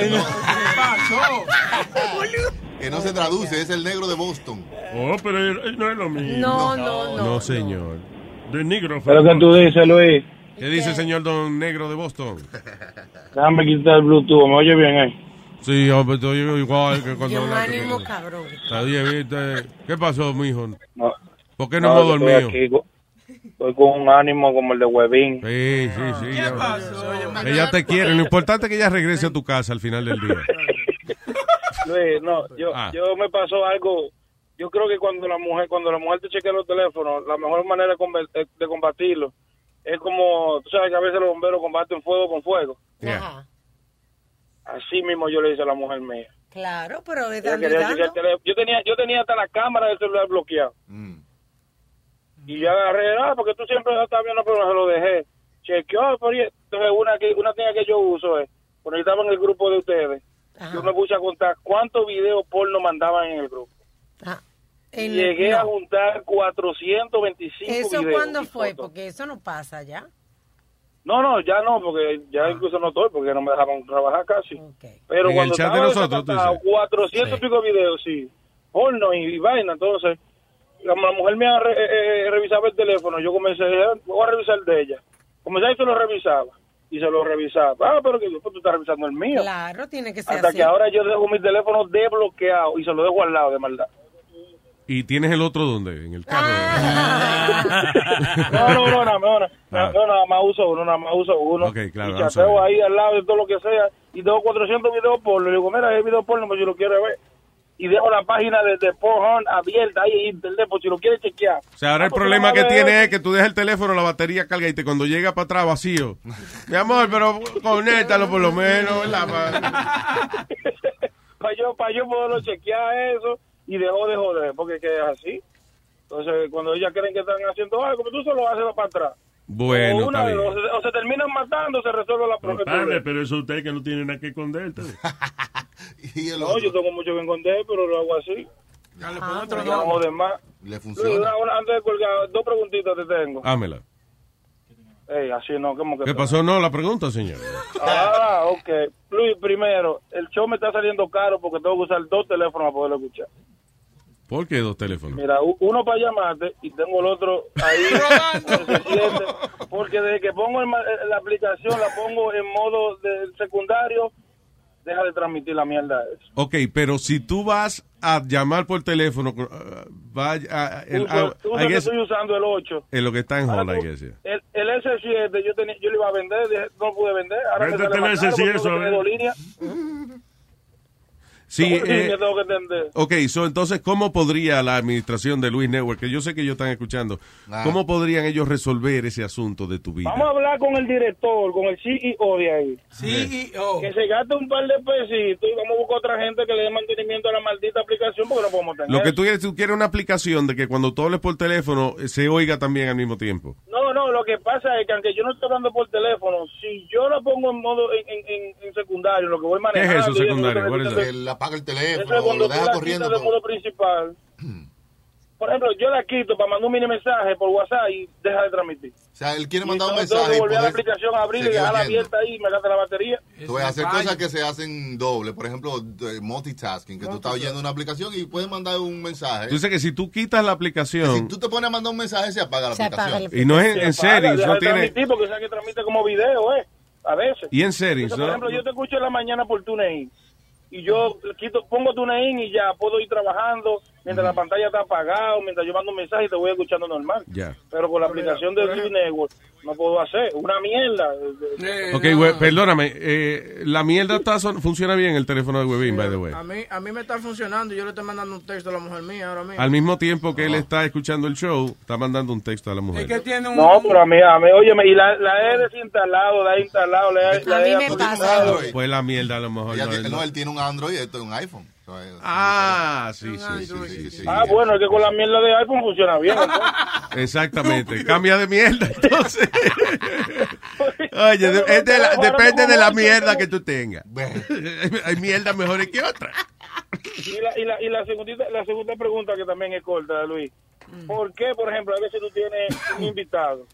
Speaker 9: Que no se traduce, es el negro de Boston.
Speaker 15: Oh, pero no es lo mismo.
Speaker 12: No, no, no.
Speaker 14: No, señor.
Speaker 15: De negro.
Speaker 2: ¿Pero qué tú dices, Luis?
Speaker 14: ¿Qué dice el señor Don Negro de Boston?
Speaker 2: Déjame quitar el Bluetooth, ¿me oye bien ahí?
Speaker 14: Sí, hombre, estoy igual que cuando
Speaker 12: un
Speaker 14: hablaste
Speaker 12: ánimo cabrón.
Speaker 14: Está bien, ¿viste? ¿Qué pasó, mijo?
Speaker 2: No.
Speaker 14: ¿Por qué no hemos
Speaker 2: yo estoy aquí con- Estoy con un ánimo como el de Huevín.
Speaker 14: Sí, sí, sí. ya- Ella te quiere. Lo importante es que ella regrese a tu casa al final del día.
Speaker 2: Luis, no, yo,
Speaker 14: Ah.
Speaker 2: yo me pasó algo. Yo creo que cuando la mujer, cuando la mujer te chequea los teléfonos, la mejor manera de, de combatirlo es como, tú sabes que a veces los bomberos combaten fuego con fuego.
Speaker 12: Ajá.
Speaker 2: Así mismo yo le hice a la mujer mía.
Speaker 12: Claro, pero es
Speaker 2: Ella
Speaker 12: dando y
Speaker 2: quería chequear el
Speaker 12: dando.
Speaker 2: teléfono. Yo tenía, yo tenía hasta la cámara del celular bloqueado. Y yo agarré, ah, porque tú siempre estás viendo, pero se lo dejé. Chequeó, pero entonces una, que, una técnica que yo uso es, cuando yo estaba en el grupo de ustedes, yo me puse a contar cuántos videos porno mandaban en el grupo. Y
Speaker 12: En-
Speaker 2: llegué
Speaker 12: no.
Speaker 2: a juntar 425
Speaker 12: ¿Eso
Speaker 2: videos.
Speaker 12: cuándo fue?
Speaker 2: fotos.
Speaker 12: Porque eso no pasa ya.
Speaker 2: No, no, ya no, porque ya incluso no estoy, porque no me dejaban trabajar casi. Pero
Speaker 14: En
Speaker 2: cuando
Speaker 14: el chat de nosotros, tú
Speaker 2: desacatado,
Speaker 14: dices.
Speaker 2: 400 y pico videos, sí. Porno y, y vaina, entonces, la, la mujer mía re- eh, eh, revisaba el teléfono, yo comencé, eh, voy a revisar el de ella. Comencé y se lo revisaba. Y se lo revisaba. Ah, pero que después tú estás revisando el mío.
Speaker 12: Claro, tiene que ser
Speaker 2: Hasta
Speaker 12: así.
Speaker 2: que ahora yo dejo mi teléfono desbloqueado y se lo dejo al lado de maldad.
Speaker 14: ¿Y tienes el otro dónde? En el carro.
Speaker 2: No, no, no, nada más,
Speaker 14: Ah.
Speaker 2: no, nada más uso uno, nada más uso uno.
Speaker 14: Ok, claro,
Speaker 2: y chateo ahí al lado de todo lo que sea. Y tengo 400 videos porno. Le digo, mira, hay video porno, pues si lo quiere ver. Y dejo la página de, de Pornhub abierta ahí en internet, por si lo quiere chequear.
Speaker 14: O sea, ahora el
Speaker 2: Ah, porque
Speaker 14: problema
Speaker 2: no
Speaker 14: que tiene es que tú dejas el teléfono, la batería carga y te, cuando llega para atrás vacío. Mi amor, pero conéctalo por lo menos, ¿verdad? Pa-
Speaker 2: Para yo, para yo poderlo chequear eso y dejó de joder, porque que es así. Entonces, cuando ellas creen que están haciendo algo, pues tú se lo haces para atrás.
Speaker 14: Bueno,
Speaker 2: o, una
Speaker 14: está
Speaker 2: de
Speaker 14: bien.
Speaker 2: dos, o, se, o se terminan matando o se resuelve la
Speaker 15: padre, pero eso usted que no tiene nada que esconder.
Speaker 2: No, yo tengo mucho que esconder, pero lo hago así.
Speaker 8: Ah,
Speaker 2: No no joder más.
Speaker 9: Le funciona.
Speaker 2: una- una- antes de colgar, dos preguntitas te tengo.
Speaker 14: Hámela.
Speaker 2: Ey, así no, ¿cómo que
Speaker 14: ¿Qué pasó? No, la pregunta, señor.
Speaker 2: Ah, ok. Luis, primero, el show me está saliendo caro porque tengo que usar dos teléfonos para poderlo escuchar.
Speaker 14: ¿Por qué dos teléfonos?
Speaker 2: Mira, uno para llamarte y tengo el otro ahí. porque desde que pongo eh, la aplicación, la pongo en modo de secundario, deja de transmitir la mierda esa.
Speaker 14: Ok, pero si tú vas a llamar por teléfono, uh, vaya,
Speaker 2: uso
Speaker 14: I
Speaker 2: que
Speaker 14: guess,
Speaker 2: estoy usando el 8.
Speaker 14: en lo que está en
Speaker 2: tú-
Speaker 14: yeah.
Speaker 2: El, el S7 yo, tenía, yo lo iba a vender, dije, no pude vender. Ahora
Speaker 15: Véndete el
Speaker 2: más caro
Speaker 15: S7,
Speaker 14: Sí,
Speaker 2: ¿Cómo que
Speaker 14: eh,
Speaker 2: yo tengo que entender?
Speaker 14: ok, so, entonces, ¿cómo podría la administración de Luis Network, que yo sé que ellos están escuchando,
Speaker 2: Ah.
Speaker 14: cómo podrían ellos resolver ese asunto de tu vida?
Speaker 2: Vamos a hablar con el director, con el CEO de ahí.
Speaker 8: CEO.
Speaker 2: Que se gaste un par de pesitos y vamos a buscar otra gente que le dé mantenimiento a la maldita aplicación porque no podemos tener.
Speaker 14: Lo que tú quieres, tú quieres una aplicación de que cuando tú hables por teléfono eh, se oiga también al mismo tiempo.
Speaker 2: No, No, no, lo que pasa es que aunque yo no estoy hablando por teléfono, si yo lo pongo en modo en, en, en- secundario, lo que voy
Speaker 14: ¿Qué es
Speaker 2: manejando...
Speaker 14: eso, secundario? What is
Speaker 2: eso?
Speaker 9: Él apaga el
Speaker 2: Eso
Speaker 9: teléfono,
Speaker 2: es cuando
Speaker 9: lo
Speaker 2: tú
Speaker 9: deja
Speaker 2: la
Speaker 9: corriendo.
Speaker 2: quitas del modo principal. Por ejemplo, yo la quito para mandar un mini mensaje por WhatsApp y deja de transmitir.
Speaker 9: O sea, él quiere
Speaker 2: Y
Speaker 9: mandar un mensaje. y
Speaker 2: volver a la aplicación, abrir y dejarla abierta ahí y me gasta la batería.
Speaker 9: Tú vas a hacer cosas que se hacen doble. Por ejemplo, multitasking, que tú estás oyendo una aplicación y puedes mandar un mensaje.
Speaker 14: Tú dices que si tú quitas la
Speaker 9: Si
Speaker 14: aplicación
Speaker 9: tú te pones a mandar un mensaje, se apaga la
Speaker 2: Se apaga
Speaker 9: aplicación.
Speaker 14: y no es en, en
Speaker 2: Se apaga,
Speaker 14: series,
Speaker 2: deja
Speaker 14: no
Speaker 2: de
Speaker 14: tiene...
Speaker 2: transmitir porque sabe que transmite como video, ¿eh? A veces.
Speaker 14: Y en ¿no?
Speaker 2: Por ejemplo, yo te escucho en la mañana por TuneIn y yo quito, pongo TuneIn y ya puedo ir trabajando mientras la pantalla está apagada, mientras yo mando un mensaje y te voy escuchando normal.
Speaker 14: Ya.
Speaker 2: Pero con la aplicación de Blue Network no puedo hacer. Una mierda.
Speaker 14: Ok, güey, perdóname. eh, la mierda está son- funciona bien el teléfono de Webin, by the way.
Speaker 3: A mí, a mí me está funcionando. Yo le estoy mandando un texto a la mujer mía ahora mismo.
Speaker 14: Al mismo tiempo que él está escuchando el show, está mandando un texto a la mujer.
Speaker 2: No, pero a mí, a mí, oye, y la, la he desinstalado, la he instalado, la he, la he aplicado.
Speaker 14: Pues la mierda a lo mejor.
Speaker 9: Ella
Speaker 14: no,
Speaker 9: tiene-
Speaker 14: no.
Speaker 9: no, él tiene un Android y esto es un iPhone.
Speaker 14: Ah, sí, sí, sí, sí, sí.
Speaker 2: Ah, bueno, es que con la mierda de iPhone funciona bien.
Speaker 14: Exactamente. Cambia de mierda, entonces. Oye, de- es de la- depende de la mierda que tú tengas. Hay mierdas mejores que otras.
Speaker 2: Y la, y la, y la, segundita- la segunda pregunta que también es corta, Luis. ¿Por qué, por ejemplo, a veces tú tienes un invitado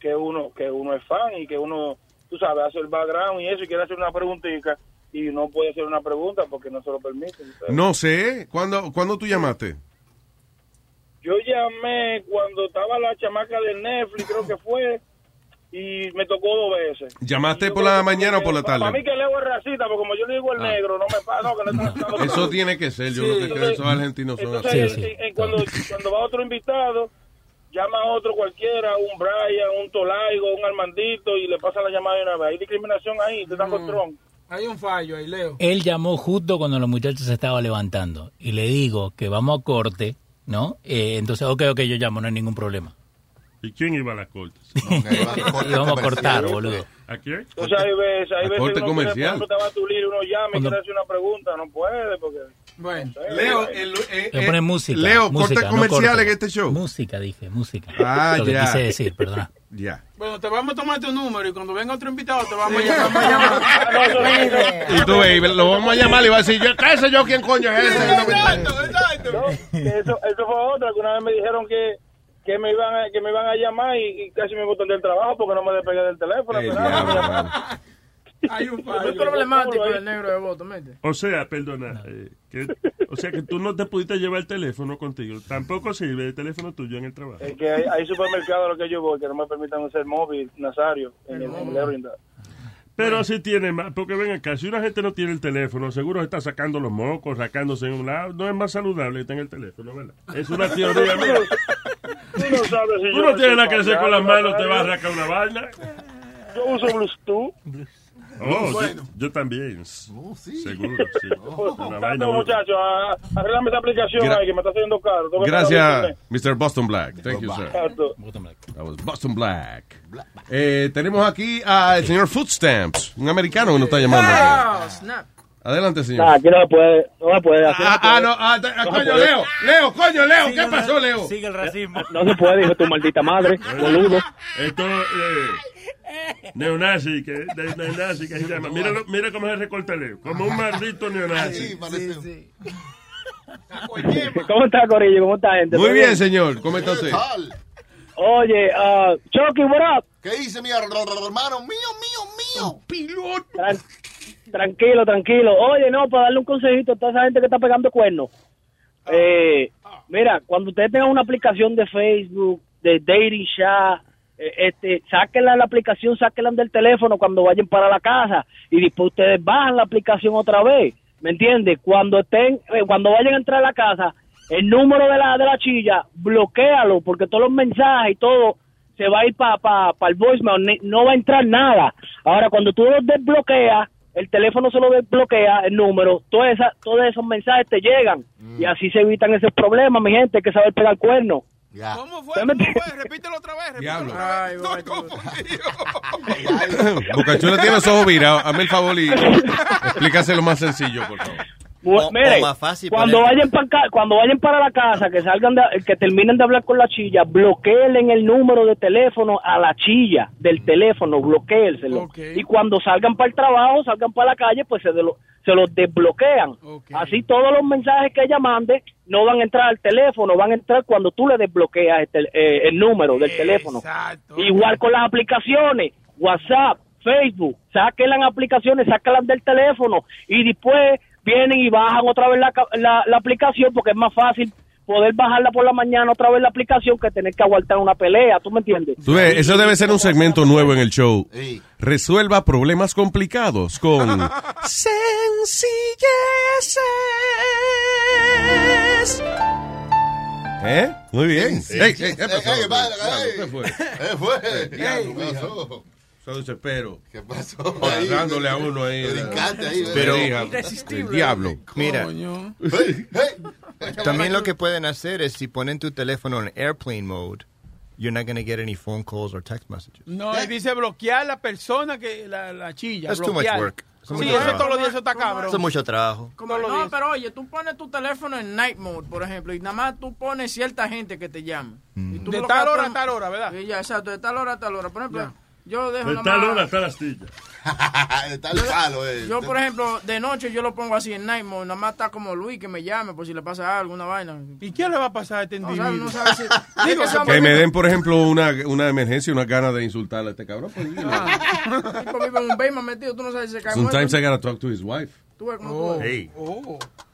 Speaker 2: que uno que uno es fan y que uno, tú sabes, hace el background y eso y quiere hacer una preguntita y no puede hacer una pregunta porque no se lo permiten?
Speaker 14: No sé. ¿Cuándo, ¿cuándo tú llamaste?
Speaker 2: Yo llamé cuando estaba la chamaca del Netflix, creo que fue, y me tocó dos veces.
Speaker 14: ¿Llamaste por la mañana o por la
Speaker 2: Para mí
Speaker 14: tarde?
Speaker 2: que leo es racista, porque como yo le digo el
Speaker 14: Ah.
Speaker 2: negro, no me pasa, no, que no
Speaker 14: Eso tiene que ser. Yo
Speaker 2: Sí.
Speaker 14: creo que esos argentinos son así.
Speaker 2: en- en- cuando, cuando va otro invitado, llama a otro cualquiera, un Brian, un Tolaigo, un Armandito, y le pasa la llamada de una vez. Hay discriminación ahí, te dan control.
Speaker 8: Hay un fallo ahí, Leo.
Speaker 6: Él llamó justo cuando los muchachos se estaban levantando y le digo que vamos a corte, ¿no? Eh, entonces, ok, ok, yo llamo, no hay ningún problema.
Speaker 15: ¿Y quién iba a las cortes?
Speaker 6: Y vamos a cortar, boludo.
Speaker 15: ¿A quién?
Speaker 2: Entonces hay veces, hay
Speaker 14: A
Speaker 2: veces
Speaker 14: corte
Speaker 2: uno
Speaker 14: comercial.
Speaker 2: ejemplo, te va a tu líder, uno llama y
Speaker 6: Cuando-
Speaker 2: quiere hacer una pregunta, no puede, porque...
Speaker 8: Bueno,
Speaker 2: Leo,
Speaker 6: Le ponen música.
Speaker 14: Leo,
Speaker 6: música,
Speaker 14: corte
Speaker 6: no
Speaker 14: comercial
Speaker 6: corte.
Speaker 14: en este show.
Speaker 6: Música, dije, música.
Speaker 14: Ah,
Speaker 6: Lo que
Speaker 14: ya.
Speaker 6: quise decir, perdona.
Speaker 14: Ya.
Speaker 8: Bueno, te vamos a tomar tu número y cuando venga otro invitado te vamos a llamar.
Speaker 14: Y tú, baby, lo vamos a llamar y va a decir, yo, ¿qué sé yo quién coño es ese? No me-
Speaker 2: No, eso, eso fue otra, que una vez me dijeron que, que me iban a, que me iban a llamar y, y casi me botan del trabajo porque no me despegué del teléfono.
Speaker 14: Ey,
Speaker 2: pero nada,
Speaker 8: Hay un
Speaker 3: Es muy problemático el negro de voto, ¿mete?
Speaker 15: O sea, perdona, eh, que, o sea que tú no te pudiste llevar el teléfono contigo. Tampoco sirve el teléfono tuyo en el trabajo.
Speaker 2: Es que hay, hay supermercados a los que yo voy que no me permiten usar móvil, Nazario, en el, en el.
Speaker 15: Pero si tiene más, porque ven acá, si una gente no tiene el teléfono, seguro está sacando los mocos, sacándose en un lado, no es más saludable estar en el teléfono, ¿verdad? Es una teoría mía.
Speaker 2: Tú no sabes si
Speaker 15: Tú
Speaker 2: yo
Speaker 15: no tienes nada que hacer con las manos, te vas a arrancar una vaina.
Speaker 2: Yo uso Bluetooth.
Speaker 15: Oh,
Speaker 2: Bueno.
Speaker 15: yo, yo también. Seguro, sí. Una vaina
Speaker 2: Tanto, muchachos, a- arreglame esa aplicación
Speaker 14: Gra-
Speaker 2: ahí que me está haciendo caro.
Speaker 14: Gracias. Mr. Boston Black. Thank you, sir.
Speaker 2: Exacto.
Speaker 14: That was Boston Black. Eh, tenemos aquí al señor Footstamps, un americano que nos está llamando.
Speaker 3: Oh, snap.
Speaker 14: Adelante, señor.
Speaker 16: Aquí no se puede, no se puede. Aquí
Speaker 14: Ah,
Speaker 16: no
Speaker 14: ah,
Speaker 16: puede.
Speaker 14: no, ah, ah,
Speaker 16: No se
Speaker 14: coño,
Speaker 16: puede.
Speaker 14: Leo, Leo, coño, Leo, ¿qué pasó, Leo?
Speaker 6: Sigue el racismo.
Speaker 16: No se puede, hijo de tu maldita madre, boludo.
Speaker 15: Esto, eh, neonazi, que, de, neonazi que se llama. Mira, lo- mira cómo se recorta Leo, como un maldito neonazi.
Speaker 16: ¿Cómo está, Corillo? ¿Cómo está, gente?
Speaker 14: Muy
Speaker 16: ¿Todo
Speaker 14: bien, señor. ¿Cómo está usted?
Speaker 16: Oye, ah, Chucky, what up?
Speaker 9: ¿Qué dice mi hermano? Mío, mío, mío.
Speaker 14: Piloto.
Speaker 16: Tran- tranquilo, tranquilo. Oye, no, para darle un consejito a toda esa gente que está pegando cuernos. Eh, mira, cuando ustedes tengan una aplicación de Facebook, de Dating Chat, eh, este, sáquenla la aplicación, sáquenla del teléfono cuando vayan para la casa y después ustedes bajan la aplicación otra vez. ¿Me entiendes? Cuando estén, eh, cuando vayan a entrar a la casa, el número de la de la chilla, bloquealo porque todos los mensajes y todo se va a ir para pa, pa el voicemail, no va a entrar nada. Ahora, cuando tú los desbloqueas, el teléfono se lo desbloquea, el número, toda esa, todos esos mensajes te llegan y así se evitan esos problemas, mi gente, hay que saber pegar cuerno.
Speaker 8: ¿Cómo fue? ¿Cómo fue? Repítelo otra vez. repítelo
Speaker 14: Diablo.
Speaker 8: otra vez. Estoy confundido.
Speaker 14: Bocachula tiene los ojos virados. Hazme el favor y explícase lo más sencillo, por favor.
Speaker 7: O-
Speaker 16: mire,
Speaker 7: o más fácil
Speaker 16: cuando
Speaker 7: poner-
Speaker 16: vayan para cuando vayan para la casa, que salgan de, que terminen de hablar con la chilla, bloqueen el número de teléfono a la chilla del teléfono, bloquéenselo. Y cuando salgan para el trabajo, salgan para la calle, pues se, de lo- se los desbloquean. Así todos los mensajes que ella mande no van a entrar al teléfono, van a entrar cuando tú le desbloqueas el, tel- eh, el número del teléfono. Igual con las aplicaciones, WhatsApp, Facebook, saquen las aplicaciones, sácalas del teléfono y después vienen y bajan otra vez la, la, la aplicación porque es más fácil poder bajarla por la mañana otra vez la aplicación que tener que aguantar una pelea, ¿tú me entiendes?
Speaker 14: Tú ves, eso debe ser un segmento nuevo en el show. Resuelva problemas complicados con sencilleces. ¿Eh? Muy bien.
Speaker 9: Sí.
Speaker 14: Ey,
Speaker 9: Sí.
Speaker 14: ey, ¿qué pasó?
Speaker 9: Ey, ¿qué
Speaker 14: fue?
Speaker 9: ¿Qué fue?
Speaker 14: Eh. Eso desespero.
Speaker 9: ¿Qué pasó?
Speaker 14: Agarrándole a uno ahí.
Speaker 7: Pero-
Speaker 14: Hija, el diablo.
Speaker 7: Mira, también lo que pueden hacer es si ponen tu teléfono en airplane mode, you're not going to get any phone calls or text messages.
Speaker 8: No, él dice bloquear la persona que la, la chilla.
Speaker 7: That's too much work.
Speaker 8: Sí, eso
Speaker 7: trabajo.
Speaker 8: todos los días eso está cabrón.
Speaker 7: Eso es mucho trabajo.
Speaker 3: Como- no, pero oye, tú pones tu teléfono en night mode, por ejemplo, y nada más tú pones cierta gente que te llama. Y tú
Speaker 8: De tal hora a tal hora, ¿verdad?
Speaker 3: Sí, ya, exacto, de tal hora a tal hora. Por ejemplo, yo dejo
Speaker 15: De
Speaker 3: nada
Speaker 15: tal hora hasta la astilla.
Speaker 9: Está el palo, eh.
Speaker 3: Yo, por ejemplo, de noche yo lo pongo así en night mode, nada más está como Luis que me llame por si le pasa algo, una vaina.
Speaker 8: ¿Y qué le va a pasar a este
Speaker 3: No
Speaker 8: individuo?
Speaker 3: no sabe si... Digo,
Speaker 14: Que
Speaker 3: hombre-
Speaker 14: me den, por ejemplo, una, una emergencia, una gana de insultar a este cabrón. pues,
Speaker 3: tipo vive en un basement metido, tú no sabes si se cae
Speaker 14: Sometimes I
Speaker 3: muerto.
Speaker 14: gotta talk to his wife.
Speaker 3: Tú ves cómo tú ves.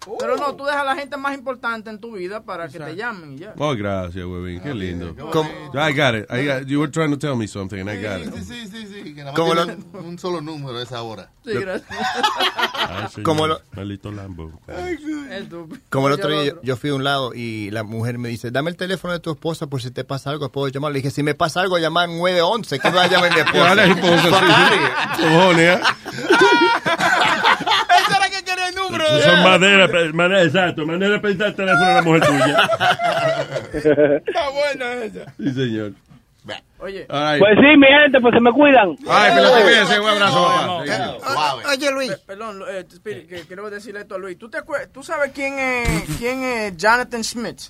Speaker 14: Hey.
Speaker 3: Pero no, tú dejas a la gente más importante en tu vida para que te llamen y ya.
Speaker 14: Oh, gracias, huevín. Qué lindo.
Speaker 9: ¿Cómo?
Speaker 14: I got it. I got- you were trying to tell me something and I got it.
Speaker 9: Sí, sí, sí, sí. Que nada más
Speaker 7: ¿Cómo
Speaker 9: tiene un solo número a esa hora.
Speaker 3: Sí, gracias.
Speaker 15: Ay, señor.
Speaker 7: Como lo-
Speaker 15: Lambo.
Speaker 7: Como el otro
Speaker 3: lo
Speaker 7: día yo, yo fui a un lado y la mujer me dice, dame el teléfono de tu esposa por si te pasa algo, puedo llamar. Le dije, si me pasa algo, llamar 911, que no va a llamar mi esposa.
Speaker 14: Ahora
Speaker 15: Eso son manera, manera, exacto, manera de pensar el teléfono de la mujer tuya.
Speaker 8: Está buena esa.
Speaker 14: Sí, señor.
Speaker 3: Oye.
Speaker 16: Pues sí, mi gente, pues se me cuidan.
Speaker 14: Ay, pero te cuídese, un abrazo,
Speaker 3: No,
Speaker 14: papá.
Speaker 3: no,
Speaker 14: Suave.
Speaker 4: Oye, Luis.
Speaker 3: Pe- Perdón, eh, Spirit, que quiero decirle esto a Luis. ¿Tú, te ¿Tú sabes quién es, quién es Jonathan Smith?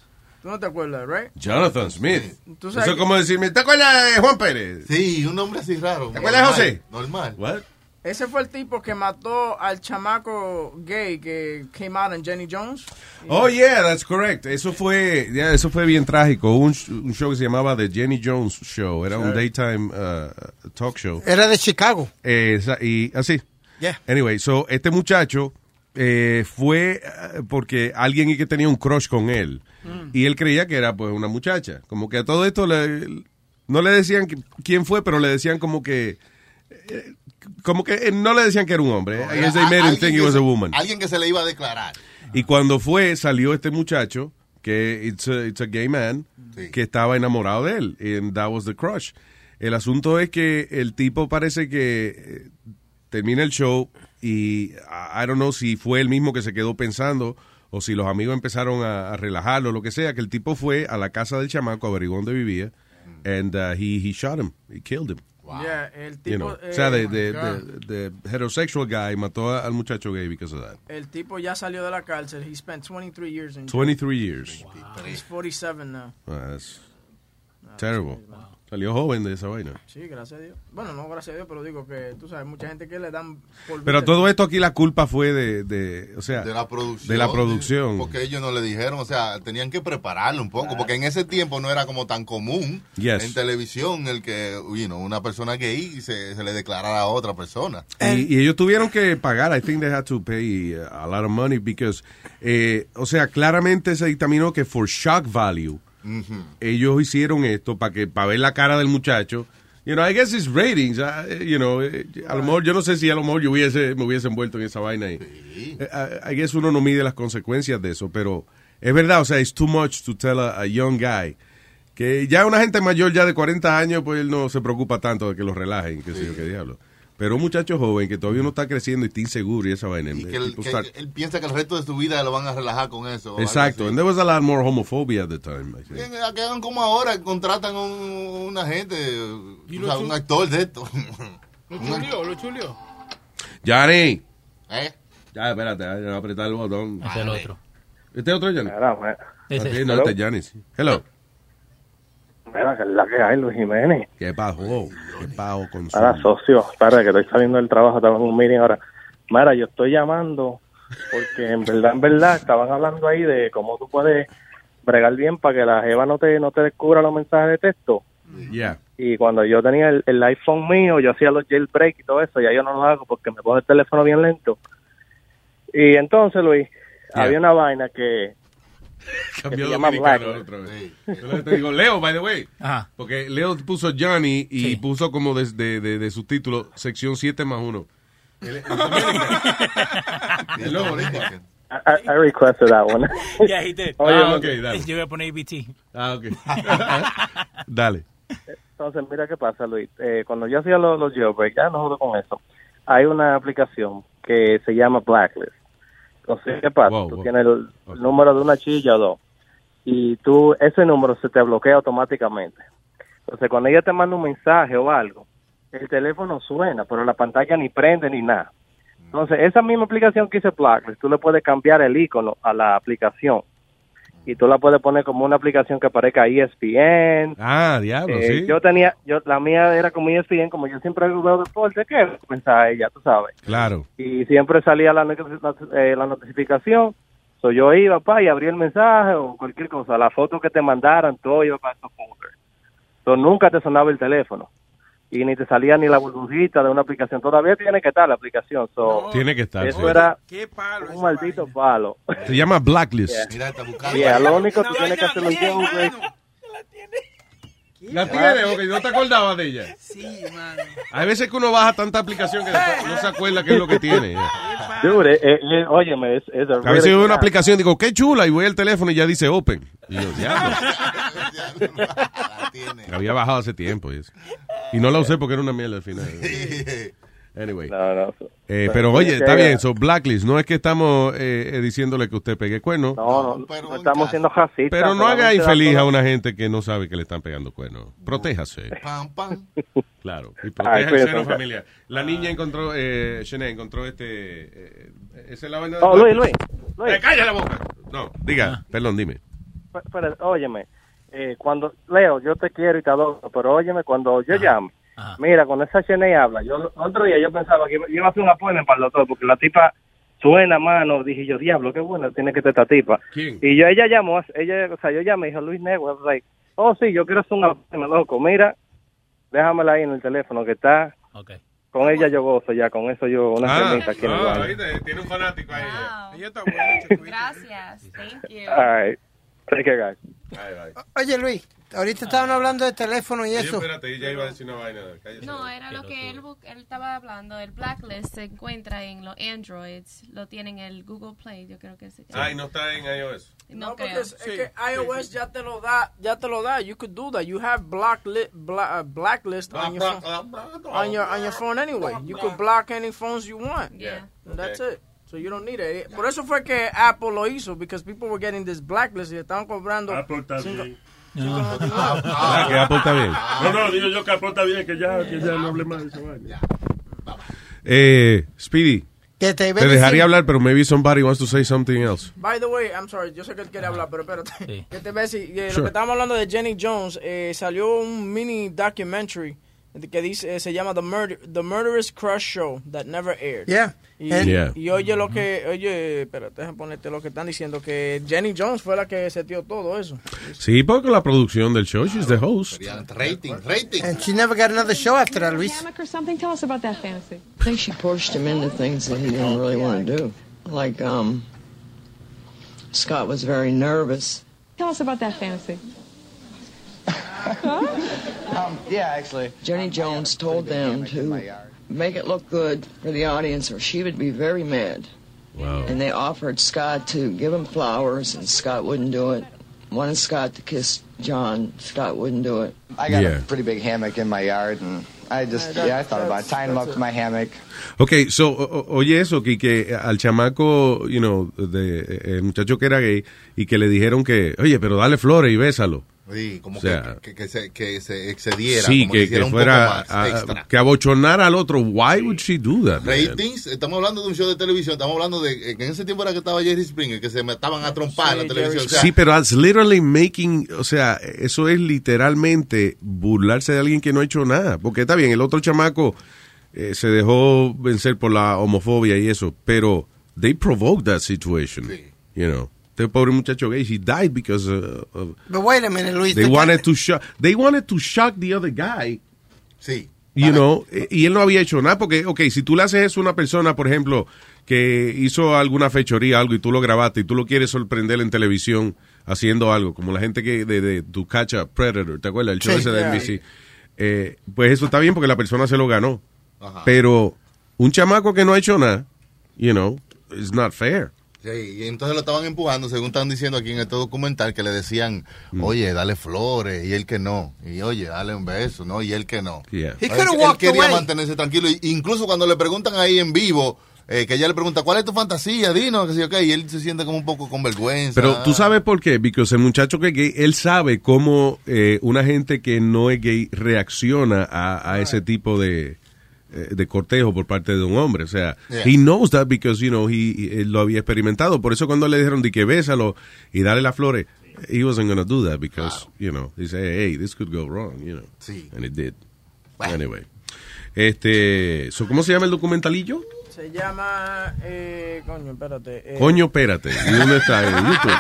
Speaker 3: ¿Tú no te acuerdas, right?
Speaker 14: Jonathan Smith.
Speaker 3: Tú
Speaker 14: Eso es como decirme, ¿te acuerdas de Juan Pérez?
Speaker 9: Sí, un nombre así raro.
Speaker 14: ¿Te acuerdas de José?
Speaker 9: Normal.
Speaker 14: What?
Speaker 3: Ese fue el tipo que mató al chamaco gay que came out en Jenny Jones.
Speaker 14: Oh, yeah, that's correct. Eso fue, yeah, eso fue bien trágico. Un, sh- un show que se llamaba The Jenny Jones Show. Era un daytime uh, talk show.
Speaker 4: Era de Chicago.
Speaker 14: Eh, y así.
Speaker 4: Yeah.
Speaker 14: Anyway, so este muchacho eh, fue eh, porque alguien que tenía un crush con él. Y él creía que era pues una muchacha. Como que a todo esto le- no le decían quién fue, pero le decían como que eh, como que eh, no le decían que era un hombre. I guess they made him
Speaker 9: Alguien
Speaker 14: think he
Speaker 9: que
Speaker 14: was
Speaker 9: se-
Speaker 14: a woman.
Speaker 9: Alguien que se le iba a declarar.
Speaker 14: Y cuando fue, salió este muchacho, que it's a, it's a gay man, que estaba enamorado de él. And that was the crush. El asunto es que el tipo parece que eh, termina el show y I I don't know si fue el mismo que se quedó pensando o si los amigos empezaron a, a relajarlo, lo que sea, que el tipo fue a la casa del chamaco, averiguó dónde vivía, and uh, he, he shot him, he killed him.
Speaker 3: Yeah, el
Speaker 14: You
Speaker 3: tipo,
Speaker 14: know,
Speaker 3: eh,
Speaker 14: o sea, de,
Speaker 3: oh my
Speaker 14: de,
Speaker 3: God.
Speaker 14: de- de heterosexual guy mató a- al muchacho gay because of that.
Speaker 3: El tipo ya salió de la cárcel. He spent 23 years in jail.
Speaker 14: 23 years.
Speaker 3: He's 47 now.
Speaker 14: Ah, that's terrible. Salió joven de esa vaina.
Speaker 3: Sí, gracias a Dios. Bueno, no gracias a Dios, pero digo que tú sabes, mucha gente que le dan por
Speaker 14: Pero todo esto aquí la culpa fue de, de o sea,
Speaker 9: de la producción.
Speaker 14: de la producción.
Speaker 9: Porque ellos no le dijeron, o sea, tenían que prepararlo un poco, porque en ese tiempo no era como tan común
Speaker 14: Yes.
Speaker 9: en televisión el que, you know, una persona gay se, se le declarara a otra persona.
Speaker 14: Y, y ellos tuvieron que pagar, I think they had to pay uh, a lot of money because, eh, o sea, claramente se dictaminó que for shock value, Ellos hicieron esto para que para ver la cara del muchacho. You know, I guess it's ratings. uh, you know, eh, a lo mejor yo no sé si a lo mejor yo hubiese me hubiese envuelto en esa vaina. Y, Eh, I, I guess uno no mide las consecuencias de eso, pero es verdad, o sea, it's too much to tell a, a young guy que ya una gente mayor ya de 40 años pues él no se preocupa tanto de que lo relajen, qué sé yo, qué diablo. Pero un muchacho joven que todavía no está creciendo y está inseguro y esa vaina.
Speaker 9: Y
Speaker 14: eh,
Speaker 9: que, él,
Speaker 14: people
Speaker 9: que
Speaker 14: start-
Speaker 9: él piensa que el resto de su vida lo van a relajar con eso.
Speaker 14: Exacto, and there was a lot more homophobia at the time. I think.
Speaker 9: Que que hagan como ahora, contratan un, una gente, o sea, un actor de esto.
Speaker 8: Lo chulió, lo chulió.
Speaker 14: Johnny,
Speaker 9: ¿Eh?
Speaker 14: Ya, espérate, voy a apretar el botón.
Speaker 6: Es el otro.
Speaker 14: ¿Este es otro sí, no, este es Janis. Hello.
Speaker 17: Mira, que es la que hay, Luis Jiménez.
Speaker 14: ¿Qué pasó? ¿Qué pasó con su...
Speaker 17: Ahora, socio, para que estoy saliendo del trabajo, estaba en un meeting ahora. Mira, yo estoy llamando porque en verdad, en verdad, estaban hablando ahí de cómo tú puedes bregar bien para que la jeva no te, no te descubra los mensajes de texto.
Speaker 14: Yeah.
Speaker 17: Y cuando yo tenía el, el iPhone mío, yo hacía los jailbreak y todo eso, ya yo no lo hago porque me pone el teléfono bien lento. Y entonces, Luis,
Speaker 14: Yeah.
Speaker 17: había una vaina que
Speaker 14: Cambió dominicano
Speaker 17: Blacklist.
Speaker 14: otra vez. Yo te digo, Leo, by the way. Porque Leo puso Johnny y puso como de, de, de, de subtítulo sección 7 más 1. Hello,
Speaker 17: I, I- requested that one.
Speaker 6: Yeah, he did.
Speaker 17: Oye,
Speaker 14: Ah,
Speaker 17: no-
Speaker 14: ok, dale.
Speaker 6: Yo voy a poner ABT.
Speaker 14: Ah, ok. Dale.
Speaker 17: Entonces, mira qué pasa, Luis. Eh, cuando yo hacía los, los jailbreak, ya no jodo con eso. Hay una aplicación que se llama Blacklist. Entonces, ¿qué pasa? tú tienes el, el número de una chilla o dos. Y tú, ese número se te bloquea automáticamente. Entonces, cuando ella te manda un mensaje o algo, el teléfono suena, pero la pantalla ni prende ni nada. Entonces, esa misma aplicación que hice Blacklist, tú le puedes cambiar el icono a la aplicación. Y tú la puedes poner como una aplicación que parezca ESPN,
Speaker 14: Ah, diablo,
Speaker 17: eh,
Speaker 14: sí.
Speaker 17: Yo tenía, yo la mía era como ESPN, como yo siempre veo deporte, ¿qué pensaba ella? Tú sabes.
Speaker 14: Claro.
Speaker 17: Y siempre salía la, eh, la notificación. So, yo iba, pa, y abría el mensaje o cualquier cosa. La foto que te mandaran, todo iba para esos folders. So, nunca te sonaba el teléfono. Y ni te salía ni la burbujita de una aplicación. Todavía tiene que estar la aplicación. So,
Speaker 14: Tiene que estar.
Speaker 17: Eso
Speaker 14: sí.
Speaker 17: era un maldito palo.
Speaker 14: Se llama Blacklist.
Speaker 17: Yeah. Yeah, lo único que tú tienes que hacer un
Speaker 14: ¿La tiene? Ok, ¿no te acordabas de ella?
Speaker 8: Sí, mano.
Speaker 14: Hay veces que uno baja tanta aplicación que no se acuerda qué es lo que tiene.
Speaker 17: Dude, eh, eh, óyeme, es, es a
Speaker 14: A veces veo una aplicación y digo, qué chula, y voy al teléfono y ya dice open. Y yo, diablo. La había bajado hace tiempo. Y, eso. Y no la usé porque era una mierda al final. Anyway. Eh, pero oye, está bien, so Blacklist, no es que estamos eh, eh, diciéndole que usted pegue cuernos.
Speaker 17: No, no, no estamos siendo racistas.
Speaker 14: Pero no haga infeliz a una gente que no sabe que le están pegando cuernos. Protéjase. Claro. Y proteja el seno familiar. La niña encontró, eh, Shanae encontró este. Eh, esa es la vaina de
Speaker 17: Oh, Luis. Luis, Luis.
Speaker 14: Eh, ¡Calla la boca! No, diga, perdón, dime.
Speaker 17: Pe- Pero, óyeme, eh, cuando, Leo, yo te quiero y te adoro, pero óyeme, cuando yo llame, mira, cuando esa Chene habla, yo otro día yo pensaba que iba- iba a hacer un appointment para el doctor, porque la tipa suena, mano, dije yo, diablo, qué buena tiene que esta tipa.
Speaker 14: ¿Quién?
Speaker 17: Y yo, ella llamó, ella, o sea, yo llamé, dijo Luis Negro, like, oh, sí, yo quiero hacer un appointment, loco, mira, déjamela ahí en el teléfono que está. Con ella yo gozo ya, con eso yo, una
Speaker 14: Ah,
Speaker 17: aquí en el
Speaker 14: ah. Tiene un fanático ahí.
Speaker 18: Gracias. Thank you.
Speaker 17: All right. Take care, guys.
Speaker 4: Oye, Luis, ahorita estaban hablando de teléfono y
Speaker 14: Oye,
Speaker 4: eso.
Speaker 14: espérate, ella iba a decir una vaina. cállese.
Speaker 18: No, era lo que él, él estaba hablando. El blacklist se encuentra en los Androids. Lo tienen en el Google Play, yo creo que se llama.
Speaker 14: Ay, no está en iOS.
Speaker 18: No,
Speaker 3: No, porque
Speaker 18: creo.
Speaker 3: es, es que iOS ya te lo da, ya te lo da. You could do that. You have blackli- bla- uh, blacklist on your, phone, on your on your phone anyway. You could block any phones you want.
Speaker 18: Yeah.
Speaker 3: And that's it. So you don't need it. Por eso fue que Apple lo hizo, because people were getting this blacklist y estaban cobrando.
Speaker 15: Apple está
Speaker 3: cinco-
Speaker 15: bien.
Speaker 14: Ah, que Apple está bien.
Speaker 15: No, no, digo yo que está bien, que ya, que ya no hable más de esa vaina.
Speaker 14: Eh, Speedy,
Speaker 4: Que te,
Speaker 14: te
Speaker 4: decir-
Speaker 14: dejaría hablar, pero maybe somebody wants to say something else.
Speaker 3: By the way, I'm sorry, yo sé que él quiere hablar, pero espérate. Que te ves, eh, Lo
Speaker 14: Sure.
Speaker 3: que estábamos hablando de Jenny Jones, eh, salió un mini documentary que dice, se llama The, Murder, The Murderous Crush Show That Never Aired.
Speaker 4: Yeah.
Speaker 3: Y,
Speaker 4: And-
Speaker 14: Yeah.
Speaker 3: y oye lo que, oye, espérate, déjame ponerte lo que están diciendo, que Jenny Jones fue la que setió todo eso.
Speaker 14: Sí, porque la producción del show, she's the host.
Speaker 9: Rating, rating.
Speaker 4: And she never got another show after that, Luis.
Speaker 19: or something? Tell us about that fantasy.
Speaker 20: I think she pushed him into things that he didn't really want to do. Like, um, Scott was very nervous.
Speaker 19: Tell us about that fantasy.
Speaker 20: Um, yeah, actually. Jenny Jones told them to make it look good for the audience or she would be very mad.
Speaker 14: Wow.
Speaker 20: And they offered Scott to give him flowers, and Scott wouldn't do it. Wanted Scott to kiss John, Scott wouldn't do it.
Speaker 21: I got
Speaker 14: Yeah.
Speaker 21: a pretty big hammock in my yard, and I just, yeah, I thought about tying him up to my hammock.
Speaker 14: Ok, so, o- o- oye eso, que, que al chamaco, you know, de, el muchacho que era gay, y que le dijeron que, oye, pero dale flores y bésalo.
Speaker 9: Sí, como
Speaker 14: O sea,
Speaker 9: que, que, que se, que se excediera.
Speaker 14: Sí,
Speaker 9: como
Speaker 14: que, que
Speaker 9: un
Speaker 14: fuera
Speaker 9: poco más
Speaker 14: a-
Speaker 9: extra.
Speaker 14: que abochonara al otro. Why would she do that? man?
Speaker 9: Ratings, estamos hablando de un show de televisión, estamos hablando de que en ese tiempo era que estaba Jerry Springer, que se mataban a trompar en la televisión. o sea,
Speaker 14: sí, pero that's literally making, o sea, eso es literalmente burlarse de alguien que no ha hecho nada. Porque está bien, el otro chamaco eh, se dejó vencer por la homofobia y eso, pero they provoked that situation, you know. Este pobre muchacho gay, he died because uh, of,
Speaker 4: But wait a minute, Luis.
Speaker 14: they
Speaker 4: the
Speaker 14: wanted
Speaker 4: guy-
Speaker 14: to shock, they wanted to shock the other guy.
Speaker 9: Sí.
Speaker 14: You know, eh, y él no había hecho nada porque, ok, si tú le haces eso a una persona, por ejemplo, que hizo alguna fechoría, algo, y tú lo grabaste y tú lo quieres sorprender en televisión haciendo algo, como la gente que de, de Tu Catch a Predator, ¿te acuerdas? El show
Speaker 9: Sí.
Speaker 14: ese de
Speaker 9: Yeah.
Speaker 14: NBC. Eh, pues eso está bien porque la persona se lo ganó.
Speaker 9: Ajá.
Speaker 14: Pero un chamaco que no ha hecho nada, you know, it's not fair.
Speaker 9: Sí, y entonces lo estaban empujando, según están diciendo aquí en este documental, que le decían,
Speaker 14: Mm.
Speaker 9: oye, dale flores, y él que no, y oye, dale un beso, ¿no? Y él que no.
Speaker 14: Yeah.
Speaker 4: He
Speaker 9: Él, quería
Speaker 4: away.
Speaker 9: mantenerse tranquilo, y incluso cuando le preguntan ahí en vivo, eh, que ella le pregunta, ¿cuál es tu fantasía? Dinos, que sí, ok, y él se siente como un poco con vergüenza.
Speaker 14: Pero tú sabes por qué, porque el muchacho que es gay, él sabe cómo eh, una gente que no es gay reacciona a, a ese tipo de, de cortejo por parte de un hombre. O sea,
Speaker 9: Yeah.
Speaker 14: he knows that because, you know, he, he- lo había experimentado. Por eso cuando le dijeron de que bésalo y dale las flores, he wasn't going to do that because, you know, he said, hey, this could go wrong, you know.
Speaker 9: Sí.
Speaker 14: And it did. Anyway. Este, so, ¿cómo se llama el documentalillo?
Speaker 3: Se llama. Eh, coño, espérate. eh,
Speaker 14: Coño, espérate. ¿Y dónde está? En YouTube.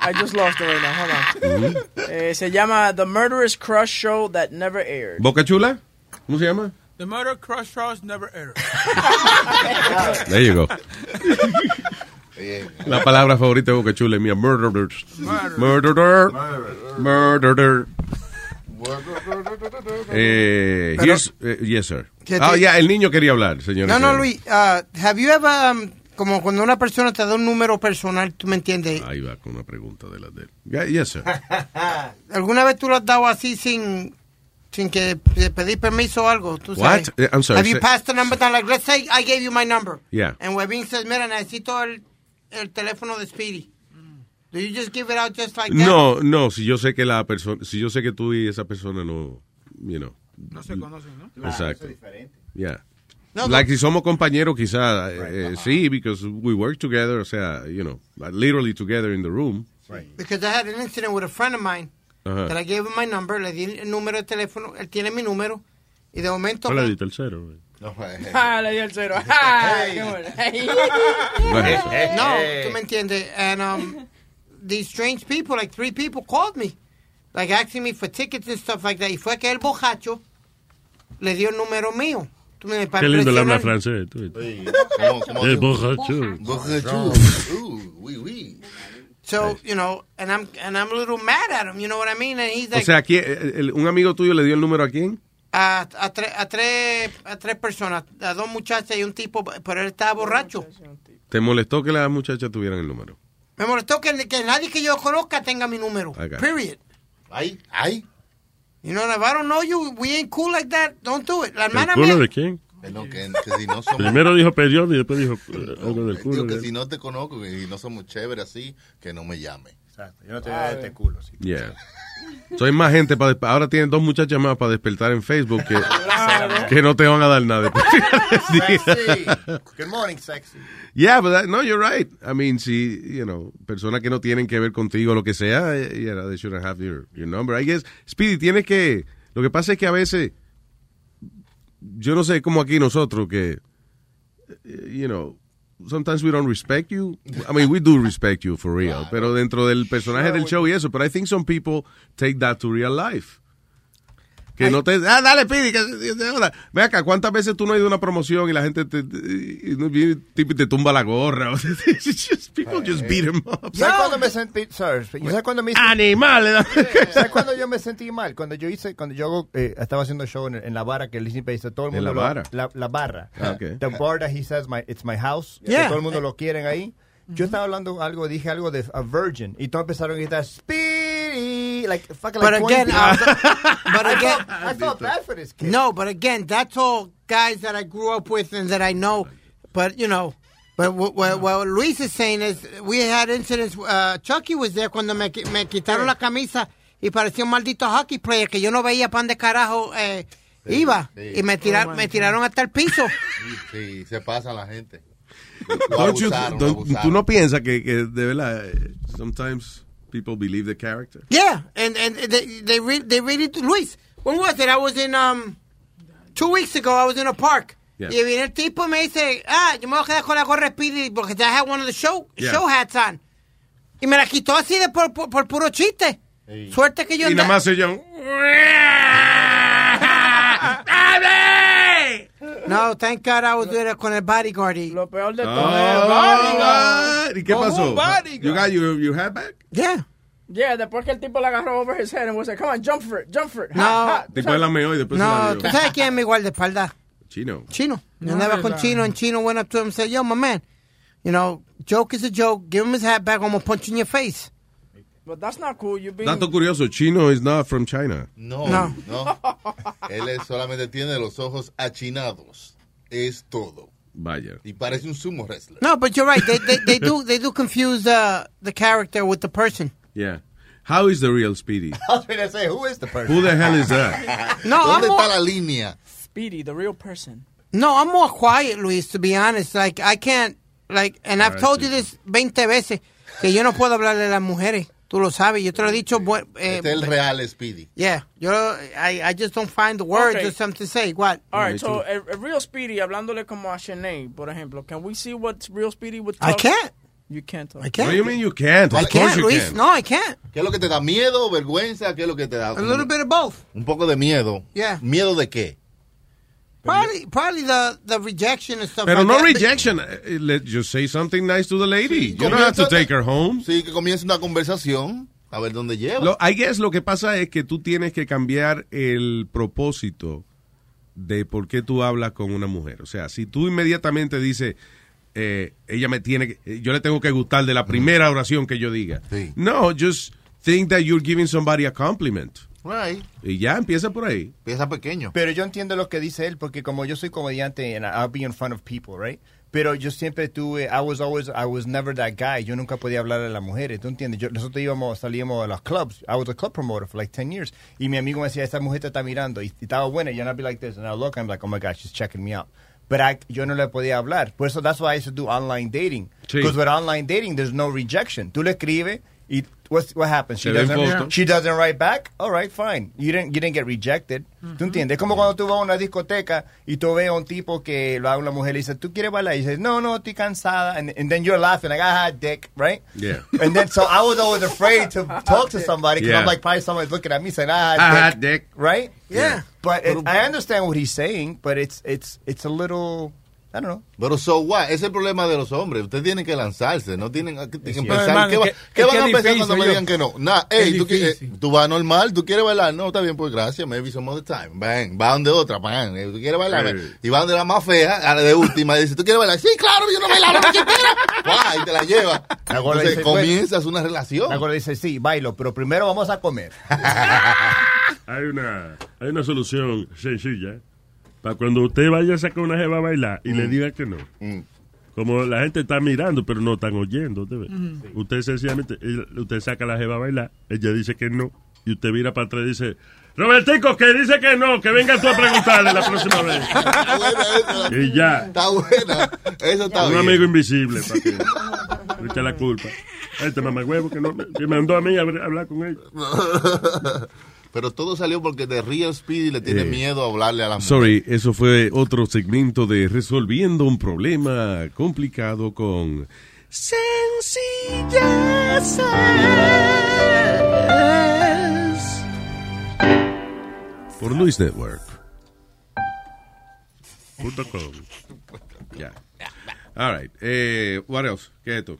Speaker 3: I just lost it right now. Hold on.
Speaker 14: Ujú.
Speaker 3: Eh, se llama The Murderous Crush Show That Never Aired.
Speaker 14: ¿Boca Chula? ¿Cómo se llama?
Speaker 8: The murder crush trials never aired.
Speaker 14: There you go. La palabra favorita de Boca Chula es mía. Murderer. Murderer. Murderer. Eh,
Speaker 4: Pero-
Speaker 14: here's- eh, yes, sir.
Speaker 4: ¿Qué te-
Speaker 14: Ah, ya, el niño quería hablar, señor.
Speaker 4: No, no, Luis. uh, have you ever, um, como cuando una persona te da un número personal, tú me entiendes?
Speaker 14: Ahí va con una pregunta de la de él. Yeah, yes, sir.
Speaker 4: ¿Alguna vez tú lo has dado así sin, sin que pe- pedir permiso o algo? ¿Tú
Speaker 14: What?
Speaker 4: sabes?
Speaker 14: Eh, I'm sorry,
Speaker 4: Have you passed the number down? Like, let's say I gave you my number.
Speaker 14: Yeah.
Speaker 4: And Webin says, mira, necesito el, el teléfono de Speedy. Do you just give it out just like that?
Speaker 14: No, no, si yo sé que la persona, si yo sé que tú y esa persona no, you know.
Speaker 8: No se conocen, ¿no?
Speaker 14: Exacto. Yeah.
Speaker 4: No,
Speaker 14: like si somos compañeros, quizá eh, sí, because we work together, o sea, you know, literally together in the room.
Speaker 4: Because I had an incident with a friend of mine
Speaker 14: Ajá.
Speaker 4: that I gave him my number, le di el número de teléfono, él tiene mi número, y de momento...
Speaker 15: ¿Cuál le diste el cero? güey?
Speaker 3: Ah, le di el cero. Ah, qué bueno.
Speaker 4: no, tú me entiendes. And um, these strange people, like three people, called me, like asking me for tickets and stuff like that. Y fue que el bojacho le dio el número mío. Tú me
Speaker 15: Qué lindo le habla francés. tú.
Speaker 9: ¿Cómo- cómo
Speaker 15: Eh,
Speaker 9: hace-
Speaker 15: borracho.
Speaker 9: Borracho. Uh, oui, oui.
Speaker 4: So, you know, and I'm and I'm a little mad at him, you know what I mean? And he's
Speaker 14: O sea, ¿quién- el- el- un amigo tuyo le dio el número a quién?
Speaker 4: a, a, tre- a, tres, a tres personas, a dos muchachas y un tipo, pero él estaba borracho.
Speaker 14: ¿Te molestó que las muchachas tuvieran el número?
Speaker 4: Me molestó que, que nadie que yo conozca tenga mi número. Period.
Speaker 9: Ay, ay.
Speaker 4: You know, if I don't know you, we ain't cool like that, don't do it. La
Speaker 15: ¿El
Speaker 4: hermana
Speaker 15: culo
Speaker 4: mía...
Speaker 15: de quién?
Speaker 9: No, que, que si no somos...
Speaker 15: Primero dijo periodo y después dijo eh, algo del culo.
Speaker 9: Digo que
Speaker 15: él.
Speaker 9: si no te conozco y no somos chéveres así, que no me llame.
Speaker 7: Exacto. Yo no te voy a dar este culo. sí.
Speaker 14: Yeah. Soy más gente para ahora tienen dos muchachas más para despertar en Facebook que, que no te van a dar nada.
Speaker 7: Sexy. Good morning, sexy.
Speaker 14: Yeah, but that- no, you're right. I mean, si, you know, personas que no tienen que ver contigo, lo que sea, yeah, they shouldn't have your, your number. I guess, Speedy, tienes que, lo que pasa es que a veces, yo no sé, como aquí nosotros, que, eh, you know, sometimes we don't respect you. I mean, we do respect you for real, pero dentro del personaje del show y eso, but I think some people take that to real life. Que no te. Ah, dale, Pidi. Que, ve acá, ¿cuántas veces tú no has ido a una promoción y la gente te, te- y te tumba la gorra? Just- people just beat him up.
Speaker 7: ¿Sabes cuándo me sentí, sorry, ¿sabes cuándo me hice-
Speaker 14: Animal.
Speaker 7: ¿Sabes cuándo yo me sentí mal? Cuando yo hice, cuando yo eh, estaba haciendo show en, en la barra que el Disney hizo, todo el
Speaker 14: ¿En
Speaker 7: mundo
Speaker 14: la
Speaker 7: lo-
Speaker 14: barra?
Speaker 7: la, la barra.
Speaker 14: Ah, ok.
Speaker 7: The bar that he says my, it's my house. que
Speaker 4: Yeah.
Speaker 7: todo el mundo lo quieren ahí. Yo estaba hablando algo, dije algo de a virgin y todos empezaron a gritar Like fucking
Speaker 4: But
Speaker 7: like
Speaker 4: again,
Speaker 7: 20
Speaker 4: uh,
Speaker 7: people.
Speaker 4: but
Speaker 7: I
Speaker 4: again,
Speaker 7: felt, I felt bad for this kid.
Speaker 4: No, but again, that's all guys that I grew up with and that I know. But you know, but what, what, what Luis is saying is we had incidents. Uh, Chucky was there cuando me, me quitaron la camisa y parecía un maldito hockey player que yo no veía pan de carajo eh, iba.
Speaker 9: sí.
Speaker 4: Y me, tira- me tiraron hasta el piso.
Speaker 9: Sí, se pasa la gente. Lo
Speaker 14: Don't you-
Speaker 9: abusaron, lo
Speaker 14: don't-
Speaker 9: abusaron.
Speaker 14: ¿Tú no piensas que, que de verdad, eh, sometimes people believe the character?
Speaker 4: Yeah, and and they they re- they really do. Luis, when was it? I was in um two weeks ago. I was in a park.
Speaker 14: Yeah.
Speaker 4: Y viene el tipo y me dice, ah, yo me voy a quedar con la gorra Speedy porque I had one of the show
Speaker 14: Yeah.
Speaker 4: show hats on. Y me la quitó así de por, por, por puro chiste. Suerte que yo
Speaker 14: Y nada más se llaman.
Speaker 4: No, thank God I was there con el bodyguard.
Speaker 3: Lo peor de
Speaker 14: Oh,
Speaker 3: todo es el bodyguard.
Speaker 14: ¿Y qué
Speaker 3: Con
Speaker 14: pasó?
Speaker 3: bodyguard.
Speaker 14: You got your, your hat back?
Speaker 4: Yeah.
Speaker 3: Yeah, después que el tipo le agarró over his head and was like, come on, jump for it, jump for it.
Speaker 4: No.
Speaker 3: Ha, ha.
Speaker 14: Después la meó y después se la
Speaker 4: No, tú sabes quién es mi guardaespaldas.
Speaker 14: Chino.
Speaker 4: Chino. Yo
Speaker 3: No,
Speaker 4: andaba con. Chino and Chino went up to him and said, yo, my man, you know, joke is a joke. Give him his hat back. I'm going to punch you in your face.
Speaker 3: But that's not cool. You being...
Speaker 14: Dato curioso, Chino is not from China.
Speaker 9: No,
Speaker 4: No.
Speaker 9: no. Él es- solamente tiene los ojos achinados. Es todo.
Speaker 14: Vaya.
Speaker 9: Y parece un sumo wrestler.
Speaker 4: No, but you're right. They, they, they do they do confuse uh, the character with the person.
Speaker 14: Yeah. How is the real Speedy?
Speaker 7: I was going to say, who is the person?
Speaker 14: Who the hell is that?
Speaker 4: No,
Speaker 9: ¿Dónde
Speaker 4: I'm more,
Speaker 9: está la línea?
Speaker 3: Speedy, the real person.
Speaker 4: no, I'm more quiet, Luis. To be honest, like I can't like, and I've
Speaker 14: Alright,
Speaker 4: told you this 20 veces que yo no puedo hablarle a las mujeres. Tú lo sabes. Yo te lo he dicho. Eh,
Speaker 9: Este es el real Speedy.
Speaker 4: yeah, yo I, I just don't find the words
Speaker 3: Okay.
Speaker 4: or something to say. What?
Speaker 3: All right, so a, a real Speedy, hablándole como a Shanae, por ejemplo, can we see what real Speedy would
Speaker 4: I
Speaker 3: talk?
Speaker 4: can't.
Speaker 3: You can't talk.
Speaker 4: I
Speaker 14: What
Speaker 4: can't.
Speaker 14: do you mean you can't? Of
Speaker 4: I can't,
Speaker 14: you
Speaker 4: Luis.
Speaker 14: can.
Speaker 4: No, I can't.
Speaker 9: ¿Qué es lo que te da? ¿Miedo, vergüenza? ¿Qué es lo que te da?
Speaker 4: A little bit of both.
Speaker 9: Un poco de miedo.
Speaker 4: Yeah.
Speaker 9: ¿Miedo de qué?
Speaker 4: Probably, probably the the rejection and stuff.
Speaker 14: Pero
Speaker 4: like
Speaker 14: no
Speaker 4: that.
Speaker 14: rejection. Eh, Let just say something nice to the lady.
Speaker 9: Sí,
Speaker 14: you don't have to take her home.
Speaker 9: Sí, que comience una conversación. A ver dónde lleva.
Speaker 14: Lo, I guess lo que pasa es que tú tienes que cambiar el propósito de por qué tú hablas con una mujer. O sea, si tú inmediatamente dices, eh, ella me tiene que, eh, yo le tengo que gustar de la primera oración que yo diga.
Speaker 9: Sí.
Speaker 14: No, just think that you're giving somebody a compliment.
Speaker 9: Right.
Speaker 14: Y ya empieza por ahí.
Speaker 9: Empieza pequeño.
Speaker 7: Pero yo entiendo lo que dice él, porque como yo soy comediante and I'll be in front of people, right? Pero yo siempre tuve, I was always, I was never that guy. Yo nunca podía hablar a las mujeres, ¿tú entiendes? Yo, nosotros íbamos, salíamos a los clubs. I was a club promoter for like 10 years. Y mi amigo me decía, esta mujer te está mirando. Y, y estaba buena. Y I'd be like this. And I look, I'm like, oh my gosh, she's checking me out. But I, yo no le podía hablar. Por eso, that's why I used to do online dating.
Speaker 14: Sí.
Speaker 7: Because with online dating, there's no rejection. Tú le escribes y what's, what happens? She doesn't, she doesn't write back. All right, fine. You didn't, you didn't get rejected. ¿Tú entiendes? Es como cuando tú vas a una discoteca y tú ves a un tipo que lo haga una mujer y dice, ¿tú quieres bailar? Y dices, no, no, estoy cansada. And, and then you're laughing like, ah, dick, right?
Speaker 14: Yeah.
Speaker 7: And then, so I was always afraid to talk to somebody because
Speaker 14: Yeah.
Speaker 7: I'm like, probably somebody's looking at me saying, ah,
Speaker 14: Ah,
Speaker 7: dick.
Speaker 14: dick.
Speaker 7: Right?
Speaker 4: Yeah.
Speaker 7: But it, I understand what he's saying, but it's, it's, it's a little, I don't know.
Speaker 9: Pero so what? Ese es el problema de los hombres. Ustedes tienen que lanzarse, no tienen que, que.
Speaker 8: Hermano,
Speaker 9: ¿Qué, va-
Speaker 8: que-
Speaker 9: qué
Speaker 8: es
Speaker 9: van
Speaker 8: que
Speaker 9: a
Speaker 8: es
Speaker 9: pensar cuando me digan que no? Nah, ey,
Speaker 8: Es
Speaker 9: tú, qui- eh, tú vas normal, tú quieres bailar. No, está bien, pues gracias, maybe some other time. Bang, va donde otra, bang. eh, Tú quieres bailar.
Speaker 14: Sí.
Speaker 9: Y va donde la más fea, a la de última, y dice, ¿tú quieres bailar? Sí, claro, yo no bailaba la entera. Guau, y te la lleva. Entonces
Speaker 7: dice,
Speaker 9: comienzas una relación.
Speaker 7: Ahora dice, sí, bailo, pero primero vamos a comer.
Speaker 15: Hay una, hay una solución sencilla para cuando usted vaya a sacar una jeva a bailar y le diga que no. Como la gente está mirando, pero no están oyendo. Usted, ve. usted sencillamente, usted saca la jeva a bailar, ella dice que no, y usted mira para atrás y dice, Robertico, que dice que no, que venga tú a preguntarle la próxima vez.
Speaker 9: Está buena esa.
Speaker 15: Y ya.
Speaker 9: Está buena. Eso está
Speaker 15: Un
Speaker 9: bien.
Speaker 15: amigo invisible para que le eche la culpa. Este mamagüevo que, no, que me mandó a mí a hablar con él.
Speaker 9: Pero todo salió porque de Real Speedy le tiene
Speaker 14: Eh,
Speaker 9: miedo a hablarle a la mujer.
Speaker 14: Sorry, eso fue otro segmento de resolviendo un problema complicado con sencillez. Por Luis Network.
Speaker 15: Punto com.
Speaker 14: Ya. All right. Eh, what else? ¿Qué es esto?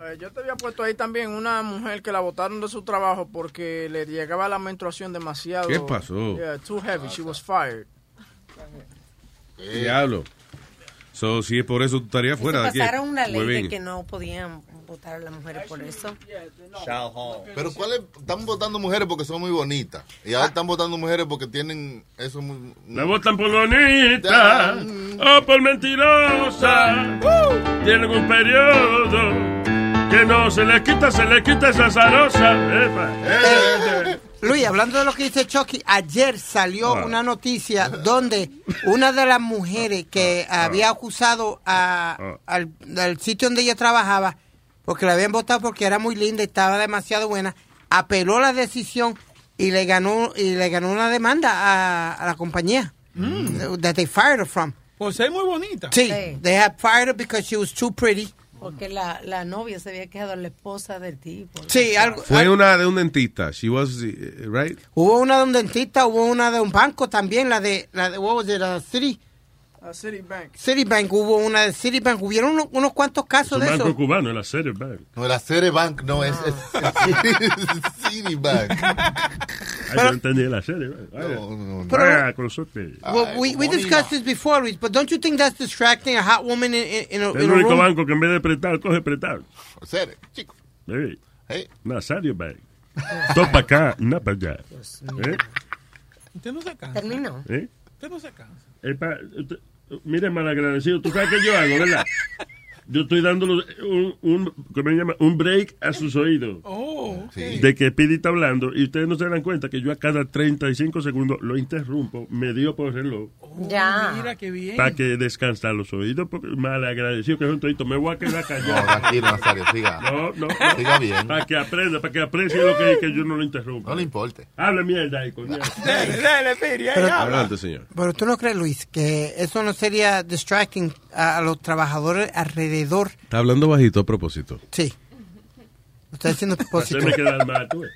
Speaker 3: Eh, yo te había puesto ahí también una mujer que la botaron de su trabajo porque le llegaba la menstruación demasiado.
Speaker 14: ¿Qué pasó?
Speaker 3: Yeah, too heavy. She was fired.
Speaker 14: Diablo. So, si es por eso, tú estarías fuera de aquí.
Speaker 12: pasaron una ley de que no podían votar a las mujeres por eso.
Speaker 9: Pero ¿cuál es? Están votando mujeres porque son muy bonitas. Y ahora están votando mujeres porque tienen eso muy...
Speaker 15: La votan por bonita o por mentirosa. Tienen un periodo que no se le quita, se le quita esa zarosa. Epa.
Speaker 4: Luis, hablando de lo que dice Chucky, ayer salió
Speaker 15: Ah.
Speaker 4: una noticia donde una de las mujeres que había acusado a- al, al sitio donde ella trabajaba, porque la habían votado porque era muy linda y estaba demasiado buena, apeló la decisión y le ganó y le ganó una demanda a, a la compañía that they fired her from.
Speaker 8: Por ser muy bonita.
Speaker 4: Sí, they had fired her because she was too pretty.
Speaker 12: Porque la, la novia se había quedado la esposa del tipo.
Speaker 4: Sí, algo,
Speaker 14: Fue una de un dentista. She was, eh, right?
Speaker 4: Hubo una de un dentista, hubo una de un banco también, la de, la de, what was it, la City,
Speaker 8: Citibank.
Speaker 4: Citibank, hubo una de Citibank, hubieron unos, unos cuantos
Speaker 15: Es
Speaker 4: casos
Speaker 15: un
Speaker 4: de
Speaker 15: banco
Speaker 4: eso.
Speaker 15: cubano, la serie Bank.
Speaker 9: No, la Cerebank no es, es, es Citibank.
Speaker 15: Ay, yo entendí la serie. Vaya,
Speaker 4: Pero-
Speaker 15: vaya, con suerte.
Speaker 4: Well, we, we discussed this before, Luis, but don't you think that's distracting a hot woman in, in, in a,
Speaker 15: El
Speaker 4: in a
Speaker 15: único
Speaker 4: room?
Speaker 15: banco que en vez de prestar, coge prestar.
Speaker 9: Serio, chico.
Speaker 15: Hey.
Speaker 9: Hey.
Speaker 15: Nazario Bank. Todo para acá, nada para allá.
Speaker 8: Usted no se cansa.
Speaker 12: Terminó.
Speaker 15: ¿Eh?
Speaker 8: Usted no se cansa.
Speaker 15: Eh, pa- usted- mire, malagradecido. ¿Tú sabes qué yo hago, verdad? Yo estoy dándole un, un, ¿cómo se llama? un break a sus oídos.
Speaker 8: Oh,
Speaker 15: De que Pidi está hablando y ustedes no se dan cuenta que yo a cada 35 segundos lo interrumpo, me dio por el reloj
Speaker 12: Ya.
Speaker 8: Mira qué bien.
Speaker 15: para que descansar los oídos, porque mal agradecido que es un todito, me voy a quedar callado.
Speaker 9: No, tranquilo, Nazario, siga.
Speaker 15: No, no.
Speaker 9: Siga bien.
Speaker 15: Para que aprenda, para que aprecie lo que, que yo no lo interrumpa.
Speaker 9: No le importe.
Speaker 15: Hable mierda ahí, coño.
Speaker 8: Dale, dale, Piri, ahí
Speaker 4: Pero-
Speaker 8: habla.
Speaker 14: Adelante, señor.
Speaker 4: Pero tú no crees, Luis, que eso no sería distracting a, a los trabajadores alrededor.
Speaker 14: Está hablando bajito a propósito.
Speaker 4: Sí. Lo está diciendo a propósito.
Speaker 15: Mal, tú ves.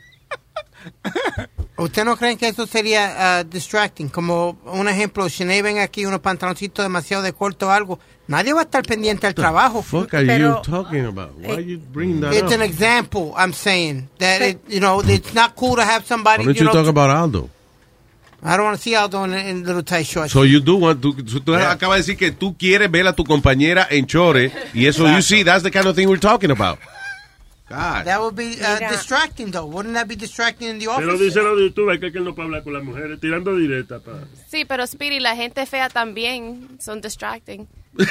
Speaker 4: ¿Usted no creen que eso sería ah, distracting? Como un ejemplo, Sinead ven aquí unos pantaloncitos demasiado de corto o algo. Nadie va a estar pendiente al trabajo.
Speaker 14: Fuck are
Speaker 4: Pero-
Speaker 14: you talking about? Why are you bringing that
Speaker 4: It's
Speaker 14: up?
Speaker 4: an example, I'm saying. That, it, you know, it's not cool to have somebody,
Speaker 14: Why don't
Speaker 4: you
Speaker 14: you
Speaker 4: know,
Speaker 14: talk about Aldo?
Speaker 4: I don't want to see Aldo in, in little tight shorts.
Speaker 14: So you do want to, so tú acabas de decir que tú quieres ver a tu compañera en chore y eso, you see, that's the kind of thing we're talking about. God.
Speaker 4: That would be uh, distracting, though. Wouldn't that be distracting in the office?
Speaker 15: Pero díselo de YouTube, que, que él no puede hablar con las mujeres, tirando directa. Pa.
Speaker 18: Sí, pero Speedy, la gente fea también son distracting. so,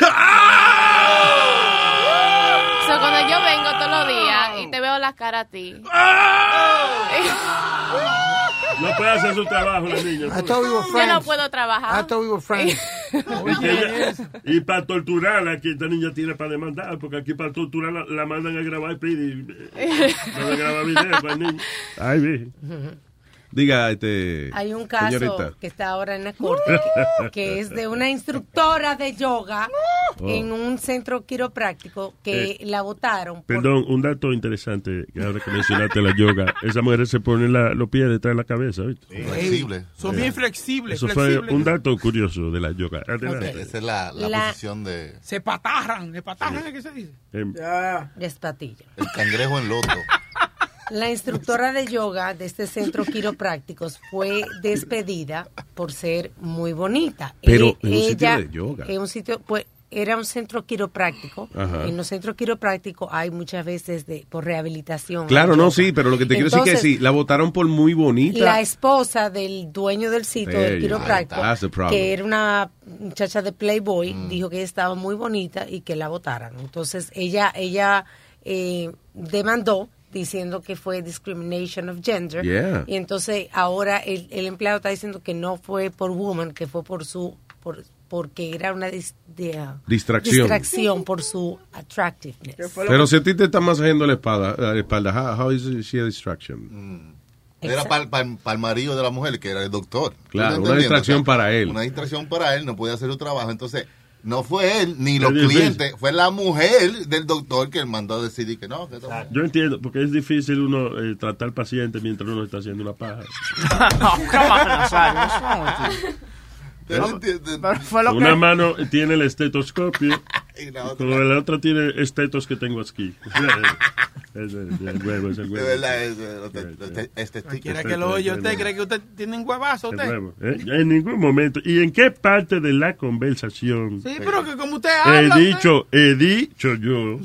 Speaker 18: cuando yo vengo todos los días y te veo la cara a ti.
Speaker 15: No puede hacer su trabajo la niña.
Speaker 4: I thought we were
Speaker 18: Yo no puedo trabajar.
Speaker 4: I thought we were friends.
Speaker 15: Y, que ella- y para torturarla, que esta niña tiene para demandar, porque aquí para torturarla la mandan a grabar pidi. Van a grabar video para el niño. Ay, vi.
Speaker 14: Diga, este.
Speaker 12: Hay un caso
Speaker 14: señorita.
Speaker 12: que está ahora en la corte que, que es de una instructora de yoga
Speaker 15: Oh.
Speaker 12: en un centro quiropráctico que
Speaker 15: Eh,
Speaker 12: la votaron. por-
Speaker 15: Perdón, un dato interesante, que ahora que mencionaste la yoga. Esa mujer se pone la- los pies detrás de la cabeza, ¿viste?
Speaker 9: Flexible.
Speaker 8: Son bien flexibles.
Speaker 15: Eso fue un dato curioso de la yoga. Adelante.
Speaker 9: Esa es la, la,
Speaker 12: La-
Speaker 9: posición de
Speaker 8: Se patarran. ¿Le patarran es que se dice?
Speaker 15: Em,
Speaker 12: Despatilla.
Speaker 9: el cangrejo en loto.
Speaker 12: La instructora de yoga de este centro quiroprácticos fue despedida por ser muy bonita.
Speaker 14: Pero
Speaker 12: Eh,
Speaker 14: en un sitio
Speaker 12: ella-
Speaker 14: de yoga.
Speaker 12: En un sitio, pues, era un centro quiropráctico.
Speaker 14: Ajá.
Speaker 12: En los centros quiroprácticos hay muchas veces de por rehabilitación.
Speaker 14: Claro, no, sí, pero lo que te quiero decir
Speaker 12: Entonces,
Speaker 14: es que sí, la votaron por muy bonita.
Speaker 12: La esposa del dueño del sitio del quiropráctico, que era una muchacha de Playboy,
Speaker 14: Mm.
Speaker 12: dijo que ella estaba muy bonita y que la votaran. Entonces ella ella eh, demandó diciendo que fue discrimination of gender.
Speaker 14: Yeah.
Speaker 12: Y entonces ahora el, el empleado está diciendo que no fue por woman, que fue por su por porque era una dis- de, uh,
Speaker 14: Distracción.
Speaker 12: distracción por su attractiveness.
Speaker 14: Pero si a ti te está masajeando la espalda, la espalda how, how is she a distraction?
Speaker 9: Era para el marido de la mujer, que era el doctor. ¿Tú
Speaker 14: Claro, una distracción
Speaker 9: O sea,
Speaker 14: para él.
Speaker 9: Una distracción para él, no podía hacer su trabajo. Entonces, no fue él ni los clientes, fue la mujer del doctor que él mandó a decidir que no. Que no.
Speaker 15: Yo entiendo, porque es difícil uno eh, tratar al paciente mientras uno está haciendo una paja.
Speaker 9: No entiendo.
Speaker 15: Una mano tiene el estetoscopio,
Speaker 9: Y la otra-
Speaker 15: como la otra tiene estetos que tengo aquí. Es el, el huevo, es el
Speaker 9: De
Speaker 15: huevo.
Speaker 9: verdad, es,
Speaker 8: Quiera que lo oye, ¿usted cree que usted tiene un huevazo? Usted?
Speaker 15: huevo, ¿eh? En ningún momento. ¿Y en qué parte de la conversación
Speaker 8: Sí, pero que como usted
Speaker 15: he
Speaker 8: habla... usted-
Speaker 15: dicho, he dicho yo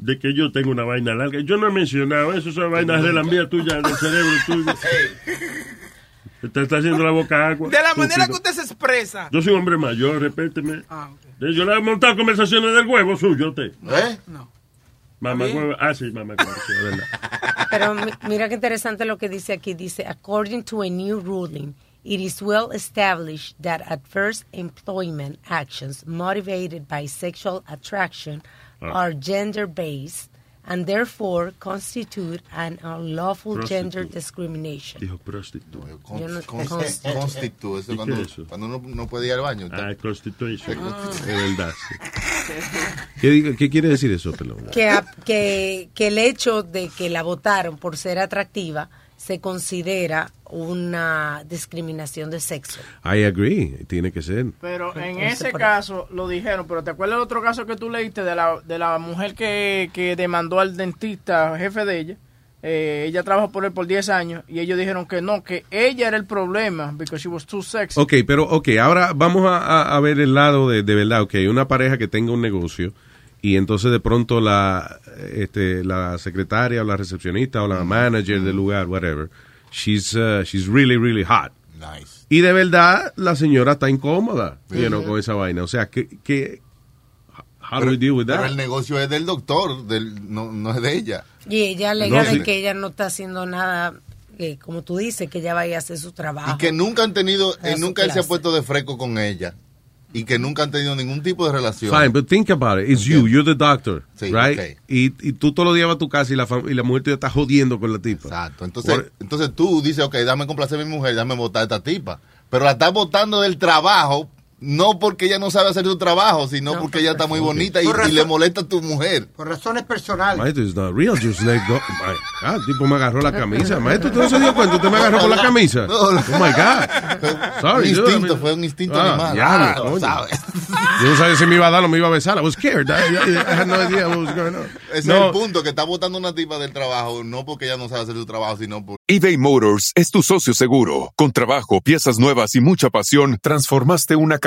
Speaker 15: de que yo tengo una vaina larga? Yo no he mencionado eso, son vainas de la mía tuya, del cerebro tuyo. Te está haciendo la boca agua.
Speaker 8: De la manera que usted se expresa.
Speaker 15: Yo soy un hombre mayor, respéteme.
Speaker 8: Ah,
Speaker 15: Yo le he montado conversaciones del huevo suyo, a usted.
Speaker 9: ¿Eh?
Speaker 8: No.
Speaker 15: Mamá huevo. Ah, sí, mamá huevo, sí, es verdad.
Speaker 12: Pero mi- mira qué interesante lo que dice aquí. Dice, according to a new ruling, it is well established that adverse employment actions motivated by sexual attraction
Speaker 15: Ah.
Speaker 12: are gender-based and therefore constitute an unlawful gender
Speaker 15: Prostitute.
Speaker 12: discrimination.
Speaker 15: Dijo prostituta.
Speaker 12: Yo no-
Speaker 9: Con-
Speaker 12: Const-
Speaker 9: Constitu, eso
Speaker 15: ¿Y
Speaker 9: cuando,
Speaker 15: eso?
Speaker 9: cuando uno no puede ir al baño.
Speaker 15: Ah, constitution.
Speaker 9: Ah.
Speaker 15: Verdad, sí.
Speaker 14: ¿Qué, qué quiere decir eso, pelón?
Speaker 12: que, que, que el hecho de que la votaron por ser atractiva se considera una discriminación de sexo.
Speaker 14: I agree, tiene que ser.
Speaker 3: Pero en
Speaker 12: Entonces,
Speaker 3: ese caso lo dijeron, pero ¿te acuerdas del otro caso que tú leíste de la, de la mujer que, que demandó al dentista, jefe de ella? Eh, ella trabajó por él por 10 años y ellos dijeron que no, que ella era el problema because she was too sexy.
Speaker 14: Ok, pero ok, ahora vamos a, a- a ver el lado de, de verdad, ok, una pareja que tenga un negocio y entonces de pronto la, este, la secretaria o la recepcionista o la manager del lugar, whatever, she's, uh, she's really, really hot.
Speaker 9: Nice.
Speaker 14: Y de verdad la señora está incómoda, you know,
Speaker 9: Ujú.
Speaker 14: con esa vaina. O sea, que, que how do
Speaker 9: Pero-
Speaker 14: we deal with
Speaker 9: Pero el negocio es del doctor, del, no, no es de ella.
Speaker 12: Y ella alega
Speaker 9: No,
Speaker 12: de
Speaker 9: sí.
Speaker 12: que ella no está haciendo nada, eh, como tú dices, que ella vaya a hacer su trabajo.
Speaker 9: Y que nunca han tenido, eh, nunca él se ha puesto de fresco con ella. Y que nunca han tenido ningún tipo de relación.
Speaker 14: Fine, but think about it. It's you, you're the doctor,
Speaker 9: Sí,
Speaker 14: right? Y, y tú todos los días vas a tu casa y la, y la mujer te está jodiendo con la tipa.
Speaker 9: Exacto. Entonces, entonces tú dices, ok, dame complacer a mi mujer, dame votar a esta tipa. Pero la estás votando del trabajo, no porque ella no sabe hacer su trabajo, sino porque ella está muy bonita y, y le molesta a tu mujer.
Speaker 4: Por razones personales.
Speaker 14: Maestro, it's not real, just let go. My God, el tipo me agarró la camisa. Maestro, ¿usted no se dio cuenta? ¿Usted me agarró por la camisa?
Speaker 9: No,
Speaker 14: Oh, my God. Sorry,
Speaker 9: Un
Speaker 14: dude, I
Speaker 9: instinto,
Speaker 14: mean-
Speaker 9: fue un instinto
Speaker 14: Ah,
Speaker 9: animal.
Speaker 14: diablo,
Speaker 9: Ah,
Speaker 14: coño.
Speaker 9: ¿sabes?
Speaker 14: Yo no sabía si me iba a dar o me iba a besar. I was scared. I, I- I had no idea what was going on.
Speaker 9: Ese es
Speaker 14: No,
Speaker 9: el punto, que está votando una tipa del trabajo, no porque ella no sabe hacer su trabajo, sino por...
Speaker 22: eBay Motors es tu socio seguro. Con trabajo, piezas nuevas y mucha pasión, transformaste una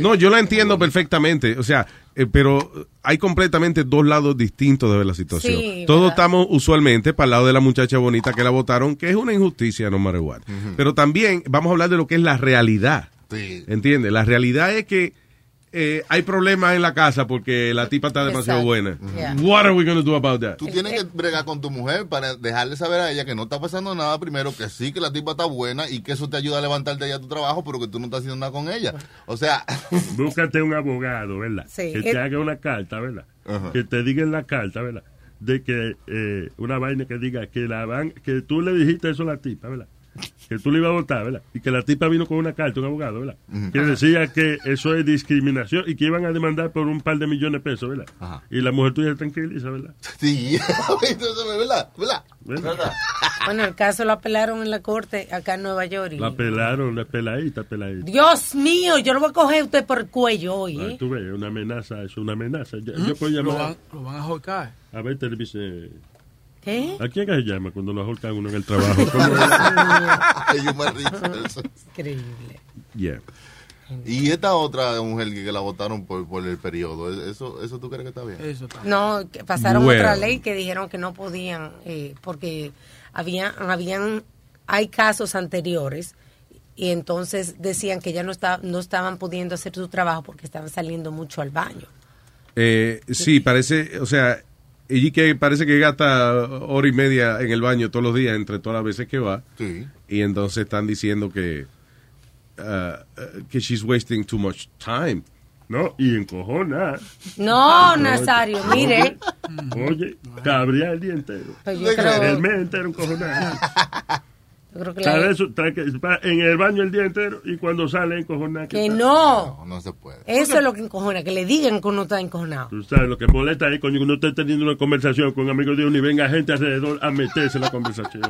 Speaker 14: No, yo la entiendo perfectamente. O sea, eh, pero hay completamente dos lados distintos de ver la situación.
Speaker 12: Sí,
Speaker 14: Todos
Speaker 12: ¿verdad?
Speaker 14: estamos usualmente para el lado de la muchacha bonita que la votaron, que es una injusticia, no matter what. Pero también vamos a hablar de lo que es la realidad.
Speaker 9: Sí.
Speaker 14: ¿Entiendes? La realidad es que eh, hay problemas en la casa porque la tipa está demasiado
Speaker 9: Exacto.
Speaker 14: buena.
Speaker 9: Yeah.
Speaker 14: What are we going to do about that?
Speaker 9: Tú tienes que bregar con tu mujer para dejarle saber a ella que no está pasando nada primero, que sí, que la tipa está buena y que eso te ayuda a levantarte ya tu trabajo, pero que tú no estás haciendo nada con ella. O sea,
Speaker 15: Búscate un abogado, ¿verdad?
Speaker 9: Sí.
Speaker 15: Que te haga una carta, ¿verdad? Que te diga en la carta, ¿verdad? De que eh, una vaina que diga que la van, que tú le dijiste eso a la tipa, ¿verdad? Que tú le ibas a votar, ¿verdad? Y que la tipa vino con una carta, un abogado, ¿verdad? Que decía que eso es discriminación y que iban a demandar por un par de millones de pesos, ¿verdad? Y la mujer tuya tranquiliza, ¿verdad?
Speaker 9: sí, ¿verdad? ¿verdad?
Speaker 15: ¿Verdad?
Speaker 12: Bueno, el caso lo apelaron en la corte acá en Nueva York. y-
Speaker 15: La pelaron, la peladita, peladita.
Speaker 12: Dios mío, yo lo voy a coger a usted por el cuello hoy.
Speaker 15: Ah,
Speaker 12: ¿eh?
Speaker 15: tú ves, una amenaza, es una amenaza. Yo,
Speaker 8: ¿Mm?
Speaker 15: yo puedo
Speaker 8: Lo
Speaker 15: llamar
Speaker 8: van, lo van a ahorcar.
Speaker 15: a ver, televisión.
Speaker 12: ¿Qué?
Speaker 15: ¿A quién que se llama cuando lo ahorcan uno en el trabajo?
Speaker 9: Eso.
Speaker 12: Increíble.
Speaker 14: Yeah.
Speaker 9: Y esta otra mujer que, la votaron por, por el periodo, ¿eso, ¿eso tú crees que está bien?
Speaker 12: No, que pasaron
Speaker 9: Bueno.
Speaker 12: otra ley que dijeron que no podían, eh, porque había, habían, hay casos anteriores y entonces decían que ya no, está, no estaban pudiendo hacer su trabajo porque estaban saliendo mucho al baño.
Speaker 14: Eh, sí, parece, o sea, ella que parece que gasta hora y media en el baño todos los días, entre todas las veces que va.
Speaker 9: Sí.
Speaker 14: Y entonces están diciendo que, uh, uh, que she's wasting too much time.
Speaker 15: No, y encojona.
Speaker 12: No, Nazario, mire.
Speaker 15: Oye, cabría el día entero.
Speaker 12: Pues
Speaker 15: mes entero encojonado.
Speaker 12: Yo creo que
Speaker 15: que en el baño el día entero y cuando sale encojonada.
Speaker 12: Que no.
Speaker 9: No se puede.
Speaker 12: Eso es lo que encojona, que le digan que uno está encojonado.
Speaker 15: Tú sabes lo que molesta ahí cuando uno está teniendo una conversación con amigos de uno y venga gente alrededor a meterse en la conversación.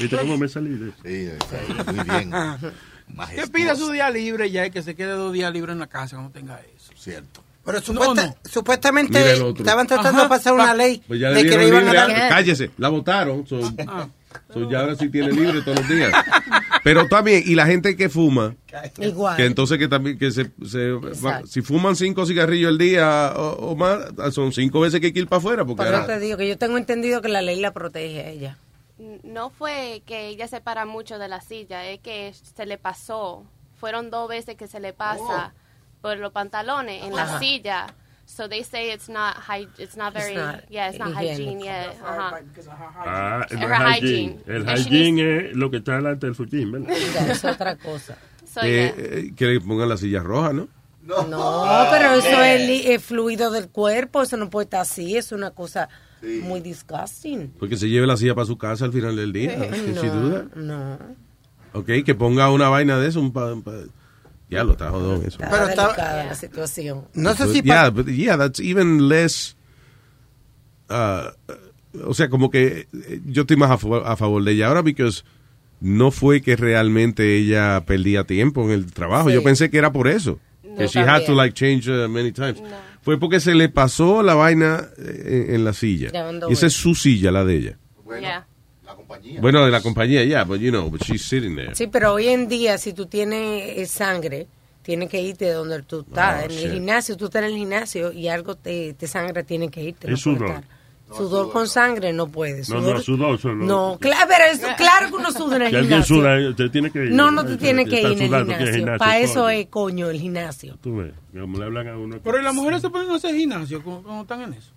Speaker 15: ¿Viste cómo me salí de eso?
Speaker 9: Sí, muy bien.
Speaker 8: Que pida su día libre ya y que se quede dos días libres en la casa cuando tenga eso.
Speaker 9: Cierto.
Speaker 4: Pero supuesta- supuestamente estaban tratando
Speaker 8: Ajá.
Speaker 4: de pasar una ley
Speaker 14: Pues ya
Speaker 4: de que le iban a dar...
Speaker 14: Cállese, la votaron. so- so ya ahora sí tiene libre todos los días. Pero también, y la gente que fuma,
Speaker 12: Igual.
Speaker 14: que entonces que también, que se, se va- si fuman cinco cigarrillos al día o, o más, son cinco veces que hay que ir para afuera. Porque
Speaker 12: Por eso
Speaker 14: ahora-
Speaker 12: te digo que yo tengo entendido que la ley la protege a ella.
Speaker 18: No fue que ella se para mucho de la silla, es que se le pasó. Fueron dos veces que se le pasa por los pantalones en la silla. So they say it's not hy- it's not
Speaker 12: It's
Speaker 18: very
Speaker 12: not
Speaker 18: yeah, it's not hygiene, yeah. Ajá.
Speaker 15: Ah, no
Speaker 18: Her
Speaker 15: es
Speaker 18: hygiene.
Speaker 15: hygiene. El hygiene es lo que está delante del fujín, ¿verdad?
Speaker 12: Es otra cosa.
Speaker 18: So,
Speaker 14: Eh,
Speaker 18: yeah.
Speaker 14: eh, que le pongan la silla roja, ¿no?
Speaker 12: No, pero eso es li- es fluido del cuerpo, eso no puede estar así, es una cosa muy disgusting.
Speaker 14: Porque se lleve la silla para su casa al final del día. sin
Speaker 12: No,
Speaker 14: duda.
Speaker 12: no.
Speaker 14: Ok, que ponga una vaina de eso. Un pa- pa- ya lo está jodón eso.
Speaker 12: Está delicada la situación.
Speaker 4: No sé si...
Speaker 14: Yeah, but yeah, that's even less. uh, o sea, como que eh, yo estoy más a, favor- a favor de ella ahora, porque no fue que realmente ella perdía tiempo en el trabajo.
Speaker 23: Sí.
Speaker 14: Yo pensé que era por eso. que she had to like change uh, many times. Fue porque se le pasó la vaina eh, en, en la silla. Y esa es su silla, la de ella.
Speaker 18: Yeah.
Speaker 14: Bueno, de la compañía, ya, but you know, but she's sitting there.
Speaker 12: Sí, pero hoy en día, si tú tienes eh, sangre, tienes que irte de donde tú estás.
Speaker 14: Oh,
Speaker 12: en
Speaker 14: shit.
Speaker 12: el gimnasio, tú estás en el gimnasio y algo te, te sangra, tienes que irte.
Speaker 15: Es
Speaker 12: no
Speaker 15: sudor.
Speaker 12: estar. Sudor con sangre no puedes.
Speaker 15: No, no, sudor solo.
Speaker 12: No, claro, pero eso- claro que uno suda en el
Speaker 15: Si alguien
Speaker 12: gimnasio.
Speaker 15: suda, te tiene que ir.
Speaker 12: No, no te tienes que ir en el
Speaker 15: sudando, tiene
Speaker 12: gimnasio. Para eso es coño el gimnasio.
Speaker 15: Tú ves, como le hablan a uno.
Speaker 8: Pero ¿y las mujeres se pueden hacer gimnasio cuando están en eso.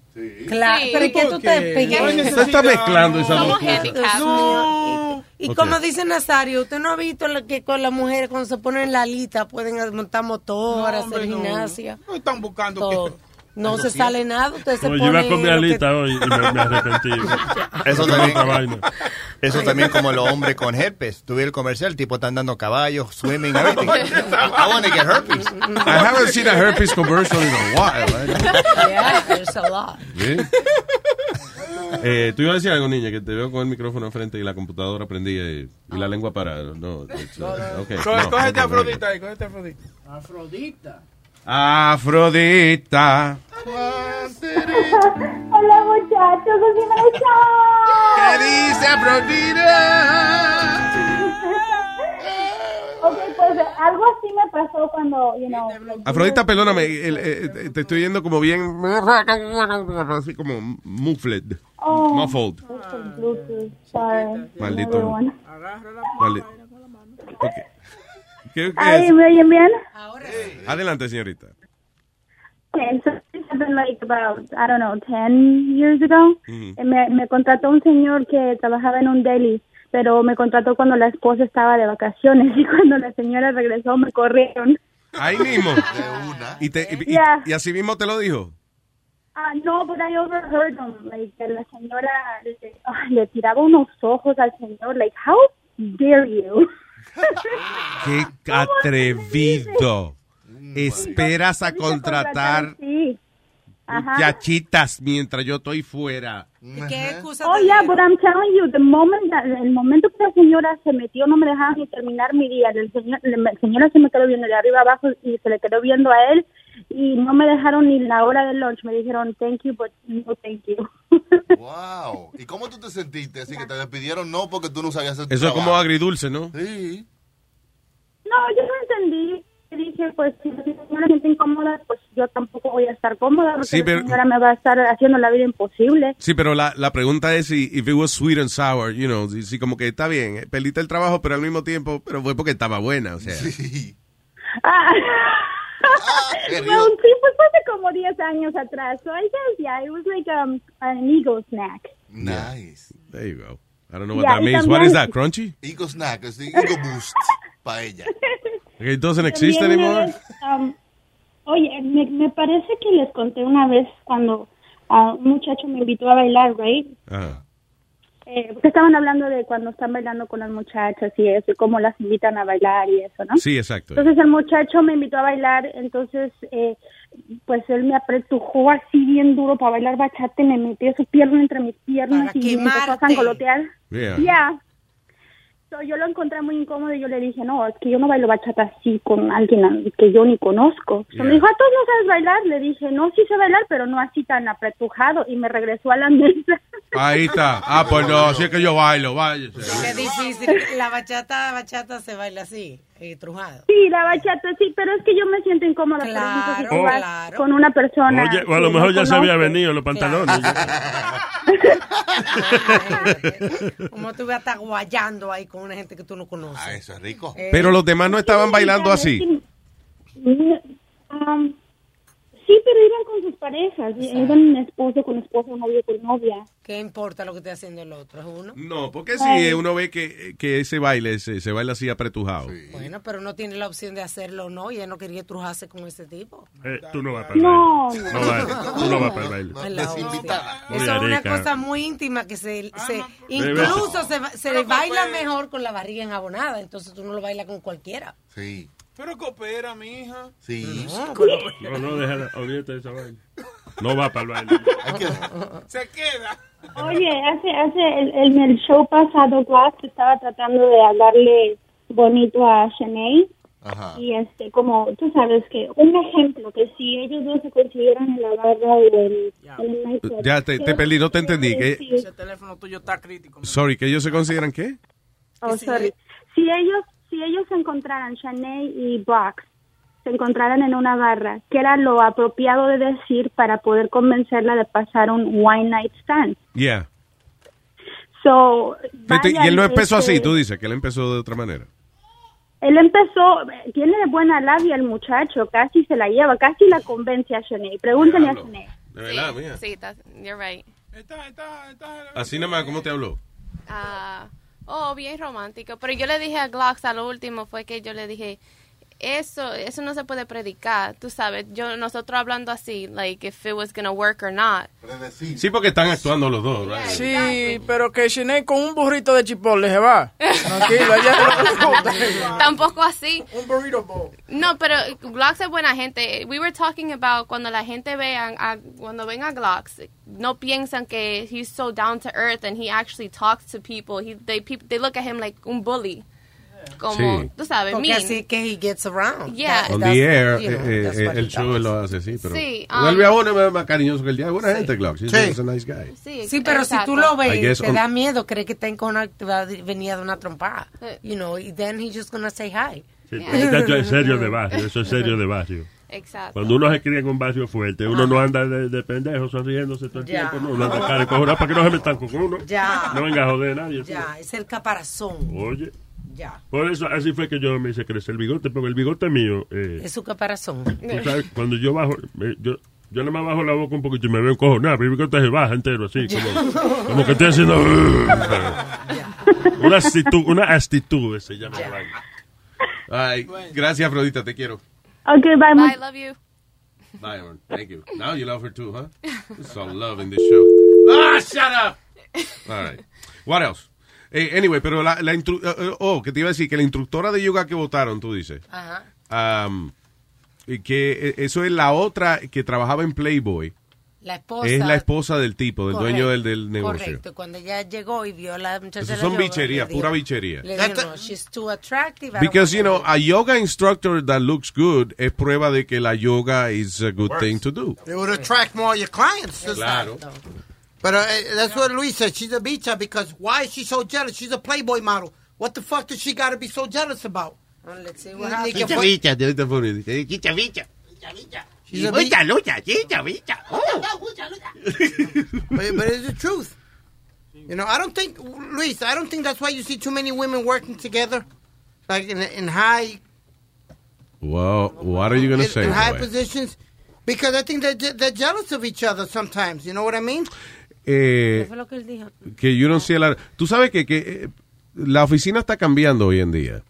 Speaker 12: Claro,
Speaker 18: Sí,
Speaker 12: pero es que tú te pegas.
Speaker 8: necesidad,
Speaker 14: está mezclando
Speaker 18: handicapped.
Speaker 12: No. Y como dice Nazario, ¿usted no ha visto lo que con las mujeres cuando se ponen la lista pueden montar motor, hacer
Speaker 8: hombre, no.
Speaker 12: gimnasia?
Speaker 8: No están buscando
Speaker 12: Todo. No se sale nada, usted se pone...
Speaker 15: iba con mi alita hoy y me, me arrepentí.
Speaker 7: Eso también,
Speaker 15: vaina.
Speaker 7: eso también como los hombres con herpes. Tuve el comercial, el tipo está andando caballos, swimming, everything. I want to get herpes.
Speaker 14: I haven't seen a herpes commercial in a while. eh.
Speaker 12: Yeah, there's a lot.
Speaker 14: Eh, tú ibas a decir algo, niña, que te veo con el micrófono enfrente y la computadora prendida y, y la lengua parada. No, uh, okay.
Speaker 8: Coge-
Speaker 14: No,
Speaker 8: Cógete Afrodita ahí, cógete a Afrodita.
Speaker 3: Afrodita.
Speaker 14: Afrodita.
Speaker 23: Hola muchachos, así me
Speaker 14: ¿Qué dice
Speaker 23: Ok, pues algo así me pasó cuando, you know,
Speaker 14: Afrodita, perdóname, el- eh, te estoy oyendo como bien, así como muffled,
Speaker 23: Oh.
Speaker 14: muffled.
Speaker 23: Bluetooth, sorry.
Speaker 14: Maldito.
Speaker 23: Everyone.
Speaker 14: Vale. ¿Qué- qué
Speaker 23: Ay? ¿me oyen bien?
Speaker 14: Adelante, señorita.
Speaker 23: Okay, so this happened like about, I don't know, 10 years ago.
Speaker 14: Ujú.
Speaker 23: Eh, Me, me contrató un señor que trabajaba en un deli, pero me contrató cuando la esposa estaba de vacaciones y cuando la señora regresó me corrieron.
Speaker 14: Ahí mismo. Y, te- y- y-
Speaker 23: Yeah.
Speaker 14: y así mismo te lo dijo.
Speaker 23: Ah, no, but I overheard him. Like, que la señora le, ah, le tiraba unos ojos al señor. Like, how dare you?
Speaker 14: Qué atrevido. Esperas a contratar muchachitas mientras yo estoy fuera.
Speaker 12: ¿Qué excusa
Speaker 23: Oh, yeah, but I'm telling you, the moment that- el momento que la señora se metió, no me dejaba ni terminar mi día. El señor, la señora se me quedó viendo de arriba abajo y se le quedó viendo a él y no me dejaron ni la hora del lunch. Me dijeron, thank you, but no thank you.
Speaker 9: Wow. ¿Y cómo tú te sentiste? Así que te despidieron no porque tú no sabías hacer tu
Speaker 14: Eso es como
Speaker 9: trabajo.
Speaker 14: agridulce, ¿no?
Speaker 9: Sí.
Speaker 23: No, yo no entendí. Dije, pues si la siente incómoda, pues yo tampoco voy a estar cómoda porque
Speaker 14: Sí, pero-
Speaker 23: la señora me va a estar haciendo la vida imposible.
Speaker 14: Sí, pero la, la pregunta es si if it was sweet and sour, you know, si, si como que está bien, eh, perdiste el trabajo, pero al mismo tiempo, pero fue porque estaba buena, o sea.
Speaker 23: Ah.
Speaker 9: ¿serio?
Speaker 23: well, sí, pues fue hace como 10 años atrás. So I guess, yeah, it was like um, an ego snack.
Speaker 9: Nice.
Speaker 14: There you go. I don't know what
Speaker 23: Yeah,
Speaker 14: that means. What is that, crunchy?
Speaker 9: Ego snack, es the ego boost para ella.
Speaker 14: It doesn't exist
Speaker 23: También
Speaker 14: anymore.
Speaker 23: vez, um, Oye, me, me parece que les conté una vez cuando ah, un muchacho me invitó a bailar, right?
Speaker 14: Ajá.
Speaker 23: Eh, porque estaban hablando de cuando están bailando con las muchachas y eso, y cómo las invitan a bailar y eso, ¿no?
Speaker 14: Sí, exacto.
Speaker 23: Entonces el muchacho me invitó a bailar, entonces eh, pues él me apretujó así bien duro para bailar bachata y me metió su pierna entre mis piernas
Speaker 12: Para
Speaker 23: y me empezó a sangolotear.
Speaker 14: Yeah.
Speaker 23: Ya. So, yo lo encontré muy incómodo y yo le dije, no, es que yo no bailo bachata así con alguien que yo ni conozco. So,
Speaker 14: Yeah.
Speaker 23: Me dijo, ¿a todos no sabes bailar? Le dije, no, sí sé bailar, pero no así tan apretujado. Y me regresó a la mesa.
Speaker 14: Ahí está. Ah, pues no, así es que yo bailo, váyase.
Speaker 12: Qué difícil. La bachata, bachata se baila así, eh, trujado.
Speaker 23: Sí, la bachata sí, pero es que yo me siento incómoda. por ejemplo,
Speaker 15: Oh.
Speaker 23: con una persona.
Speaker 15: Oye, o a lo mejor
Speaker 23: no
Speaker 15: ya se había venido los pantalones.
Speaker 12: Como tú vas a estar guayando ahí con una gente que tú no conoces. Ah,
Speaker 9: eso es rico.
Speaker 14: Pero los demás no estaban bailando así.
Speaker 23: Um, sí, pero iban con sus parejas. Iban esposo con esposa, novio con novia.
Speaker 12: ¿Qué importa lo que esté haciendo el otro? ¿Es uno?
Speaker 14: No, porque si uno ve que, que ese baile se, se baila así apretujado.
Speaker 12: Bueno, pero no tiene la opción de hacerlo o no, y él no quería trujarse con ese tipo.
Speaker 15: Eh, tú no vas para el
Speaker 12: No,
Speaker 15: baile.
Speaker 12: no.
Speaker 15: No, vas, tú no vas para el baile.
Speaker 12: Es Eso una cosa muy íntima que se, se
Speaker 15: Bebe.
Speaker 12: incluso se, va- se le baila mejor con la barriga enjabonada, entonces tú no lo bailas con cualquiera.
Speaker 9: Sí.
Speaker 8: Pero coopera, mija.
Speaker 9: Sí.
Speaker 15: No, no, déjala, olvídate de esa vaina. No va para el baile.
Speaker 8: Se queda.
Speaker 23: Oye, hace, hace el, el- en el show pasado, Glass estaba tratando de hablarle bonito a Shanae.
Speaker 9: Ajá.
Speaker 23: Y este, como tú sabes que, un ejemplo, que si ellos dos se consiguieran en la barra o en, en el nightclub,
Speaker 14: Ya te, te perdí, no te entendí. Que,
Speaker 3: Ese teléfono tuyo está crítico.
Speaker 14: sorry, que ellos se consideran qué?
Speaker 23: Oh, sorry. Si ellos, si ellos se encontraran, Shanae y Brock, se encontraran en una barra, ¿qué era lo apropiado de decir para poder convencerla de pasar un wine night stand?
Speaker 14: Yeah.
Speaker 23: So,
Speaker 14: y él no empezó
Speaker 23: este,
Speaker 14: así, tú dices que él empezó de otra manera.
Speaker 23: Él empezó, tiene buena labia el muchacho, casi se la lleva, casi la convence a Shanae. Pregúntale a Shanae.
Speaker 14: De verdad, mía.
Speaker 18: Sí, that's, you're right.
Speaker 14: Así nada más, ¿cómo te habló?
Speaker 18: Ah, oh, bien romántico. Pero yo le dije a Glocks a lo último fue que yo le dije, eso, eso no se puede predicar, tú sabes. Yo, nosotros hablando así, like if it was gonna work or not.
Speaker 14: Sí, porque están actuando los dos, right?
Speaker 3: Sí, pero que Sinead con un burrito de chipotle se va. Tranquilo, ella
Speaker 18: Tampoco así.
Speaker 3: Un burrito bowl.
Speaker 18: No, pero Glocks es buena gente. We were talking about cuando la gente vean, a, cuando ven a Glocks, no piensan que he's so down to earth and he actually talks to people. He, they, they look at him like un bully. Como,
Speaker 14: Sí.
Speaker 18: tú sabes,
Speaker 12: Porque
Speaker 18: mean.
Speaker 12: así que he gets around.
Speaker 18: Yeah.
Speaker 12: That-
Speaker 14: On
Speaker 12: that's-
Speaker 14: the air,
Speaker 12: you know,
Speaker 14: eh,
Speaker 12: that's
Speaker 14: eh,
Speaker 12: what
Speaker 14: el show
Speaker 12: does.
Speaker 14: lo hace así, pero
Speaker 18: Sí, um,
Speaker 14: vuelve a uno más, más cariñoso que el día. Es buena gente, Glock. He's,
Speaker 12: Sí.
Speaker 14: he's a nice guy.
Speaker 18: Sí,
Speaker 12: Sí, pero si tú lo ves, te
Speaker 14: on-
Speaker 12: da miedo, cree que te va a venir de una trompada.
Speaker 18: Eh.
Speaker 12: You know, y then he's just gonna say hi.
Speaker 15: Sí, muchacho, es serio de barrio, eso es serio de barrio.
Speaker 18: Exacto.
Speaker 15: Cuando uno se cría en un barrio fuerte, uno no anda de, de pendejo sonriéndose todo el
Speaker 12: Ya.
Speaker 15: tiempo, no, uno anda cara y cojonado para que no se metan con uno.
Speaker 12: Ya.
Speaker 15: No venga a joder a nadie.
Speaker 12: Ya, es el caparazón.
Speaker 15: Oye,
Speaker 12: Ya.
Speaker 15: por eso así fue que yo me hice crecer el bigote, porque el bigote mío, eh,
Speaker 12: Es su caparazón.
Speaker 15: sabes, cuando yo bajo, me- yo, yo nada más bajo la boca un poquito y me veo encojonado, pero el bigote se baja entero así, como, como que estoy haciendo... una actitud, una actitud se llama.
Speaker 14: Ay, gracias, Afrodita, te quiero.
Speaker 23: Okay, bye,
Speaker 18: Bye, love you.
Speaker 14: Bye, Aaron. Thank you. Now you love her too, huh? There's all love in this show. Ah, shut up. All right. What else? Eh, anyway, pero la, la instru- eh, eh, oh, que te iba a decir que la instructora de yoga que votaron, tú dices,
Speaker 12: Ajá.
Speaker 14: um, y que eh, eso es la otra que trabajaba en Playboy.
Speaker 12: La esposa.
Speaker 14: Es la esposa del tipo, del dueño del, del negocio.
Speaker 12: Correcto. Cuando ella llegó y vio a la muchacha.
Speaker 14: Eso son
Speaker 12: le
Speaker 14: pura bichería.
Speaker 12: Le dijo, no, she's too attractive.
Speaker 14: Because, you know, a yoga instructor that looks good es prueba de que la yoga is a good thing to do.
Speaker 4: It would attract more of your clients.
Speaker 14: Claro.
Speaker 4: But uh, that's what Luis said. She's a bicha because why is she so jealous? She's a Playboy model. What the fuck does she got to be so jealous about?
Speaker 12: Well, let's see what happens.
Speaker 4: fue-
Speaker 14: Bicha, te- te pone, eh, chicha, bicha.
Speaker 4: She's a
Speaker 14: Mucha
Speaker 4: bicha.
Speaker 14: lucha, chicha, bicha.
Speaker 4: but, but it's the truth. You know, I don't think, Luis, I don't think that's why you see too many women working together, like in, in high
Speaker 14: Well, what are you going to
Speaker 4: in,
Speaker 14: say?
Speaker 4: in high
Speaker 14: boy?
Speaker 4: positions, because I think they're, je- they're jealous of each other sometimes. You know what I mean?
Speaker 14: Eh,
Speaker 12: ¿Qué fue lo que él dijo?
Speaker 14: que you don't see a lot- Tú sabes que, que eh, la oficina está cambiando hoy en día.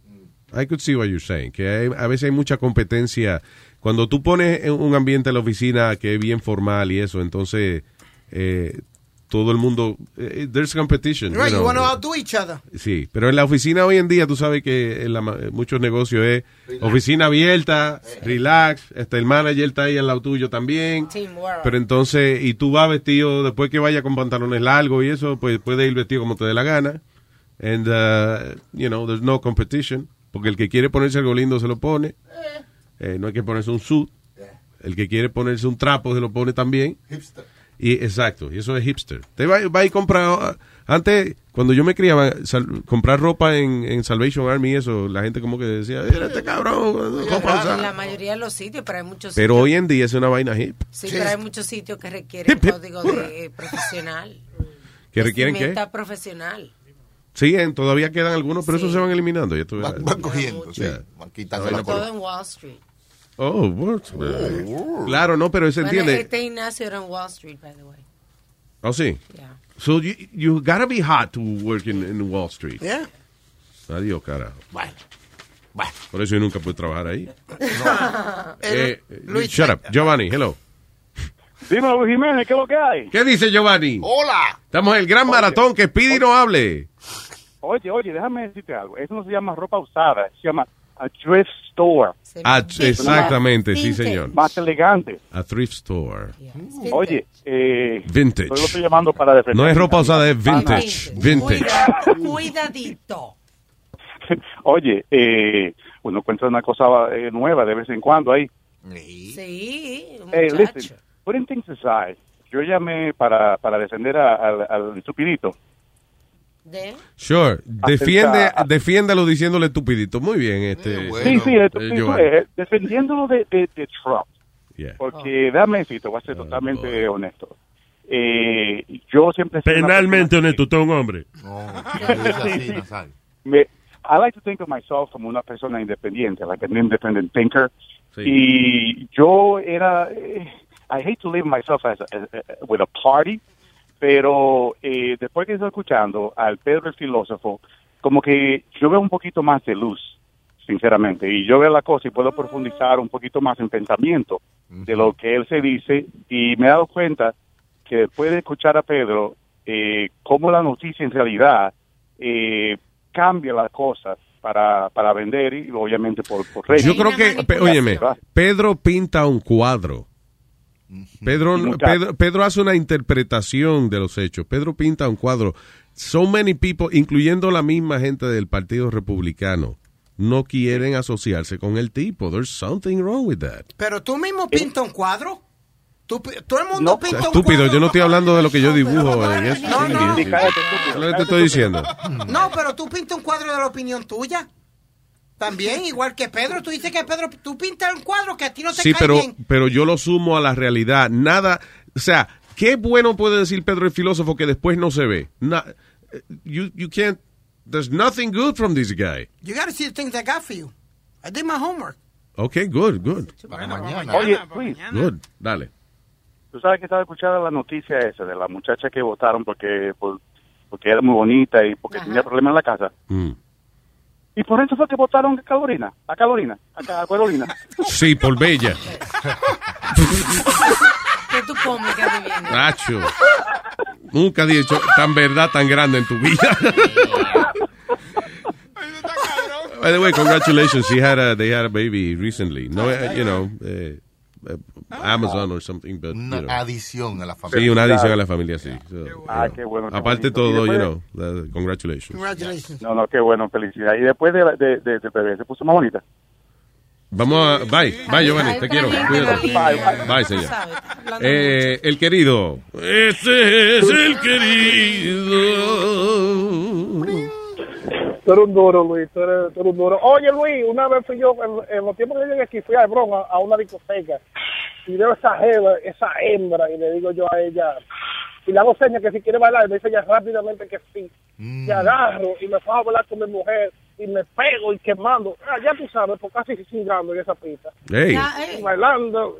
Speaker 14: I could see what you're saying. Que hay- a veces hay mucha competencia cuando tú pones un ambiente en la oficina que es bien formal y eso, entonces eh, todo el mundo, eh, there's competition.
Speaker 4: Right,
Speaker 14: you
Speaker 4: want to outdo each other.
Speaker 14: Sí, pero en la oficina hoy en día tú sabes que en la ma- muchos negocios es oficina abierta, relax, este, el manager está ahí al lado tuyo también.
Speaker 12: Teamwork.
Speaker 14: Pero entonces, y tú vas vestido, después que vaya con pantalones largos y eso, pues puedes ir vestido como te dé la gana. And, uh, you know, there's no competition. Porque el que quiere ponerse algo lindo se lo pone. Eh, no hay que ponerse un suit. El que quiere ponerse un trapo se lo pone también. Y exacto, y eso es hipster. Te va, va y compra. Antes, cuando yo me criaba, sal- comprar ropa en, en Salvation Army y eso, la gente como que decía, "Mira este cabrón, ropa usada".
Speaker 12: En la mayoría de los sitios, pero hay muchos
Speaker 14: Pero
Speaker 12: sitios.
Speaker 14: hoy en día es una vaina hip.
Speaker 12: Sí, pero hay muchos sitios que requieren
Speaker 14: Hip, hip,
Speaker 12: código de, eh, profesional.
Speaker 14: ¿Que requieren qué?
Speaker 12: Profesional.
Speaker 14: Sí, en- todavía quedan algunos, pero esos se van eliminando. Ya
Speaker 9: Van, van cogiendo, sí. Van quitando
Speaker 14: por-
Speaker 12: Todo en Wall Street.
Speaker 14: Oh, what? Claro, no, pero se
Speaker 12: Bueno,
Speaker 14: entiende.
Speaker 12: este gimnasio era en Wall Street, by the way.
Speaker 14: Oh, sí.
Speaker 12: Yeah.
Speaker 14: So you, you gotta be hot to work in, in Wall Street.
Speaker 4: Yeah.
Speaker 14: Adiós, carajo.
Speaker 9: Bueno.
Speaker 14: Por eso yo nunca pude trabajar ahí.
Speaker 4: Eh,
Speaker 14: Eh,
Speaker 4: Luis,
Speaker 14: shut up. Giovanni, hello.
Speaker 24: Dime, Luis Jiménez, ¿qué es lo que hay?
Speaker 14: ¿Qué dice Giovanni?
Speaker 9: Hola.
Speaker 14: Estamos en el gran maratón, que Speedy no hable.
Speaker 24: Oye, oye, déjame decirte algo. Eso no se llama ropa usada, se llama a thrift store.
Speaker 14: Ah, exactamente, sí, señor.
Speaker 24: Más elegante.
Speaker 14: A thrift store.
Speaker 24: Oye, eh,
Speaker 14: Vintage.
Speaker 24: yo lo estoy llamando para defender.
Speaker 14: No es ropa usada, es vintage. Vintage.
Speaker 12: Cuida- cuidadito.
Speaker 24: Oye, eh, uno encuentra una cosa eh, nueva de vez en cuando ahí.
Speaker 12: Sí,
Speaker 24: Hey,
Speaker 12: muchacho.
Speaker 24: listen, putting things aside, yo llamé para, para defender a- al, al estupidito.
Speaker 12: ¿De?
Speaker 14: Sure. Defiende,
Speaker 24: Acerca-
Speaker 14: defiéndalo diciéndole estupidito. Muy bien, este.
Speaker 24: sí, sí, esto- sí, eh, defendiéndolo de, de, de Trump.
Speaker 14: Yeah.
Speaker 24: Porque, dame decir, te voy a ser totalmente honesto. Eh, yo siempre...
Speaker 15: Penalmente honesto, usted es un hombre.
Speaker 24: Sí, sí. me, I like to think of myself como una persona independiente, like an independent thinker. Y yo era, eh, I hate to leave myself as, a- as- a- with a party, pero eh, después que estoy escuchando al Pedro el filósofo, como que yo veo un poquito más de luz, sinceramente, y yo veo la cosa y puedo profundizar un poquito más en pensamiento de lo que él se dice, y me he dado cuenta que después de escuchar a Pedro, eh, cómo la noticia en realidad eh, cambia las cosas para, para vender y obviamente por, por redes.
Speaker 14: Yo creo que, óyeme, Pedro pinta un cuadro. Pedro, Pedro, Pedro hace una interpretación de los hechos. Pedro pinta un cuadro. So many people, incluyendo la misma gente del Partido Republicano, no quieren asociarse con el tipo. There's something wrong with that.
Speaker 4: Pero tú mismo pintas un cuadro. Tú todo el mundo
Speaker 14: O sea,
Speaker 4: pinta un
Speaker 14: estúpido,
Speaker 4: cuadro.
Speaker 14: yo no estoy hablando de lo que yo dibujo.
Speaker 4: No, no.
Speaker 14: Lo que te estoy diciendo.
Speaker 4: No, pero tú pintas un cuadro de la opinión tuya. También, igual que Pedro. Tú dices que Pedro, tú pintas un cuadro que a ti no te
Speaker 14: Sí,
Speaker 4: cae
Speaker 14: pero,
Speaker 4: bien.
Speaker 14: pero yo lo sumo a la realidad. Nada, o sea, qué bueno puede decir Pedro el filósofo que después no se ve. Na- you, you can't, there's nothing good from this guy.
Speaker 4: You gotta see the things I got for you. I did my homework.
Speaker 14: Okay, good, good.
Speaker 24: Oye, Luis,
Speaker 14: Good, dale.
Speaker 24: tú sabes que estaba escuchando la noticia esa de la muchacha que votaron porque por- porque era muy bonita y porque tenía problemas en la casa.
Speaker 14: Mm.
Speaker 24: Y por eso fue que votaron a Carolina, a Carolina, a Ca- a Carolina.
Speaker 14: Sí, por bella.
Speaker 12: ¿Qué tú comes?
Speaker 14: Nacho. Nunca has dicho tan verdad tan grande en tu vida. By the way, congratulations. She had a, they had a baby recently. No, eh, you know, eh, eh, Amazon or something, but, you
Speaker 9: Una
Speaker 14: know.
Speaker 9: adición a la familia.
Speaker 14: Sí, una adición a la familia, sí. So, you
Speaker 24: Ah,
Speaker 14: know.
Speaker 24: qué bueno, qué
Speaker 14: Aparte.
Speaker 24: Y
Speaker 14: todo, you know, the- congratulations.
Speaker 4: Congratulations.
Speaker 24: No, no, qué bueno, felicidad. Y después de, la- de, de, de bebé se puso más bonita.
Speaker 14: Vamos a, bye, bye Giovanni, te quiero, cuídate. Bye, señor. Eh, el querido. Ese es el querido.
Speaker 25: Tú eres un duro, Luis, tú eres, tú eres un duro. Oye, Luis, una vez fui yo, en, en los tiempos que yo llegué aquí, fui a Hebrón, a, a una discoteca, y veo esa jeva, esa hembra, y le digo yo a ella, y le hago señas que si quiere bailar, y me dice ella rápidamente que sí. Y agarro, y me fue a bailar con mi mujer, y me pego y quemando. Ah, ya tú sabes, por casi cingando en esa pista.
Speaker 14: Hey.
Speaker 25: Y bailando.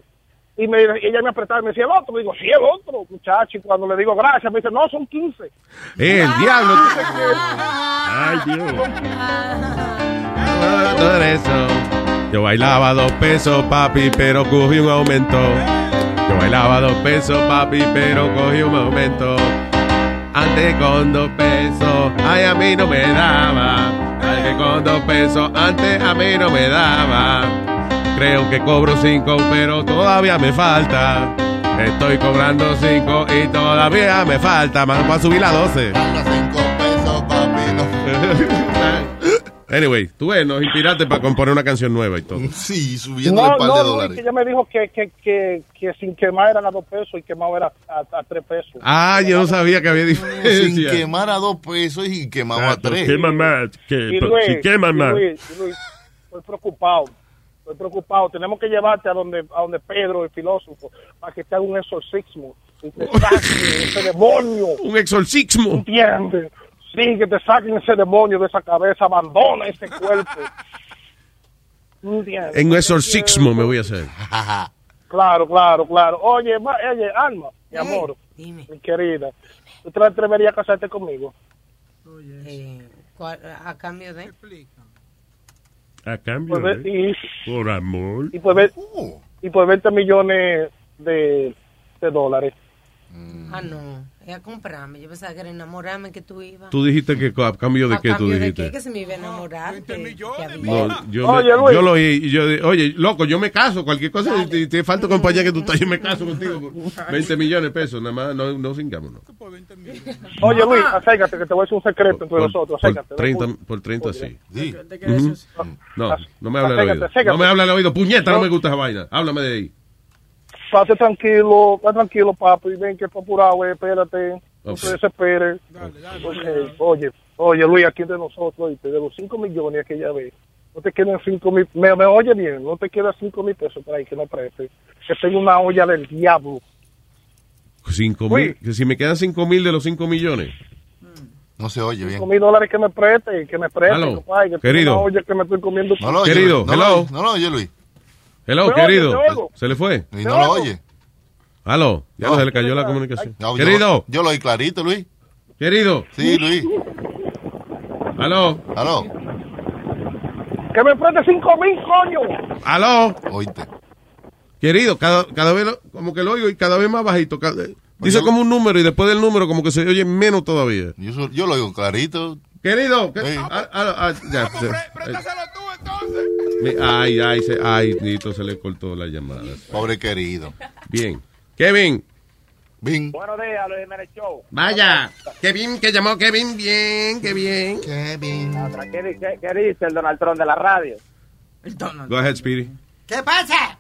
Speaker 25: Y, me, ella me apretaba y me decía, el otro. Digo, sí, el otro, muchacho. Y cuando le digo gracias, me dice, no, son 15.
Speaker 14: Eh, el diablo.
Speaker 15: Ay, Dios.
Speaker 14: Ah, todo eso. Yo bailaba dos pesos, papi, pero cogí un aumento. Yo bailaba dos pesos, papi, pero cogí un aumento. Antes con dos pesos, ay, a mí no me daba. Que con dos pesos, antes a mí no me daba. Creo que cobro cinco, pero todavía me falta. Estoy cobrando cinco y todavía me falta. Más para subir a 12. Anyway, tú ves, nos inspiraste para componer una canción nueva y todo.
Speaker 9: Sí, subiendo
Speaker 25: No,
Speaker 9: el par
Speaker 25: no,
Speaker 9: de dólares.
Speaker 25: que ella me dijo que, que, que, que sin quemar eran a dos pesos y quemado era a, a tres pesos.
Speaker 14: Ah, yo no sabía que había
Speaker 9: Sin
Speaker 14: diferencia.
Speaker 9: quemar a dos pesos y quemaba
Speaker 15: Ah,
Speaker 9: a tres.
Speaker 15: ¿Qué mamá? ¿Qué,
Speaker 25: Y Luis,
Speaker 15: si quema más.
Speaker 25: Luis, Luis, estoy preocupado. Estoy preocupado. Tenemos que llevarte a donde, a donde Pedro, el filósofo, para que te haga un exorcismo. Y te ese demonio.
Speaker 14: Un exorcismo.
Speaker 25: ¿Entiendes? Sí, que te saquen ese demonio de esa cabeza. Abandona ese cuerpo. ¿Entiendes?
Speaker 14: En un exorcismo me voy a hacer.
Speaker 25: Claro, claro, claro. Oye, ma- oye, Alma, mi amor, mi querida, ¿tú te atreverías a casarte conmigo?
Speaker 12: Eh, ¿cuál- a cambio de...
Speaker 15: A cambio
Speaker 25: Pues,
Speaker 15: de...
Speaker 25: y,
Speaker 15: Por amor.
Speaker 25: y, por ve- y por 20 millones de, de dólares.
Speaker 12: Ah, no. A comprarme. Yo pensaba que era enamorarme que tú ibas.
Speaker 14: Tú dijiste que a cambio de
Speaker 12: ¿A
Speaker 14: qué tú
Speaker 12: cambio de
Speaker 14: dijiste.
Speaker 12: qué? Que se me iba a enamorar.
Speaker 14: No, yo,
Speaker 25: Oye,
Speaker 14: me-
Speaker 25: Luis.
Speaker 14: yo lo oí y yo oye, loco, yo me caso, cualquier cosa, y te, te falta compañía que tú estás, yo me caso contigo por 20 millones de pesos, nada más, no, no cingámonos.
Speaker 25: Oye, Luis, acércate, que te voy a decir un secreto entre nosotros.
Speaker 14: por,
Speaker 25: Acércate.
Speaker 14: 30,
Speaker 25: ven,
Speaker 14: por 30 sí.
Speaker 25: Sí.
Speaker 14: Ujú. No, no me hable al
Speaker 25: Acércate,
Speaker 14: oído.
Speaker 25: acércate.
Speaker 14: No me hable al oído, puñeta, no me gusta esa vaina. Háblame de ahí.
Speaker 25: Pate tranquilo, está tranquilo, papi. Ven que está apurado, eh, espérate. No
Speaker 14: Ok.
Speaker 25: se desespere. Ok, Oye, oye, Luis, aquí de nosotros, de los 5 millones que ya ve, no te quedan 5 mil. Me, me oye bien, no te quedan 5 mil pesos por ahí que no preste. Que tengo una olla del diablo.
Speaker 14: Cinco mil, que si me quedan 5 mil de los 5 millones.
Speaker 9: No se oye bien.
Speaker 25: 5 mil dólares que me preste, que me preste, compadre, que tengo
Speaker 14: querido.
Speaker 25: una olla que me estoy comiendo.
Speaker 9: No lo oye,
Speaker 14: Querido,
Speaker 9: no
Speaker 14: hello.
Speaker 9: Lo, oye, no lo oye, Luis.
Speaker 14: Hello,
Speaker 25: Me
Speaker 14: querido. ¿Se le fue?
Speaker 9: Y no lo oye.
Speaker 14: Aló, ya
Speaker 9: No.
Speaker 14: se le cayó la comunicación.
Speaker 9: No,
Speaker 14: Querido,
Speaker 9: Yo lo oí clarito, Luis.
Speaker 14: querido.
Speaker 9: Sí, Luis.
Speaker 14: Aló,
Speaker 9: Aló.
Speaker 25: Que me preste 5 mil, coño.
Speaker 14: aló.
Speaker 9: Oíste.
Speaker 14: Querido, cada, cada vez lo- como que lo oigo y cada vez más bajito. cada- dice
Speaker 9: Oye,
Speaker 14: como un número y después del número como que se oye menos todavía.
Speaker 9: Yo, lo oigo clarito.
Speaker 14: Querido, que-
Speaker 9: Sí.
Speaker 14: ah, ah, ah, ya, Mi- Ay, ay, se, ay, Nito, se le cortó la llamada.
Speaker 9: Pobre querido.
Speaker 14: Bien. Kevin.
Speaker 9: Bien.
Speaker 26: Buenos días, Luis Jiménez Show.
Speaker 14: Vaya. Kevin, que llamó Kevin. Bien, qué bien.
Speaker 9: Kevin.
Speaker 26: ¿Qué, di- qué- qué dice el Donald Trump de la radio?
Speaker 14: Go ahead, Speedy.
Speaker 12: ¿Qué pasa?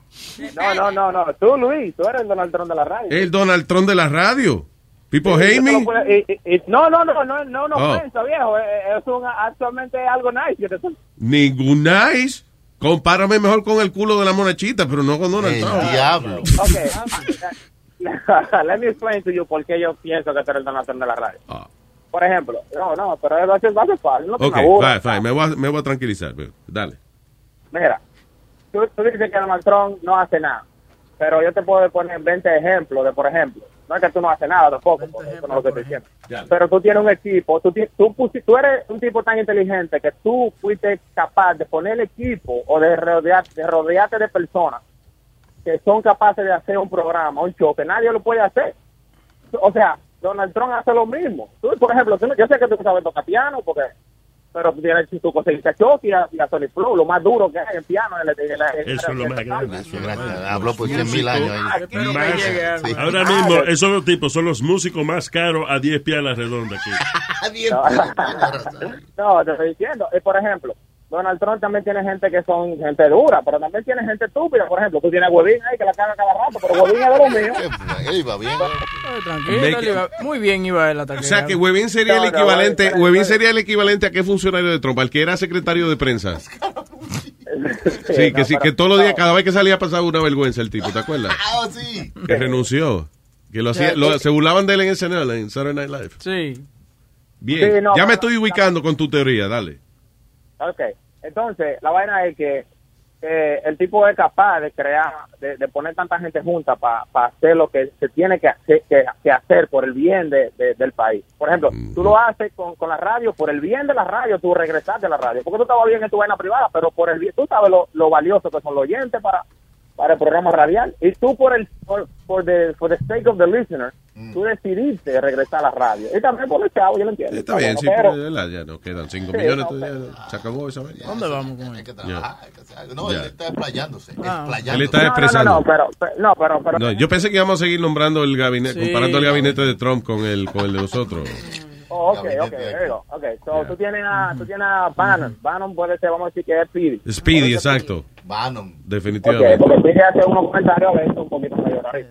Speaker 26: No, no, no, no. Tú, Luis, tú eres el Donald Trump de la radio.
Speaker 14: El Donald Trump de la radio. People
Speaker 26: Sí,
Speaker 14: hate me.
Speaker 26: puedo- y- y- y- no, no, no, no, no, no,
Speaker 14: Oh.
Speaker 26: ofensa, viejo. Eh, eh, Es un, actualmente algo nice.
Speaker 14: Ningún nice. Compárame mejor con el culo de la monachita, pero no con Donald
Speaker 9: El
Speaker 14: Trump.
Speaker 9: diablo.
Speaker 26: Ok. Let me explain to you por qué yo pienso que tú eres el Donald Trump de la radio.
Speaker 14: Ah.
Speaker 26: Por ejemplo, no, no, pero va a ser fácil. No
Speaker 14: Ok, fine, fine. Me voy a, me voy a tranquilizar. pero Dale.
Speaker 26: Mira, tú, tú dices que Donald Trump no hace nada, pero yo te puedo poner 20 ejemplos de, por ejemplo, no es que tú no haces nada tampoco, porque eso no es lo que estoy diciendo. Pero tú tienes un equipo, tú, tú, tú eres un tipo tan inteligente que tú fuiste capaz de poner el equipo o de, rodear, de rodearte de personas que son capaces de hacer un programa, un show, que nadie lo puede hacer. O sea, Donald Trump hace lo mismo. Tú, por ejemplo, yo sé que tú sabes tocar piano, porque pero tú tienes tú conseguiste a Chucky y a, y a Sony Flow, lo más duro que hay en piano. En el- en la- en
Speaker 15: Eso es lo
Speaker 26: la-
Speaker 15: más grande.
Speaker 9: Habló por 100 mil años. ahí.
Speaker 15: Más-
Speaker 9: Sí.
Speaker 15: Ahora mismo, esos dos tipos son los músicos más caros a 10 pies a la redonda aquí.
Speaker 26: No, te estoy diciendo. Eh, por ejemplo, Donald Trump también tiene gente que son gente dura, pero también tiene gente estúpida. Por ejemplo, tú tienes a Huevín ahí que la caga cada rato, pero Huevín es de los míos.
Speaker 9: Iba bien.
Speaker 3: Tranquilo, iba- muy bien iba él hasta
Speaker 14: O sea que Webin sería el
Speaker 26: No, no,
Speaker 14: equivalente,
Speaker 26: espera.
Speaker 14: sería el equivalente a qué funcionario de Trump, al que era secretario de prensa. Sí, que sí, que todos los días, cada vez que salía pasaba una vergüenza el tipo, ¿te acuerdas?
Speaker 9: Ah, sí.
Speaker 14: Que renunció. Que lo hacía, lo- se burlaban de él en SNL, en Saturday Night Live.
Speaker 3: Sí.
Speaker 14: Bien,
Speaker 26: Sí, no,
Speaker 14: ya me estoy ubicando con tu teoría, dale.
Speaker 26: Ok, entonces la vaina es que eh, el tipo es capaz de crear, de, de poner tanta gente junta para hacer lo que se tiene que hacer, que, que hacer por el bien de, de- del país. Por ejemplo, tú lo haces con, con la radio, por el bien de la radio, tú regresas de la radio. Porque tú estabas bien en tu vaina privada, pero por el bien, tú sabes lo, lo valioso que son los oyentes para, para el programa radial. Y tú por el, por, por the, for the sake of the listener, tú decidiste regresar a la radio. Y también por el chavo, yo lo entiendo.
Speaker 14: Está bien, sí, pero de verdad, ya no quedan 5
Speaker 26: Sí,
Speaker 14: millones,
Speaker 26: no,
Speaker 14: ya se acabó esa vaina.
Speaker 3: ¿Dónde vamos con
Speaker 9: algo. No, él está explayándose.
Speaker 26: Ah.
Speaker 9: explayándose.
Speaker 14: Él está expresando.
Speaker 26: No, no, pero, pero- no, pero, pero
Speaker 14: No, yo pensé que íbamos a seguir nombrando el gabinete,
Speaker 26: Sí.
Speaker 14: comparando el gabinete de Trump con el, con el de nosotros.
Speaker 26: Oh, ok, ok, there you go. Okay, so tú tienes a, tú tienes a Bannon. Bannon puede ser, vamos a decir que es Speedy.
Speaker 14: Speedy, exacto.
Speaker 9: Bannon.
Speaker 26: Ok,
Speaker 14: Definitivamente.
Speaker 26: porque Speedy hace unos comentarios a veces un poquito mayor arriba.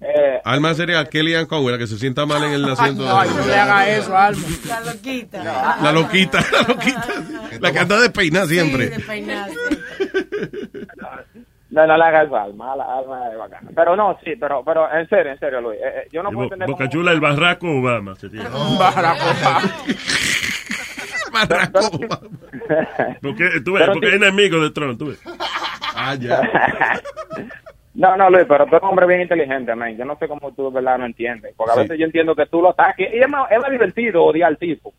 Speaker 26: Eh,
Speaker 14: Alma sería Kellyanne Conway, la que se sienta mal en el asiento. de-
Speaker 3: Ay, no le haga eso, Alma.
Speaker 12: La loquita.
Speaker 14: La loquita, la loquita. La que anda despeinada siempre.
Speaker 26: no, no le hagas Alma, Alma, Alma es bacana. Pero no, sí, pero, pero en serio, en serio, Luis. eh, eh, yo no puedo
Speaker 15: Bo-
Speaker 26: entender
Speaker 15: Boca
Speaker 26: cómo-
Speaker 15: Chula, el Barraco Obama. sería. Porque, tú ves, porque es enemigo de Trump, tú ves.
Speaker 14: Ah,
Speaker 26: No, no, Luis, pero tú eres un hombre bien inteligente, man. Yo no sé cómo tú de verdad no entiendes. Porque a
Speaker 14: Sí.
Speaker 26: veces yo entiendo que tú lo ataques. Y es más, es más divertido odiar al tipo.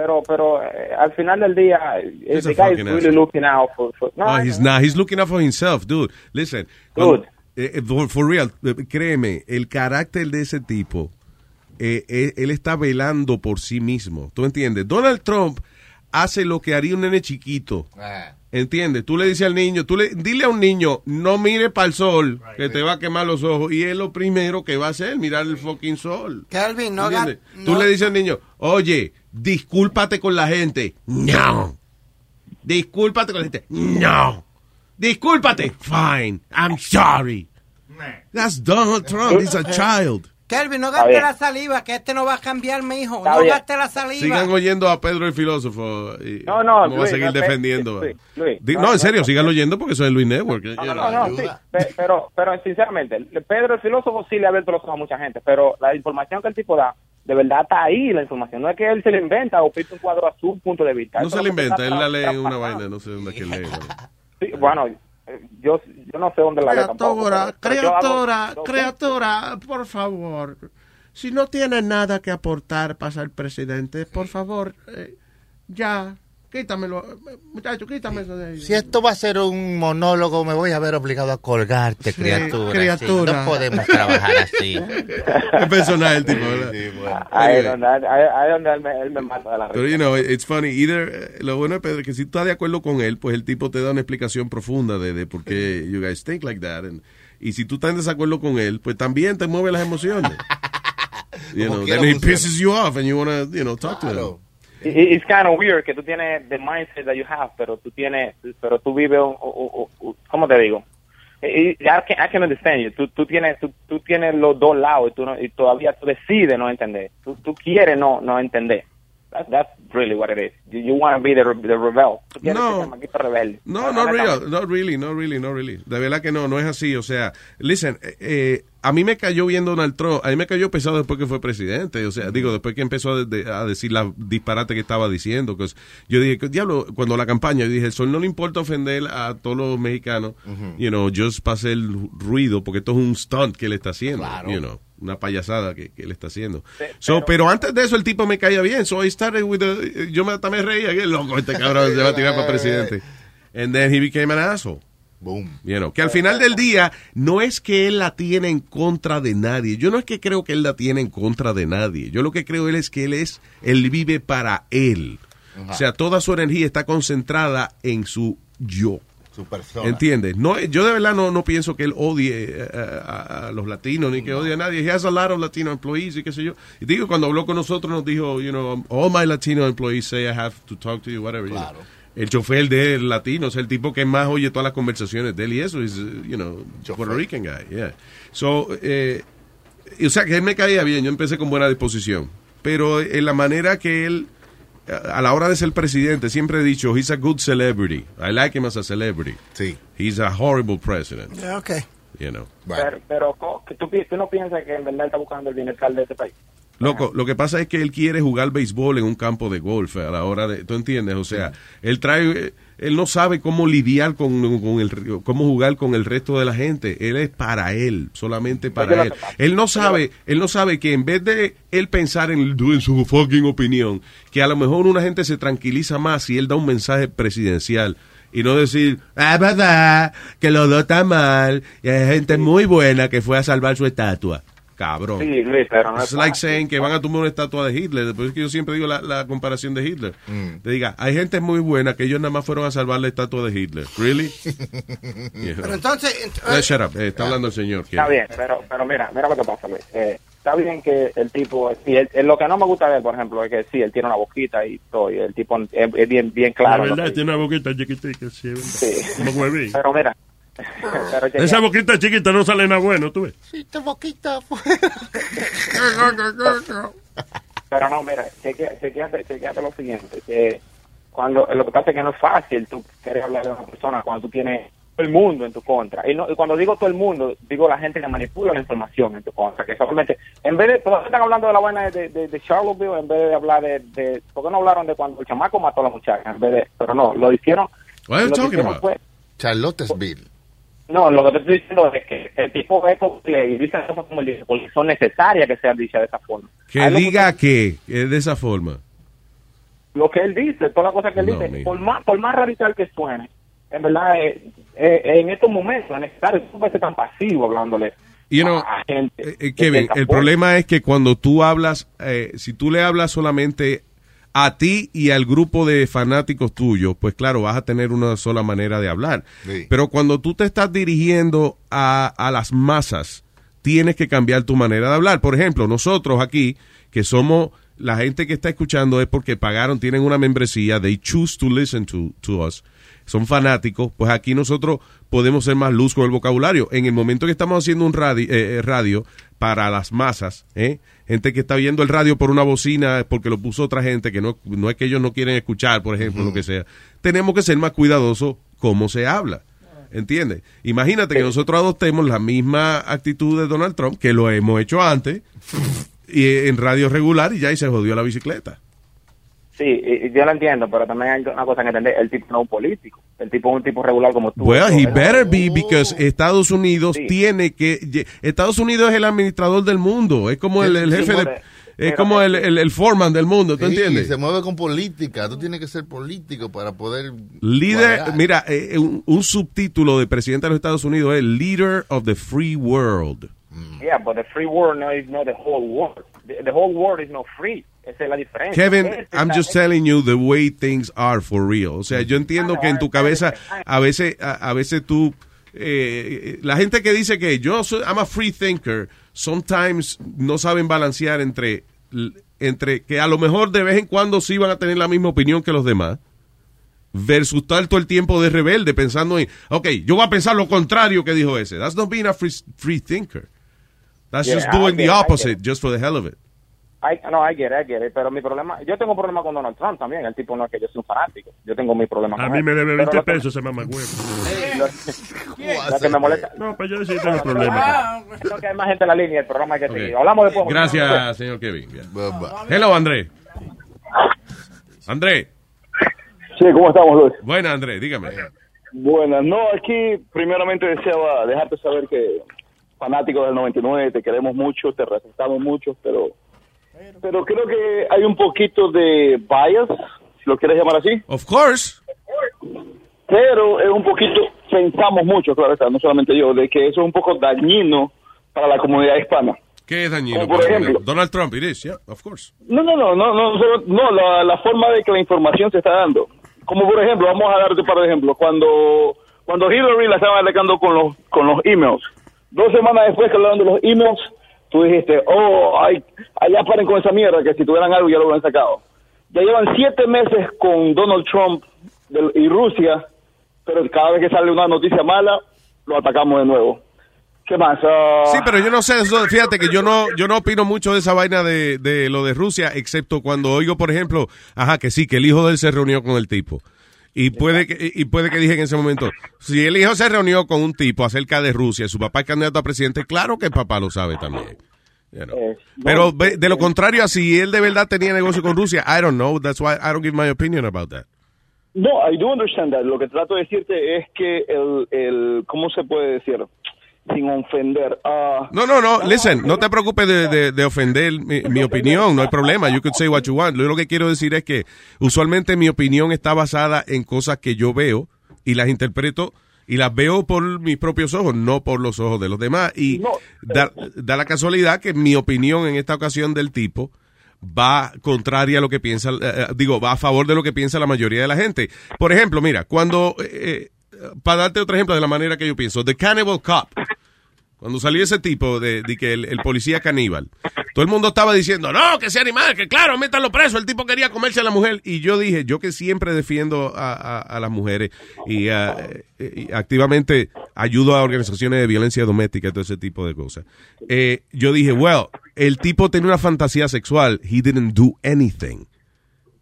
Speaker 26: Pero, pero eh, al final del día, eh,
Speaker 14: He's
Speaker 26: the guy is really
Speaker 14: asshole.
Speaker 26: looking out for... for- no,
Speaker 14: No, he's not. He's looking out for himself, dude. Listen. cuando- eh, for, for real, créeme, el carácter de ese tipo, eh, eh, él está velando por sí mismo. ¿Tú entiendes? Donald Trump hace lo que haría un nene chiquito.
Speaker 9: Ah.
Speaker 14: ¿Entiendes? Tú le dices al niño, tú le, dile a un niño, no mire para el sol, que te va a quemar los ojos. Y es lo primero que va a hacer, mirar el fucking sol.
Speaker 4: Kelvin, no haga-
Speaker 14: Tú
Speaker 4: no-
Speaker 14: le dices al niño, oye, discúlpate con la gente. No. Discúlpate con la gente. No. Discúlpate. Fine. I'm sorry. That's Donald Trump. He's a child.
Speaker 4: Kelvin, no gaste la saliva, que este no va a cambiar, mi hijo.
Speaker 14: Está
Speaker 4: No
Speaker 14: bien.
Speaker 4: gaste la saliva.
Speaker 14: Sigan oyendo a Pedro el filósofo. Y
Speaker 26: No, no,
Speaker 14: vamos a
Speaker 26: Luis,
Speaker 14: seguir
Speaker 26: no,
Speaker 14: defendiendo.
Speaker 26: Luis, Luis,
Speaker 14: Di-
Speaker 26: no,
Speaker 14: no, en
Speaker 26: no,
Speaker 14: serio, síganlo oyendo porque eso es Luis Network.
Speaker 26: No, no, no, no, sí. Pe- Pero, pero sinceramente, Pedro el filósofo sí le ha abierto los ojos a mucha gente, pero la información que el tipo da, de verdad está ahí la información. No es que él se le inventa o pinta un cuadro a su punto de vista.
Speaker 14: No se
Speaker 26: que
Speaker 14: inventa, él la lee una vaina, no sé dónde que lee. bueno.
Speaker 26: Sí, bueno, yo, yo no sé dónde la lee tampoco.
Speaker 27: Criatura,
Speaker 26: yo-
Speaker 27: criatura, por favor. Si no tiene nada que aportar para ser presidente, por favor, eh, ya, quítamelo. Muchacho, quítame eso de ahí.
Speaker 28: Si esto va a ser un monólogo, me voy a ver obligado a colgarte,
Speaker 27: Sí,
Speaker 28: criatura.
Speaker 27: criatura.
Speaker 28: Sí, no podemos trabajar así.
Speaker 14: Es personal el tipo, ¿verdad? Anyway.
Speaker 26: donde, ahí, donde él, me, él me mata de la
Speaker 14: Pero,
Speaker 26: risa.
Speaker 14: you know, it's funny. Either, eh, lo bueno de Pedro es que si tú estás de acuerdo con él, pues el tipo te da una explicación profunda de, de por qué you guys think like that. And- y si tú estás en desacuerdo con él, pues también te mueve las emociones. you know, then he pisses you off and you want to, you know, talk to him.
Speaker 26: It's kind of weird que tú tienes the mindset that you have, pero tú tienes, pero tú vives, un- un- un- un- ¿cómo te digo? I, I can, I can understand you. Tú, tú tienes, tú, tú tienes los dos lados y, tú no- y todavía tú decides no entender. Tú, tú quieres no, no entender. That's, that's really what it is. You, you want to be the, the rebel. Tú
Speaker 14: No.
Speaker 26: rebelde.
Speaker 14: No, no real, not really, no really, no really. De verdad que no, no es así. O sea, listen, eh, eh, a mí me cayó bien Donald Trump, a mí me cayó pesado después que fue presidente. O sea, digo, después que empezó a, de- a decir la disparate que estaba diciendo. que yo dije, diablo, cuando la campaña, yo dije, el sol no le importa ofender a todos los mexicanos, you know, just para hacer ruido, porque esto es un stunt que él está haciendo, you know, una payasada que, que él está haciendo. So, pero, antes de eso el tipo me caía bien, so I started with the- yo me, hasta me reía, que loco, este cabrón se va a tirar para presidente. And then he became an asshole.
Speaker 9: Boom.
Speaker 14: You know, que al final del día no es que él la tiene en contra de nadie. Yo no es que creo que él la tiene en contra de nadie. Yo lo que creo él es que él es, él vive para él. O sea, toda su energía está concentrada en su yo.
Speaker 9: Su persona.
Speaker 14: ¿Entiendes? No, yo de verdad no, no pienso que él odie eh, a, a los latinos ni que odie a nadie. He has a lot of Latino employees y qué sé yo. Y digo, cuando habló con nosotros nos dijo, you know, all my Latino employees say I have to talk to you, whatever. you know. El chofer de él latino, es el tipo que más oye todas las conversaciones de él y eso es, you know, Puerto Rican guy, yeah. So, eh, o sea, que él me caía bien, yo empecé con buena disposición. Pero en la manera que él, a la hora de ser presidente, siempre he dicho, he's a good celebrity. I like him as a celebrity.
Speaker 9: Sí.
Speaker 14: He's a horrible president,
Speaker 4: Yeah, ok.
Speaker 14: you know.
Speaker 26: Pero, tú, tú no piensas que en verdad está buscando el bienestar de este país.
Speaker 14: Loco, lo que pasa es que él quiere jugar béisbol en un campo de golf a la hora de, ¿tú entiendes? O sea, él trae, él no sabe cómo lidiar con, con el, cómo jugar con el resto de la gente. Él es para él, solamente para él. Él no sabe, él no sabe que en vez de él pensar en, en su fucking opinión, que a lo mejor una gente se tranquiliza más si él da un mensaje presidencial y no decir, ah, verdad, que lo dos está mal, y hay gente muy buena que fue a salvar su estatua. Cabrón.
Speaker 26: Sí, Luis, pero no
Speaker 14: Es
Speaker 26: es
Speaker 14: like
Speaker 26: fácil.
Speaker 14: saying que van a tomar una estatua de Hitler. Por eso es que yo siempre digo la, la comparación de Hitler.
Speaker 9: Mm.
Speaker 14: Te diga, hay gente muy buena que ellos nada más fueron a salvar la estatua de Hitler. ¿Really? Yeah.
Speaker 4: Pero entonces, ent-
Speaker 14: Eh, shut up. Eh, está hablando el señor.
Speaker 26: Está bien, pero, pero mira, mira lo que pasa, Luis. Eh, está bien que el tipo, él- él- lo que no me gusta de él, por ejemplo, es que sí, él tiene una boquita y todo, y el tipo es, es bien, bien claro.
Speaker 15: la verdad, tiene una boquita chiquitica, sí,
Speaker 26: Sí.
Speaker 15: Como.
Speaker 26: Pero mira,
Speaker 15: De esa boquita chiquita no sale nada bueno, tú ves.
Speaker 9: Sí, tu boquita.
Speaker 26: Pero no, mira, chequea- chequeate, chequeate lo siguiente, que cuando lo que pasa es que no es fácil tú querer hablar de una persona cuando tú tienes todo el mundo en tu contra. Y, no, y cuando digo todo el mundo, digo la gente que manipula la información en tu contra, que solamente, en vez de, todos están hablando de la buena de, de, de Charlottesville, en vez de hablar de, de, ¿por qué no hablaron de cuando el chamaco mató a la muchacha? En vez de, pero no, lo hicieron. Hicieron
Speaker 9: about?
Speaker 26: fue-
Speaker 9: Charlottesville.
Speaker 26: No, lo que te estoy diciendo es que el tipo ve que dice cosas como él dice, porque son necesarias que sean dichas de esa forma.
Speaker 14: Que diga que de esa forma.
Speaker 26: lo que él dice, todas las cosas que él
Speaker 14: No,
Speaker 26: dice,
Speaker 14: mira.
Speaker 26: por más, por más radical que suene, en verdad, eh, eh, en estos momentos es necesario, tú ser tan pasivo hablándole
Speaker 14: You know,
Speaker 26: a gente.
Speaker 14: Eh,
Speaker 26: de
Speaker 14: Kevin, el problema es que cuando tú hablas, eh, si tú le hablas solamente a ti y al grupo de fanáticos tuyos, pues claro, vas a tener una sola manera de hablar.
Speaker 9: Sí.
Speaker 14: Pero cuando tú te estás dirigiendo a, a las masas, tienes que cambiar tu manera de hablar. Por ejemplo, nosotros aquí, que somos la gente que está escuchando es porque pagaron, tienen una membresía, they choose to listen to, to us, son fanáticos, pues aquí nosotros podemos ser más luz con el vocabulario. En el momento que estamos haciendo un radio, eh, eh, radio para las masas, ¿eh? Gente que está viendo el radio por una bocina porque lo puso otra gente, que no, no es que ellos no quieren escuchar, por ejemplo, lo que sea, tenemos que ser más cuidadosos cómo se habla. ¿Entiendes? Imagínate que nosotros adoptemos la misma actitud de Donald Trump, que lo hemos hecho antes, y en radio regular, y ya y se jodió la bicicleta.
Speaker 26: Sí, yo lo entiendo, pero también hay una cosa que entender, el tipo no es un político, el tipo es un tipo regular como tú.
Speaker 14: Well, he better be because Estados Unidos tiene que Estados Unidos es el administrador del mundo, es como el, el
Speaker 9: Sí,
Speaker 14: jefe de es como el, el, el foreman del mundo, ¿tú
Speaker 9: Sí,
Speaker 14: entiendes?
Speaker 9: se mueve con política. Tú tienes que ser político para poder.
Speaker 14: Líder, mira, eh, un, un subtítulo de presidente de los Estados Unidos es Leader of the Free World.
Speaker 26: Yeah, but the free world no is not the whole world. The, the whole world is not free. Esa es la diferencia.
Speaker 14: Kevin, I'm just telling you the way things are for real. O sea, yo entiendo que en tu cabeza a veces a, a veces tú eh, la gente que dice que yo soy I'm a free thinker, sometimes no saben balancear entre entre que a lo mejor de vez en cuando sí van a tener la misma opinión que los demás versus estar todo el tiempo de rebelde pensando en, ok, yo voy a pensar lo contrario que dijo ese. That's not being a free, free thinker. That's
Speaker 26: Yeah,
Speaker 14: just doing the opposite,
Speaker 26: it.
Speaker 14: just for the hell of it.
Speaker 26: I, no, I get it, I get it, pero mi problema, yo tengo un problema con Donald Trump también, el tipo no es que yo soy un fanático, yo tengo mi problema
Speaker 15: A
Speaker 26: con
Speaker 15: mí
Speaker 26: él.
Speaker 15: me debe
Speaker 26: Pero
Speaker 15: 20
Speaker 26: lo que-
Speaker 15: pesos ese mamagüevo.
Speaker 26: lo que me molesta.
Speaker 15: No, pues yo sí tengo problemas.
Speaker 26: Creo que hay más gente en la línea, el programa hay que seguir. Hablamos después.
Speaker 14: Gracias, señor Kevin. Hello, André. André.
Speaker 29: Sí, ¿cómo estamos, Luis?
Speaker 14: Buena, André, dígame.
Speaker 29: Buenas. No, aquí primeramente deseaba dejarte saber que fanático del 99, te queremos mucho, te respetamos mucho, pero pero creo que hay un poquito de bias, si lo quieres llamar así.
Speaker 14: Of course.
Speaker 29: Pero es un poquito, pensamos mucho, claro está, no solamente yo, de que eso es un poco dañino para la comunidad hispana.
Speaker 14: ¿Qué es dañino?
Speaker 29: Como por
Speaker 14: para
Speaker 29: ejemplo.
Speaker 14: Donald Trump, it is, yeah, of course.
Speaker 29: No, no, no, no, no, no la, la forma de que la información se está dando. Como por ejemplo, vamos a darte un par de ejemplos. Cuando, cuando Hillary la estaban atacando con los, con los emails, dos semanas después que hablaron de los emails, tú dijiste, oh, ay, allá paren con esa mierda, que si tuvieran algo ya lo hubieran sacado. Ya llevan siete meses con Donald Trump y Rusia, pero cada vez que sale una noticia mala, lo atacamos de nuevo. ¿Qué más? Ah,
Speaker 14: Sí, pero yo no sé, fíjate que yo no yo no opino mucho de esa vaina de, de lo de Rusia, excepto cuando oigo, por ejemplo, ajá, que sí, que el hijo de él se reunió con el tipo. Y puede que y puede que dije en ese momento, si el hijo se reunió con un tipo acerca de Rusia, y su papá es candidato a presidente, claro que el papá lo sabe también. you know. Pero ve- de lo contrario, si él de verdad tenía negocio con Rusia, I don't know. That's why I don't give my opinion about that.
Speaker 29: No, I do understand that. Lo que trato de decirte es que el, el ¿cómo se puede decir? Sin ofender. ah,
Speaker 14: No, no, no. Listen, no te preocupes de, de- de ofender mi, mi opinión. No hay problema. You could say what you want. Yo lo que quiero decir es que usualmente mi opinión está basada en cosas que yo veo y las interpreto y las veo por mis propios ojos, no por los ojos de los demás. Y da, da la casualidad que mi opinión en esta ocasión del tipo va contraria a lo que piensa, eh, eh, digo, va a favor de lo que piensa la mayoría de la gente. Por ejemplo, mira, cuando, eh, eh, para darte otro ejemplo de la manera que yo pienso, The Cannibal Cop, cuando salió ese tipo de, de que el, el policía caníbal, todo el mundo estaba diciendo, no, que sea animal, que claro, métanlo preso, el tipo quería comerse a la mujer. Y yo dije, yo que siempre defiendo a, a- a las mujeres y, y activamente ayudo a organizaciones de violencia doméstica y todo ese tipo de cosas. Eh, yo dije, well, el tipo tenía una fantasía sexual, he didn't do anything.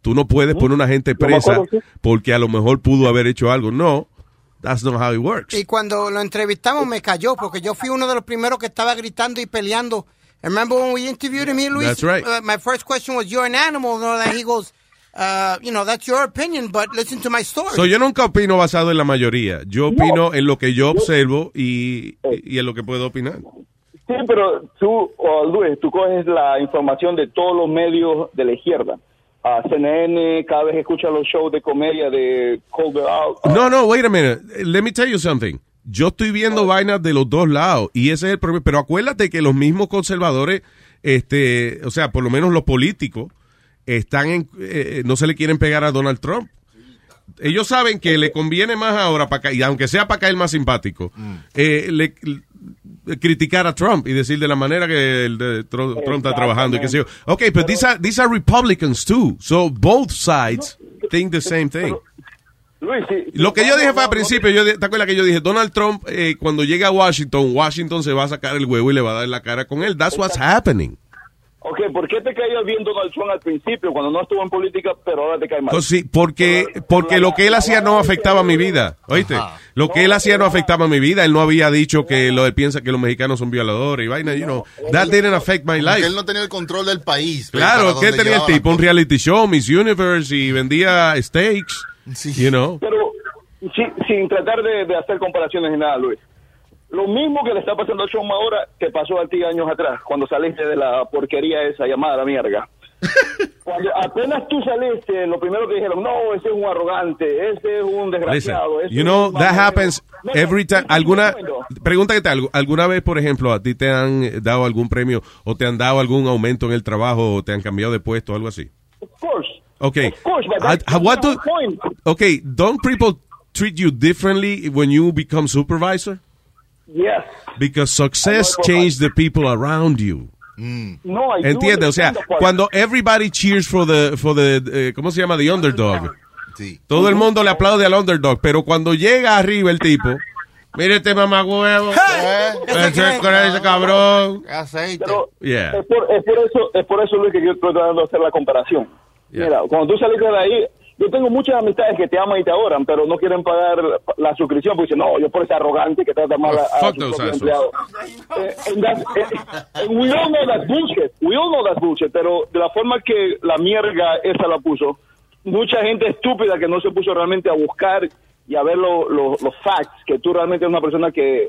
Speaker 14: Tú no puedes poner a una gente presa porque a lo mejor pudo haber hecho algo. No, that's not how it works.
Speaker 4: Y cuando lo entrevistamos me cayó porque yo fui uno de los primeros que estaba gritando y peleando. Remember when we interviewed him here, Luis?
Speaker 14: That's right.
Speaker 4: Uh, my first question was, "You're an animal," no, and he goes, uh, "You know, that's your opinion, but listen to my story."
Speaker 14: So, yo nunca opino basado en la mayoría. Yo opino en lo que yo observo y, y en lo que puedo opinar.
Speaker 29: Sí, pero tú, oh, Luis, tú coges la información de todos los medios de la izquierda. A CNN, cada vez escuchas los shows de comedia de Colbert Out.
Speaker 14: No, no, wait a minute. Let me tell you something. Yo estoy viendo vainas de los dos lados y ese es el problema. Pero acuérdate que los mismos conservadores, este, o sea, por lo menos los políticos, están en, eh, no se le quieren pegar a Donald Trump. Ellos saben que le conviene más ahora, para y aunque sea para caer más simpático, eh, le, le- criticar a Trump y decir de la manera que el de Trump, Trump está trabajando y qué sé yo. Ok, but these are, these are Republicans too. So both sides think the same thing.
Speaker 29: Luis,
Speaker 14: Lo que yo dije fue al principio, yo, ¿te acuerdas que yo dije, Donald Trump, eh, cuando llega a Washington, Washington se va a sacar el huevo y le va a dar la cara con él. That's what's happening.
Speaker 29: Ok, ¿por qué te caía bien Donald Trump al principio cuando no estuvo en política, pero ahora te cae mal?
Speaker 14: Pues sí, porque, porque lo que él hacía no afectaba mi vida. ¿Oíste? Lo que él hacía no afectaba mi vida. Él no había dicho que lo él piensa que los mexicanos son violadores y vaina, you know. That didn't affect my
Speaker 9: Porque
Speaker 14: life.
Speaker 9: él no tenía el control del país. pues,
Speaker 14: Claro,
Speaker 9: dónde
Speaker 14: tenía el tipo? Un reality show, Miss Universe, y vendía steaks, you know.
Speaker 29: Pero sí- sin tratar de, de hacer comparaciones ni nada, Luis. Lo mismo que le está pasando a Trump ahora, te pasó a ti años atrás, cuando saliste de la porquería esa llamada la mierda. Cuando apenas tú saliste, lo primero que dijeron, no, ese es un arrogante, ese es un
Speaker 14: Listen,
Speaker 29: desgraciado. ese
Speaker 14: you know, that
Speaker 29: mamón".
Speaker 14: happens every time. ¿Alguna, pregunta que te hago, ¿alguna vez, por ejemplo, a ti te han dado algún premio o te han dado algún aumento en el trabajo o te han cambiado de puesto o algo así?
Speaker 29: Of course.
Speaker 14: Okay.
Speaker 29: Of course, but that's,
Speaker 14: what do-. Okay, don't people treat you differently when you become supervisor?
Speaker 29: Yes.
Speaker 14: Because success changes the people around you.
Speaker 29: No, I do
Speaker 14: ¿Entiendes? O sea, cuando everybody cheers for the, for the eh, ¿cómo se llama? The underdog. Todo el mundo le aplaude al underdog, pero cuando llega arriba el tipo, mire este mamagüevo, ese, ese cabrón.
Speaker 9: Aceite.
Speaker 29: Pero
Speaker 14: Yeah.
Speaker 29: es, por, es por eso, es por eso Luis que yo estoy tratando de hacer la comparación. Mira, cuando tú saliste de ahí, yo tengo muchas amistades que te aman y te adoran, pero no quieren pagar la, suscripción porque dicen, no, yo por ese arrogante que trata mal a, a
Speaker 14: Fuck
Speaker 29: sus empleados. Eh, and that's- eh, and we all know that's bullshit. We all know that's bullshit, pero de la forma que la mierda esa la puso, mucha gente estúpida que no se puso realmente a buscar y a ver lo- lo- los facts, que tú realmente eres una persona que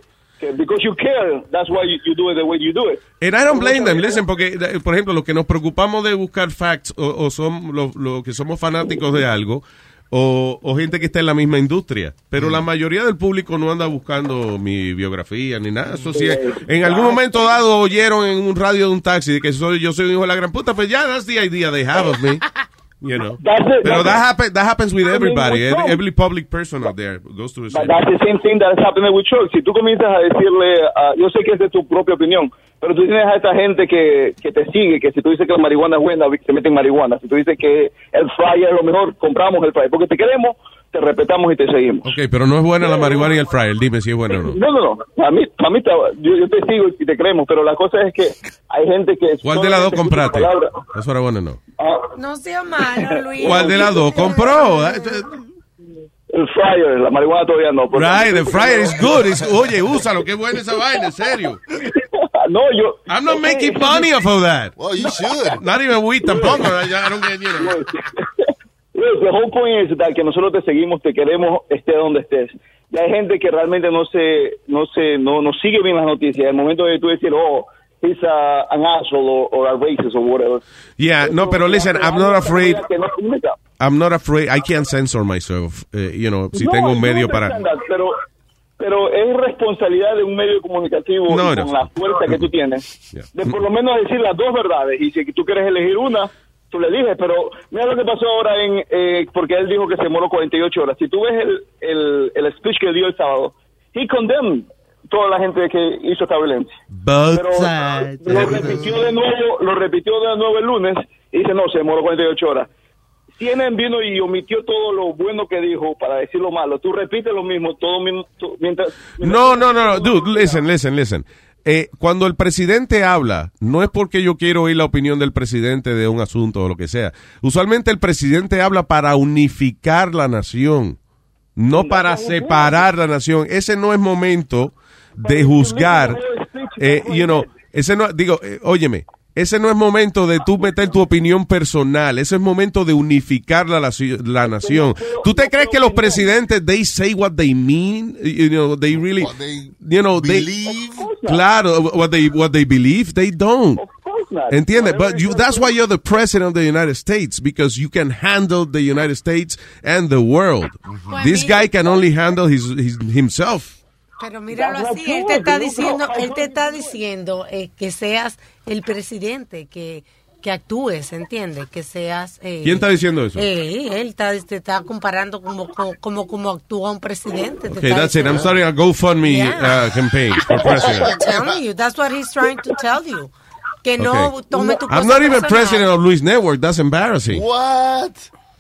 Speaker 29: because you care, that's why you, you do it the way you do it.
Speaker 14: And I don't blame them, listen, porque, eh, por ejemplo, los que nos preocupamos de buscar facts o, o son los los que somos fanáticos de algo, o, o gente que está en la misma industria. Pero la mayoría del público no anda buscando mi biografía ni nada. Eso sí, en algún momento dado oyeron en un radio de un taxi de que soy, yo soy un hijo de la gran puta, pues ya, that's the idea they have of me. You know.
Speaker 29: That's it,
Speaker 14: Pero
Speaker 29: that's
Speaker 14: that, happen, that happens with everybody. Every, every public person out there goes through the same.
Speaker 29: that's the same thing that is happening with Chuck. Si tú comienzas a decirle, a- yo sé que es de tu propia opinión, pero tú tienes a esta gente que, que te sigue, que si tú dices que la marihuana es buena, se meten marihuana. Si tú dices que el fryer es lo mejor, compramos el fryer. Porque te queremos, te respetamos y te seguimos.
Speaker 14: Ok, pero no es buena la marihuana y el fryer. Dime si es bueno o no.
Speaker 29: No, no, no. A mí, a mí yo, yo te sigo y te creemos, pero la cosa es que hay gente que...
Speaker 14: ¿Cuál de las dos compraste? Eso era bueno o no.
Speaker 12: No sea malo, Luis.
Speaker 14: ¿Cuál de las dos compró? Eh,
Speaker 29: El fryer, la marihuana todavía no.
Speaker 14: Right, the fryer is good. It's- oye, úsalo, qué buena esa vaina, en serio.
Speaker 29: no, yo.
Speaker 14: I'm not making money off of that.
Speaker 9: Well, you should.
Speaker 14: Not even we tampoco. I don't get, you know.
Speaker 29: Luis, the whole point is that que nosotros te seguimos, te queremos, esté donde estés. Y hay gente que realmente no se, no se, no, no sigue bien las noticias. El momento de tú decir, oh, he's a, an asshole or, or a racist or whatever.
Speaker 14: Yeah, no, pero listen, I'm not afraid. I'm not afraid. I can't censor myself. eh, you know, si
Speaker 29: No,
Speaker 14: tengo un medio
Speaker 29: no
Speaker 14: para.
Speaker 29: entiendo, Pero, pero es responsabilidad de un medio comunicativo
Speaker 14: No,
Speaker 29: con la fuerza que tú tienes de por lo menos decir las dos verdades. Y si tú quieres elegir una, tú le dices. Pero mira lo que pasó ahora en. eh, porque él dijo que se demoró 48 horas. Si tú ves el, el, el speech que dio el sábado, he condemned toda la gente que hizo esta violencia.
Speaker 14: Both
Speaker 29: Pero
Speaker 14: sides.
Speaker 29: lo repitió de nuevo, lo repitió de nuevo el lunes y dice, no, se demoró 48 horas. CNN vino y omitió todo lo bueno que dijo para decir lo malo. Tú repites lo mismo todo mismo, tú- mientras...
Speaker 14: No, no, no, no, dude, listen, listen, listen. Eh, cuando el presidente habla, no es porque yo quiero oír la opinión del presidente de un asunto o lo que sea. Usualmente el presidente habla para unificar la nación, no para separar la nación. Ese no es momento de juzgar, eh, you know, ese no, digo, eh, óyeme, ese no es momento de tú meter tu opinión personal, ese es momento de unificar la, naci- la nación. ¿Tú te crees que los presidentes, they say what they mean? You know, they really, you know, they, claro, what they, what they believe, they don't. ¿Entiendes? But you, that's why you're the president of the United States, because you can handle the United States and the world. This guy can only handle his, his himself.
Speaker 12: Pero míralo así, él te está diciendo, él te está diciendo eh, que seas el presidente, que, que actúes, ¿entiendes? Que seas... eh,
Speaker 14: ¿Quién está diciendo eso?
Speaker 12: Eh, él está, te está comparando como, como, como, actúa un presidente. te
Speaker 14: Okay,
Speaker 12: está
Speaker 14: that's it. I'm
Speaker 12: diciendo.
Speaker 14: starting a GoFundMe
Speaker 12: Yeah.
Speaker 14: uh, campaign for
Speaker 12: I'm
Speaker 14: president.
Speaker 12: telling you, that's what he's trying to tell you. Que no
Speaker 14: Okay.
Speaker 12: tome tu
Speaker 14: I'm
Speaker 12: cosa
Speaker 14: not even
Speaker 12: personal.
Speaker 14: president of Luis Network. That's embarrassing.
Speaker 29: What?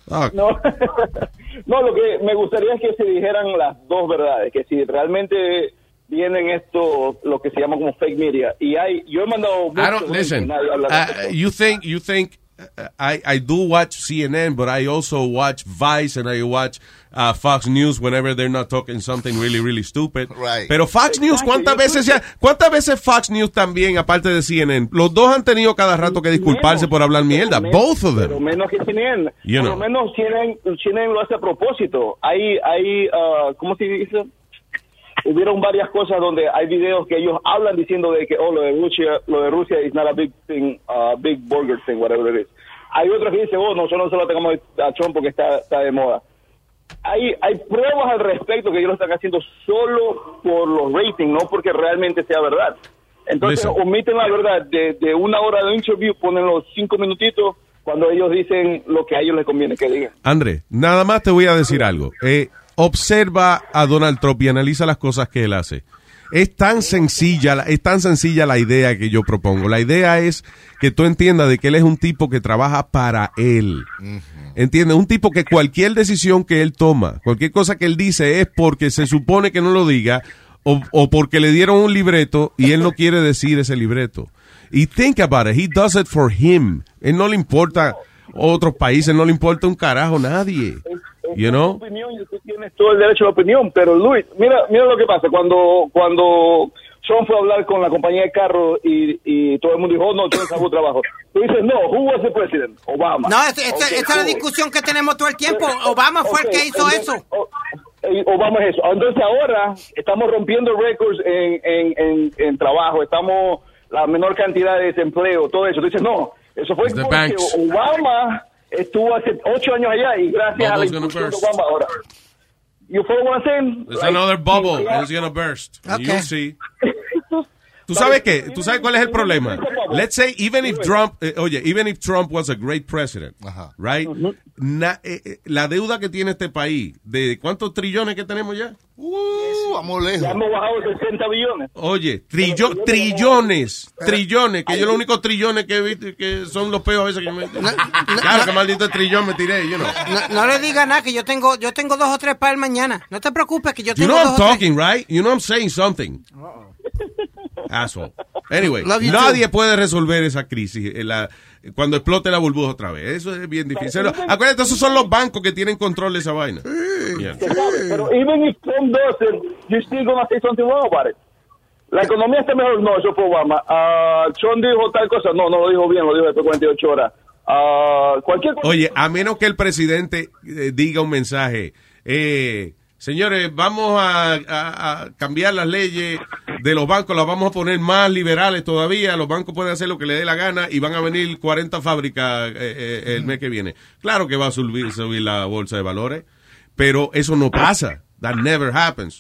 Speaker 14: Fuck.
Speaker 29: No, no, lo que me gustaría es que se dijeran las dos verdades, que si realmente vienen esto, lo que se llama como fake media, y hay, yo he mandado...
Speaker 14: I don't listen. Uh, you think you think uh, I I do watch CNN, but I also watch Vice and I watch uh, Fox News whenever they're not talking something really really stupid.
Speaker 9: Right.
Speaker 14: Pero Fox News, ¿cuántas veces ya, cuántas veces Fox News también aparte de CNN? Los dos han tenido cada rato que disculparse por hablar mierda.
Speaker 29: Menos-
Speaker 14: Both of
Speaker 29: Pero
Speaker 14: them.
Speaker 29: menos que CNN.
Speaker 14: You
Speaker 29: Por
Speaker 14: know.
Speaker 29: lo menos CNN, CNN lo hace a propósito. Hay, hay ah, ¿cómo se dice? Hubieron varias cosas donde hay videos que ellos hablan diciendo de que, oh, lo de Rusia, lo de Rusia is not a big thing, a big burger thing, whatever it is. Hay otros que dicen, oh, nosotros no solo tengamos a Trump porque está, está de moda. Hay, hay pruebas al respecto que ellos lo están haciendo solo por los ratings, no porque realmente sea verdad. Entonces
Speaker 14: Listen.
Speaker 29: omiten la verdad de, de una hora de interview, ponen los cinco minutitos cuando ellos dicen lo que a ellos les conviene que digan.
Speaker 14: André, nada más te voy a decir algo. Eh, observa a Donald Trump y analiza las cosas que él hace. Es tan sencilla, la- es tan sencilla la idea que yo propongo. La idea es que tú entiendas de que él es un tipo que trabaja para él. ¿Entiendes? Un tipo que cualquier decisión que él toma, cualquier cosa que él dice es porque se supone que no lo diga o, o porque le dieron un libreto y él no quiere decir ese libreto. Y think about it, he does it for him. Él no le importa otros países, no le importa un carajo nadie. You know?
Speaker 29: Tu opinión y tú tienes todo el derecho a la opinión, pero Luis, mira, mira lo que pasa cuando cuando Trump fue a hablar con la compañía de carros y, y todo el mundo dijo, oh, no, Trump sacó trabajo. Tú dices, no, who was the president? Obama.
Speaker 4: No, esa esa-
Speaker 29: Ok,
Speaker 4: esa es la discusión que tenemos todo el tiempo. Obama fue el
Speaker 29: Ok,
Speaker 4: que hizo
Speaker 29: entonces,
Speaker 4: eso.
Speaker 29: o- eh, Obama es eso. Entonces ahora estamos rompiendo récords en, en, en, en trabajo, estamos la menor cantidad de desempleo, todo eso. Tú dices, no, eso fue porque. Obama estuvo hace ocho años allá y gracias a la
Speaker 14: Bubble's gonna
Speaker 29: inclusión de
Speaker 14: burst.
Speaker 29: Obama ahora. You follow what I'm saying?
Speaker 14: It's
Speaker 29: Like,
Speaker 14: another bubble. It's gonna burst.
Speaker 29: Okay.
Speaker 14: You'll see. ¿Tú sabes qué? ¿Tú sabes cuál es el problema? Let's say even if Trump, eh, oye, even if Trump was a great president, right? Na- eh, eh, la deuda que tiene este país, ¿de cuántos trillones que tenemos ya?
Speaker 9: Uh, vamos lejos.
Speaker 29: Ya hemos bajado 60 billones.
Speaker 14: Oye, trillo- trillones, trillones, que yo los únicos trillones que he visto que son los peos a veces que me... Claro, que maldito trillón me tiré, you know.
Speaker 4: No, no le diga nada, que yo tengo, yo tengo dos o tres para el mañana. No te preocupes, que yo
Speaker 14: You
Speaker 4: tengo
Speaker 14: know I'm
Speaker 4: dos o tres.
Speaker 14: talking, right? You know I'm saying something. Asshole. Anyway,
Speaker 4: you
Speaker 14: nadie
Speaker 4: too.
Speaker 14: puede resolver esa crisis eh, la- cuando explote la burbuja otra vez. Eso es bien difícil. Acuérdate, esos son los bancos que tienen control de esa vaina. Yeah.
Speaker 29: Se sabe, Pero even if Trump does it, you're still gonna say something wrong about it. La economía está mejor. No, eso fue Obama. Ah, Trump dijo tal cosa. No, no lo dijo bien, lo dijo después de 48 horas. Ah, cualquier cosa.
Speaker 14: Oye, a menos que el presidente eh, diga un mensaje, eh, señores, vamos a, a- a cambiar las leyes de los bancos, las vamos a poner más liberales todavía, los bancos pueden hacer lo que les dé la gana y van a venir 40 fábricas eh, eh, el mes que viene. Claro que va a subir, subir la bolsa de valores, pero eso no pasa. That never happens.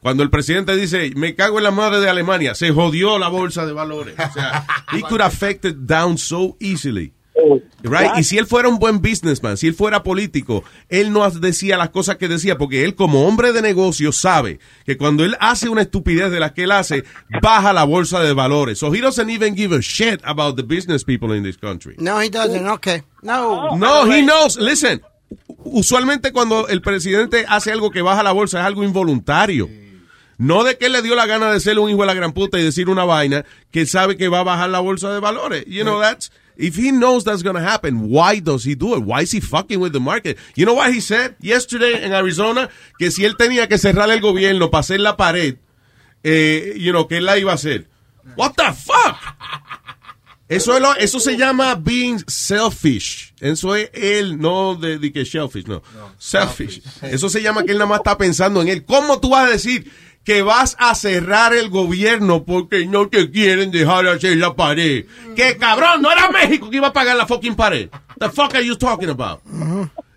Speaker 14: Cuando el presidente dice, me cago en la madre de Alemania, se jodió la bolsa de valores. O sea, he could affect it down so easily. Right? Y si él fuera un buen businessman, si él fuera político, él no decía las cosas que decía, porque él como hombre de negocio sabe que cuando él hace una estupidez de las que él hace, baja la bolsa de valores. So he doesn't even give a shit about the business people in this country.
Speaker 4: No, he doesn't. Okay. No.
Speaker 14: No, he knows. Listen, usualmente cuando el presidente hace algo que baja la bolsa es algo involuntario. No de que le dio la gana de ser un hijo de la gran puta y decir una vaina que sabe que va a bajar la bolsa de valores. You know, that's, if he knows that's going to happen, why does he do it? Why is he fucking with the market? You know what he said yesterday in Arizona? Que si él tenía que cerrar el gobierno para hacer la pared, eh, you know, que él la iba a hacer. What the fuck? Eso, es lo- eso se llama being selfish. Eso es él, no de, de que shellfish, no. selfish. Eso se llama que él nada más está pensando en él. ¿Cómo tú vas a decir que vas a cerrar el gobierno porque no te quieren dejar hacer la pared? Que cabrón, no era México que iba a pagar la fucking pared. The fuck are you talking about?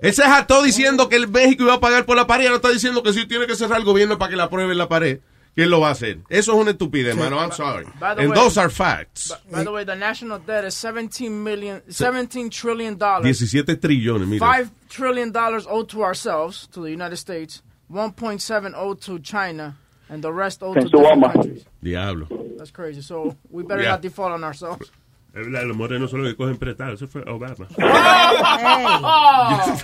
Speaker 14: Él se jactó diciendo que el México iba a pagar por la pared. Ahora está diciendo que sí tiene que cerrar el gobierno para que la aprueben la pared. Que él lo va a hacer. Eso es una estupidez, mano. I'm sorry.
Speaker 3: By
Speaker 14: And
Speaker 3: way-
Speaker 14: those are facts.
Speaker 3: By the way, the national debt is 17 million, 17 trillion dollars.
Speaker 14: 17 trillones, mira.
Speaker 3: Five trillion dollars owed to ourselves, to the United States. 1.7 owed to China, and the rest owed to different countries.
Speaker 14: Diablo.
Speaker 3: That's crazy. So we better
Speaker 15: Yeah.
Speaker 3: not default on ourselves.
Speaker 15: Es verdad, los morenos son los que cogen prestado. Eso fue Obama.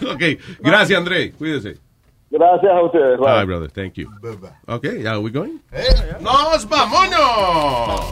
Speaker 14: ok, gracias André, cuídese.
Speaker 29: Gracias a ustedes.
Speaker 14: All right, brother, thank you. Okay, are we going? ¡Nos vámonos!